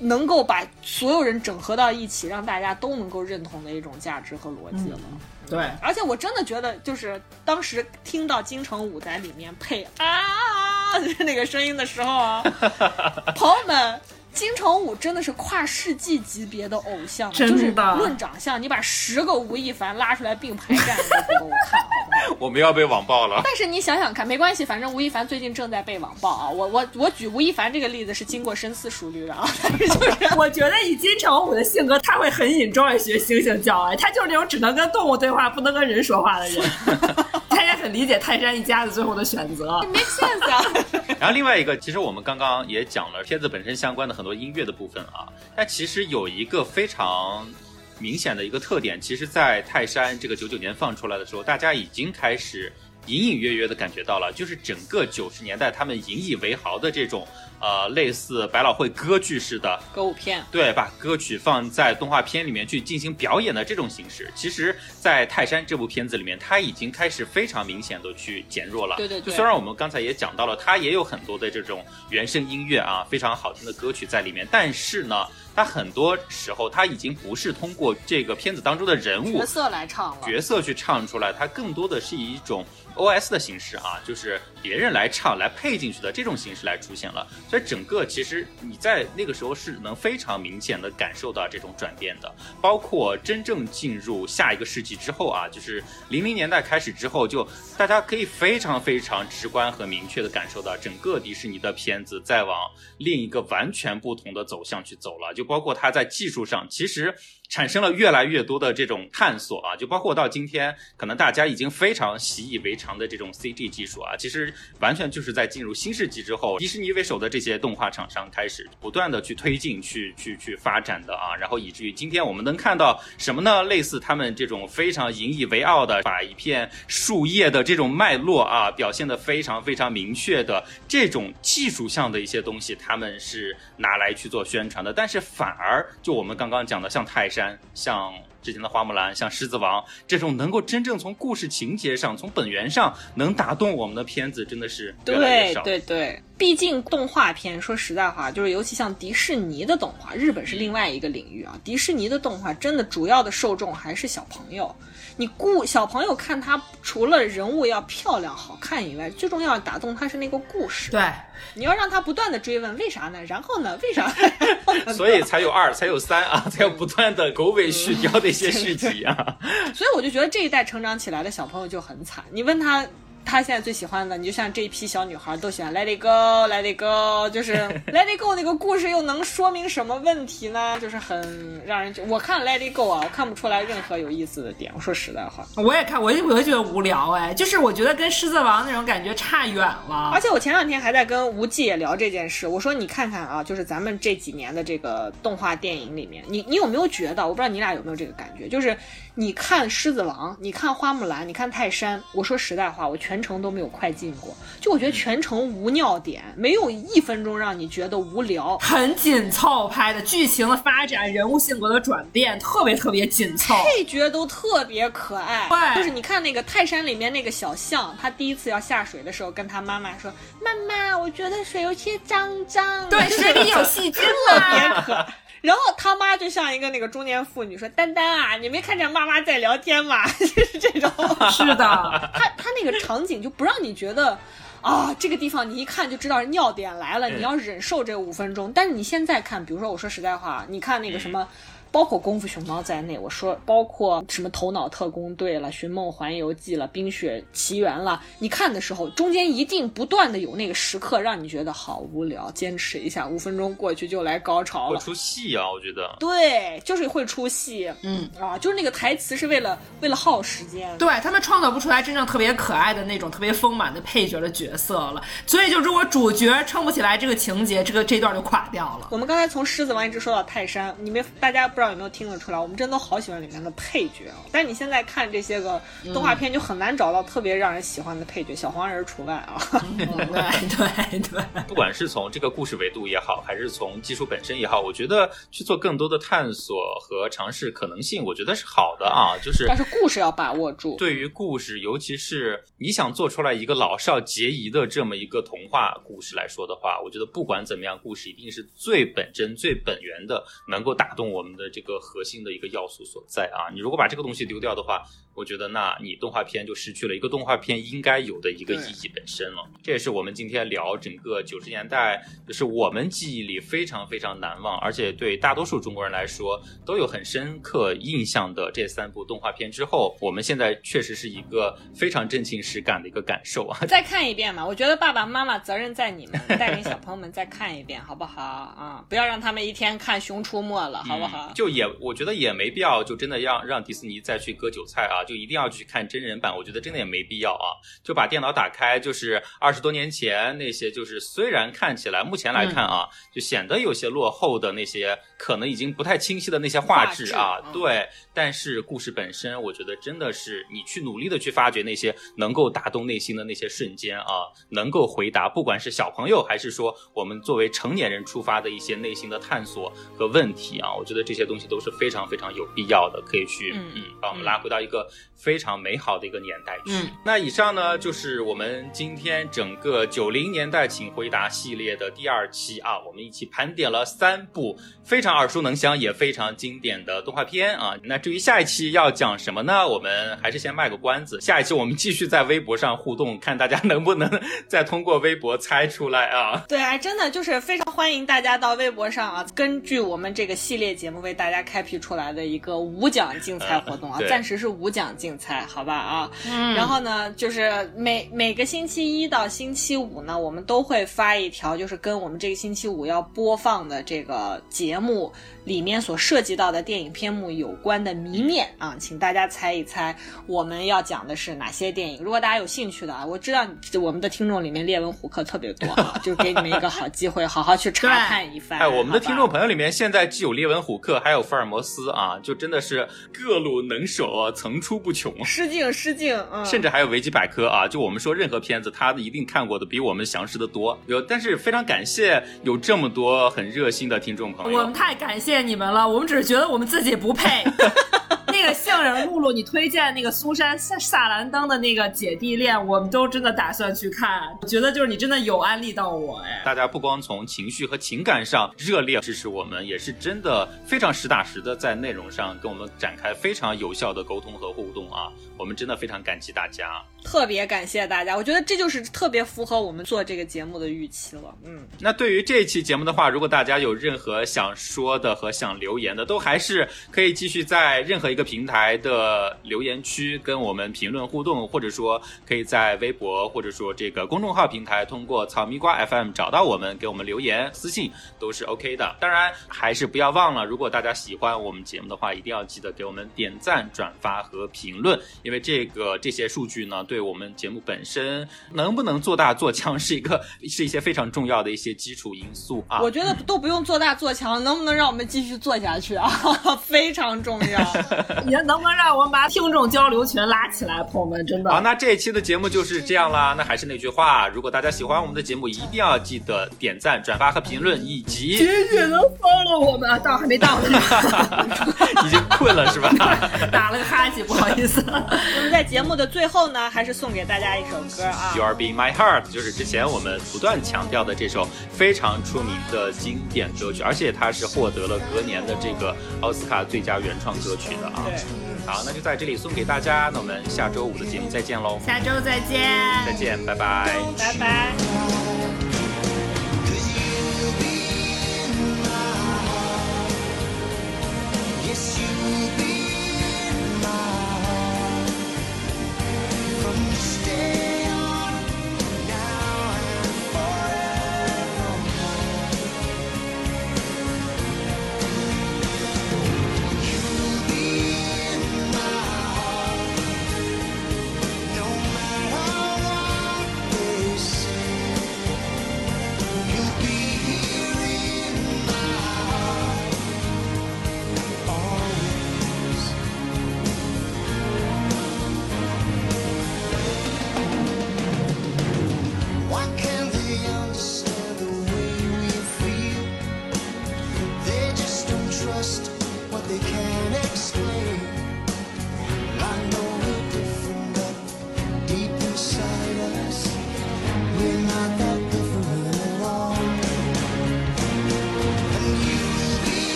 能够把所有人整合到一起，让大家都能够认同的一种价值和逻辑了。对，而且我真的觉得，就是当时听到金城武在里面配啊那个声音的时候啊，朋友们。金城武真的是跨世纪级别的偶像，真的就是论长相，你把十个吴亦凡拉出来并排站，你都不够看，好不好？我们要被网暴了。但是你想想看，没关系，反正吴亦凡最近正在被网暴啊。我我我举吴亦凡这个例子是经过深思熟虑的啊，但是就是 我觉得以金城武的性格，他会很引周爱学猩猩叫哎，他就是那种只能跟动物对话，不能跟人说话的人。他也很理解泰山一家子最后的选择。make sense 啊。然后另外一个，其实我们刚刚也讲了片子本身相关的很很多音乐的部分啊，但其实有一个非常明显的一个特点，其实，在泰山这个九九年放出来的时候，大家已经开始隐隐约约的感觉到了，就是整个九十年代他们引以为豪的这种呃类似百老汇歌剧式的歌舞片，对，把歌曲放在动画片里面去进行表演的这种形式，其实，在《泰山》这部片子里面，它已经开始非常明显的去减弱了。对对对就虽然我们刚才也讲到了，它也有很多的这种原声音乐啊，非常好听的歌曲在里面，但是呢，它很多时候它已经不是通过这个片子当中的人物角色来唱了。角色去唱出来，它更多的是以一种 OS 的形式啊，就是别人来唱来配进去的这种形式来出现了。所以整个其实你在那个时候是能非常明显的感受到这种转变的。包括真正进入下一个世纪之后啊，就是零零年代开始之后，就大家可以非常非常直观和明确的感受到，整个迪士尼的片子在往另一个完全不同的走向去走了。就包括它在技术上，其实。产生了越来越多的这种探索啊，就包括到今天，可能大家已经非常习以为常的这种 CG 技术啊，其实完全就是在进入新世纪之后，迪士尼为首的这些动画厂商开始不断的去推进、去去去发展的啊，然后以至于今天我们能看到什么呢？类似他们这种非常引以为傲的，把一片树叶的这种脉络啊，表现的非常非常明确的这种技术上的一些东西，他们是拿来去做宣传的，但是反而就我们刚刚讲的，像泰。山像之前的花木兰，像狮子王这种能够真正从故事情节上、从本源上能打动我们的片子，真的是越来越少。对对对，毕竟动画片，说实在话，就是尤其像迪士尼的动画，日本是另外一个领域啊。迪士尼的动画真的主要的受众还是小朋友。你故小朋友看他，除了人物要漂亮好看以外，最重要打动他是那个故事。对。你要让他不断的追问为啥呢？然后呢？为啥？所以才有二，才有三啊，才有不断的狗尾续貂的一些续集啊。所以我就觉得这一代成长起来的小朋友就很惨。你问他。他现在最喜欢的，你就像这一批小女孩都喜欢 Let It Go，Let It Go，就是 Let It Go 那个故事又能说明什么问题呢？就是很让人，我看 Let It Go 啊，我看不出来任何有意思的点。我说实在话，我也看，我我也觉得无聊哎，就是我觉得跟狮子王那种感觉差远了。而且我前两天还在跟无忌也聊这件事，我说你看看啊，就是咱们这几年的这个动画电影里面，你你有没有觉得？我不知道你俩有没有这个感觉，就是你看狮子王，你看花木兰，你看泰山，我说实在话，我全。程都没有快进过，就我觉得全程无尿点，没有一分钟让你觉得无聊，很紧凑拍的，剧情的发展，人物性格的转变，特别特别紧凑，配角都特别可爱。对，就是你看那个泰山里面那个小象，他第一次要下水的时候，跟他妈妈说：“妈妈，我觉得水有些脏脏。”对，水里有细菌了，特别可爱。然后他妈就像一个那个中年妇女说：“丹丹啊，你没看见妈妈在聊天吗？” 就是这种。是的，他他那个场景就不让你觉得啊，这个地方你一看就知道尿点来了，你要忍受这五分钟。但是你现在看，比如说我说实在话，你看那个什么。包括功夫熊猫在内，我说包括什么头脑特工队了、寻梦环游记了、冰雪奇缘了，你看的时候中间一定不断的有那个时刻让你觉得好无聊，坚持一下，五分钟过去就来高潮了。会出戏啊，我觉得。对，就是会出戏。嗯啊，就是那个台词是为了为了耗时间。对他们创造不出来真正特别可爱的那种特别丰满的配角的角色了，所以就如果主角撑不起来这个情节，这个这段就垮掉了。我们刚才从狮子王一直说到泰山，你们大家不知道。有没有听得出来？我们真的好喜欢里面的配角哦。但你现在看这些个动画片，就很难找到特别让人喜欢的配角，小黄人除外啊。对对对，不管是从这个故事维度也好，还是从技术本身也好，我觉得去做更多的探索和尝试可能性，我觉得是好的啊。就是，但是故事要把握住。对于故事，尤其是你想做出来一个老少皆宜的这么一个童话故事来说的话，我觉得不管怎么样，故事一定是最本真、最本源的，能够打动我们的。这个核心的一个要素所在啊，你如果把这个东西丢掉的话。我觉得，那你动画片就失去了一个动画片应该有的一个意义本身了。这也是我们今天聊整个九十年代，就是我们记忆里非常非常难忘，而且对大多数中国人来说都有很深刻印象的这三部动画片之后，我们现在确实是一个非常真情实感的一个感受啊！再看一遍嘛，我觉得爸爸妈妈责任在你们，带领小朋友们再看一遍，好不好啊？不要让他们一天看《熊出没》了，好不好？就也，我觉得也没必要，就真的让让迪士尼再去割韭菜啊！就一定要去看真人版，我觉得真的也没必要啊！就把电脑打开，就是二十多年前那些，就是虽然看起来目前来看啊，就显得有些落后的那些，可能已经不太清晰的那些画质啊，对。但是故事本身，我觉得真的是你去努力的去发掘那些能够打动内心的那些瞬间啊，能够回答不管是小朋友还是说我们作为成年人出发的一些内心的探索和问题啊，我觉得这些。些东西都是非常非常有必要的，可以去嗯嗯把我们拉回到一个非常美好的一个年代去。嗯那以上呢就是我们今天整个九零年代请回答系列的第二期啊，我们一起盘点了三部非常耳熟能详也非常经典的动画片啊。那至于下一期要讲什么呢？我们还是先卖个关子，下一期我们继续在微博上互动，看大家能不能再通过微博猜出来啊。对，啊，真的就是非常欢迎大家到微博上啊，根据我们这个系列节目为大家开辟出来的一个无奖竞猜活动啊，嗯暂时是无奖竞猜，好吧啊。嗯然后呢，就是每每个星期一到星期五呢，我们都会发一条，就是跟我们这个星期五要播放的这个节目里面所涉及到的电影篇目有关的谜面啊，请大家猜一猜我们要讲的是哪些电影。如果大家有兴趣的啊，我知道我们的听众里面列文虎克特别多啊，就给你们一个好机会，好好去查看一番。哎，我们的听众朋友里面现在既有列文虎克，还有福尔摩斯啊，就真的是各路能手啊，层出不穷。失敬失敬，嗯，甚至还有维基百科啊，就我们说任何片子，他一定看过的比我们详实的多。有，但是非常感谢有这么多很热心的听众朋友我们。太感谢你们了，我们只是觉得我们自己不配。那个杏仁露露，你推荐那个苏珊萨萨兰登的那个姐弟恋，我们都真的打算去看。我觉得就是你真的有安利到我哎。大家不光从情绪和情感上热烈支持我们，也是真的非常实打实的在内容上跟我们展开非常有效的沟通和互动啊！我们真的非常感激大家。特别感谢大家，我觉得这就是特别符合我们做这个节目的预期了。嗯，那对于这一期节目的话，如果大家有任何想说的和想留言的，都还是可以继续在任何一个平台的留言区跟我们评论互动，或者说可以在微博或者说这个公众号平台通过草蜜瓜 FM 找到我们，给我们留言私信都是 OK 的。当然，还是不要忘了，如果大家喜欢我们节目的话，一定要记得给我们点赞、转发和评论，因为这个这些数据呢，对我们节目本身能不能做大做强是一个 是一些非常重要的一些基础因素啊。我觉得都不用做大做强，能不能让我们继续做下去啊？非常重要。你能不能让我们把听众交流群拉起来，朋友们？真的。好，那这一期的节目就是这样啦。那还是那句话，如果大家喜欢我们的节目，一定要记得点赞、转发和评论，以及姐姐能 follow 我们啊？到还没到呢，已经困了是吧？打了个哈欠，不好意思。我们在节目的最后呢，还是送给大家一首歌啊 You。Are Being My Heart，就是之前我们不断强调的这首非常出名的经典歌曲，而且它是获得了隔年的这个奥斯卡最佳原创歌曲的啊。对，好，那就在这里送给大家，那我们下周五的节目再见喽，下周再见。再见，拜拜。拜拜。Yes,